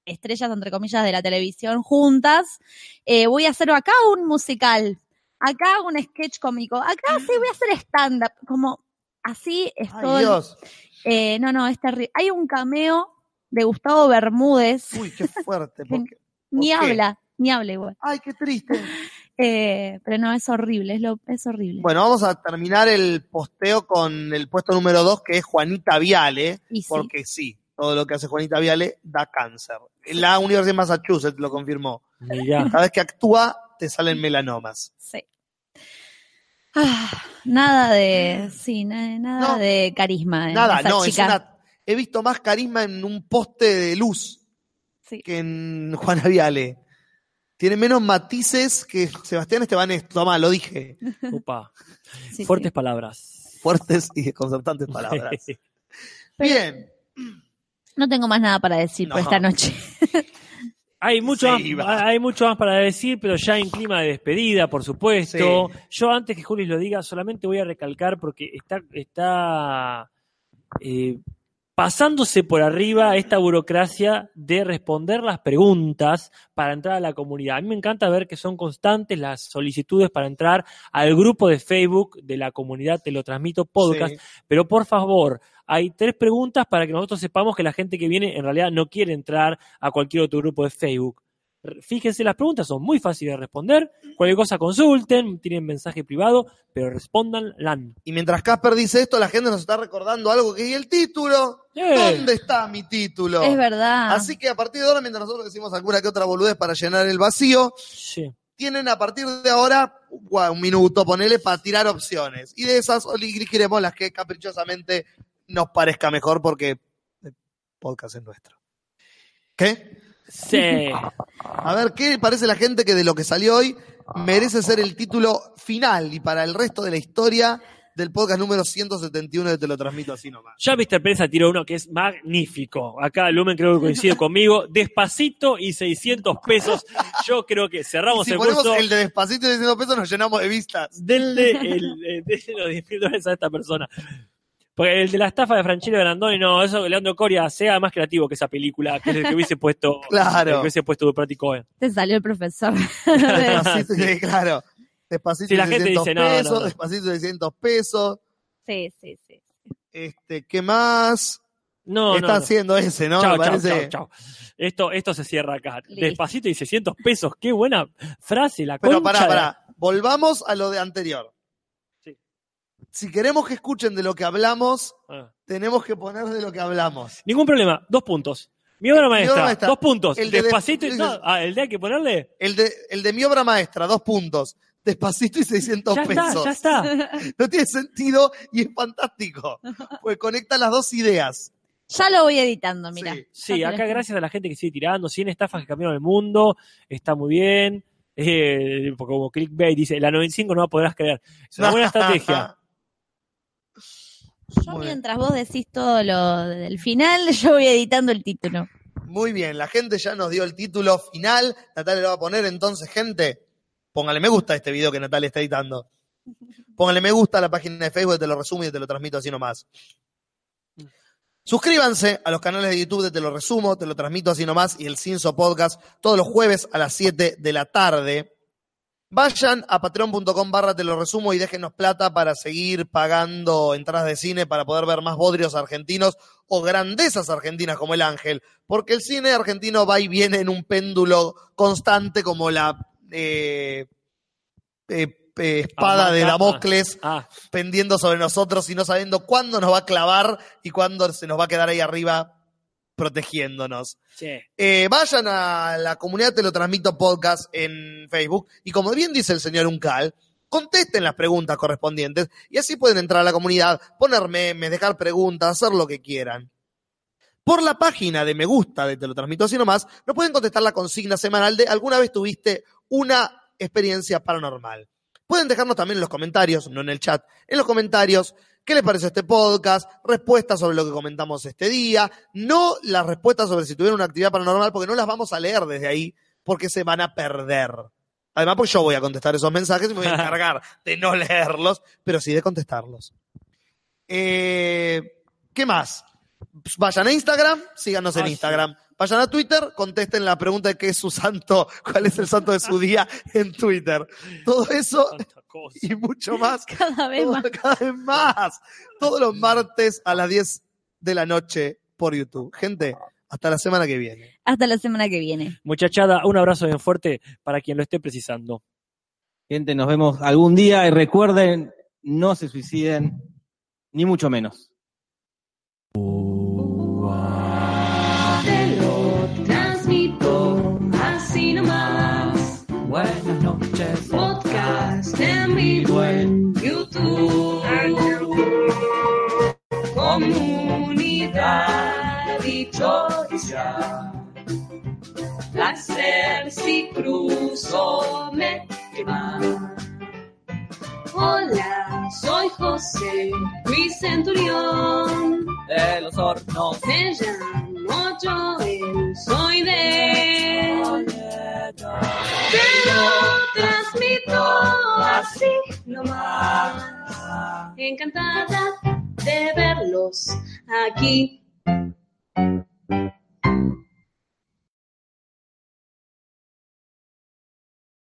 estrellas, entre comillas, de la televisión juntas. Eh, voy a hacer acá un musical, acá un sketch cómico, acá sí voy a hacer stand-up. Como así es todo. Ay, Dios. Eh, no, no, es terrible. Hay un cameo de Gustavo Bermúdez. Uy, qué fuerte. (laughs) ni habla, ni habla igual. Ay, qué triste. (laughs) Eh, pero no, es horrible, es, lo, es horrible. Bueno, vamos a terminar el posteo con el puesto número 2, que es Juanita Viale, Y sí. porque sí, todo lo que hace Juanita Viale da cáncer. La Universidad de Massachusetts lo confirmó. Mirá. Cada vez que actúa, te salen melanomas. Sí. Ah, nada de, sí, na- nada No. de carisma. Nada, esa no, es chica. una. He visto más carisma en un poste de luz Sí. que en Juana Viale. Tiene menos matices que Sebastián Estebanés. Toma, lo dije. (laughs) Upa. Sí, Fuertes sí. palabras. Fuertes y desconcertantes palabras. (laughs) Bien. No tengo más nada para decir por esta noche. (laughs) Hay mucho, más, hay mucho más para decir, pero ya en clima de despedida, por supuesto. Sí. Yo antes que Juli lo diga, solamente voy a recalcar porque está, está eh, pasándose por arriba esta burocracia de responder las preguntas para entrar a la comunidad. A mí me encanta ver que son constantes las solicitudes para entrar al grupo de Facebook de la comunidad Te lo transmito podcast. Sí. Pero por favor, hay tres preguntas para que nosotros sepamos que la gente que viene en realidad no quiere entrar a cualquier otro grupo de Facebook. Fíjense, las preguntas son muy fáciles de responder. Cualquier cosa consulten, tienen mensaje privado, pero respondan LAN. Y mientras Casper dice esto, la gente nos está recordando algo que es el título. ¿Dónde está mi título? Es verdad. Así que a partir de ahora, mientras nosotros decimos alguna que otra boludez para llenar el vacío, Sí. tienen a partir de ahora un minuto, ponele, para tirar opciones. Y de esas elegiremos las que caprichosamente nos parezca mejor porque el podcast es nuestro. ¿Qué? Sí. A ver, ¿qué le parece la gente que de lo que salió hoy merece ser el título final y para el resto de la historia del podcast número 171 de Te lo transmito así nomás? Ya Mr. Prensa tiró uno que es magnífico. Acá Lumen creo que coincide conmigo. Despacito y 600 pesos. Yo creo que cerramos si el ponemos curso. el de despacito de 100 pesos nos llenamos de vistas. Denle, el, eh, denle los 10 mil dólares a esta persona. Porque el de la estafa de Franchile Brandoni, no, eso Leandro Coria sea más creativo que esa película, que es el que hubiese puesto, (laughs) Claro. el que hubiese puesto Duprati Cohen. Te salió el profesor. (laughs) Despacito, sí, claro. Despacito Si la de gente 600 dice, no, no, pesos, no. despacito de 600 pesos. sí, sí, sí. Este, ¿qué más? No, Está no, no. haciendo ese, ¿no? Chao, chao, chao, chao. Esto, esto se cierra acá. Listo. Despacito y 600 pesos. Qué buena frase, la Pero pará, de- pará. Volvamos a lo de anterior. Si queremos que escuchen de lo que hablamos, Ah. tenemos que poner de lo que hablamos. Ningún problema. Dos puntos. Mi obra maestra. obra maestra. Dos puntos. El de Despacito y no, ah, el de hay que ponerle. El de, el de mi obra maestra, dos puntos. Despacito y 600 Ya está, pesos. ya está. (laughs) No tiene sentido y es fantástico. Pues conecta las dos ideas. Ya lo voy editando, mira. Sí. Sí, acá gracias a la gente que sigue tirando, 100 estafas que cambiaron el mundo, está muy bien. Eh, porque como clickbait dice, la 95 no la podrás creer. Es una buena estrategia. (laughs) Yo Muy bien. mientras vos decís todo lo del final, (laughs) yo voy editando el título. Muy bien, la gente ya nos dio el título final. Natalia lo va a poner, entonces, gente, póngale me gusta a este video que Natalia está editando. Póngale me gusta a la página de Facebook, te lo resumo y te lo transmito así nomás. Suscríbanse a los canales de YouTube de Te lo resumo, te lo transmito así nomás y el Cinso Podcast todos los jueves a las 7 de la tarde. Vayan a patreon.com barra te lo resumo y déjenos plata para seguir pagando entradas de cine para poder ver más bodrios argentinos o grandezas argentinas como El Ángel. Porque el cine argentino va y viene en un péndulo constante como la eh, eh, eh, espada de. Damocles Ah, pendiendo sobre nosotros y no sabiendo cuándo nos va a clavar y cuándo se nos va a quedar ahí arriba protegiéndonos. Eh, vayan a la comunidad Te lo transmito podcast en Facebook y como bien dice el señor Uncal, contesten las preguntas correspondientes y así pueden entrar a la comunidad, poner memes, dejar preguntas, hacer lo que quieran. Por la página de me gusta de Te lo transmito así nomás, nos pueden contestar la consigna semanal de alguna vez tuviste una experiencia paranormal. Pueden dejarnos también en los comentarios, no en el chat, en los comentarios qué les pareció este podcast, respuestas sobre lo que comentamos este día, no las respuestas sobre si tuvieron una actividad paranormal, porque no las vamos a leer desde ahí, porque se van a perder. Además, pues yo voy a contestar esos mensajes y me voy a (laughs) encargar de no leerlos, pero sí de contestarlos. Eh, ¿Qué más? Vayan a Instagram, síganos en Ah. Instagram. Vayan a Twitter, contesten la pregunta de qué es su santo, (laughs) cuál es el santo de su día en Twitter. Todo eso y mucho más (laughs) Cada vez todo- más. (laughs) cada vez más. Todos los martes a las 10 de la noche por YouTube. Gente, hasta la semana que viene. Hasta la semana que viene. Muchachada, un abrazo bien fuerte para quien lo esté precisando. Gente, nos vemos algún día y recuerden, no se suiciden, ni mucho menos. Te lo transmito así nomás. Buenas noches. Podcast en vivo en YouTube. Comunidad dichosa. Placer si cruzo me quema. Hola, soy José Luis Centurión. De los hornos. Me llamo Joel, soy de Te lo transmito así nomás. Encantada de verlos aquí.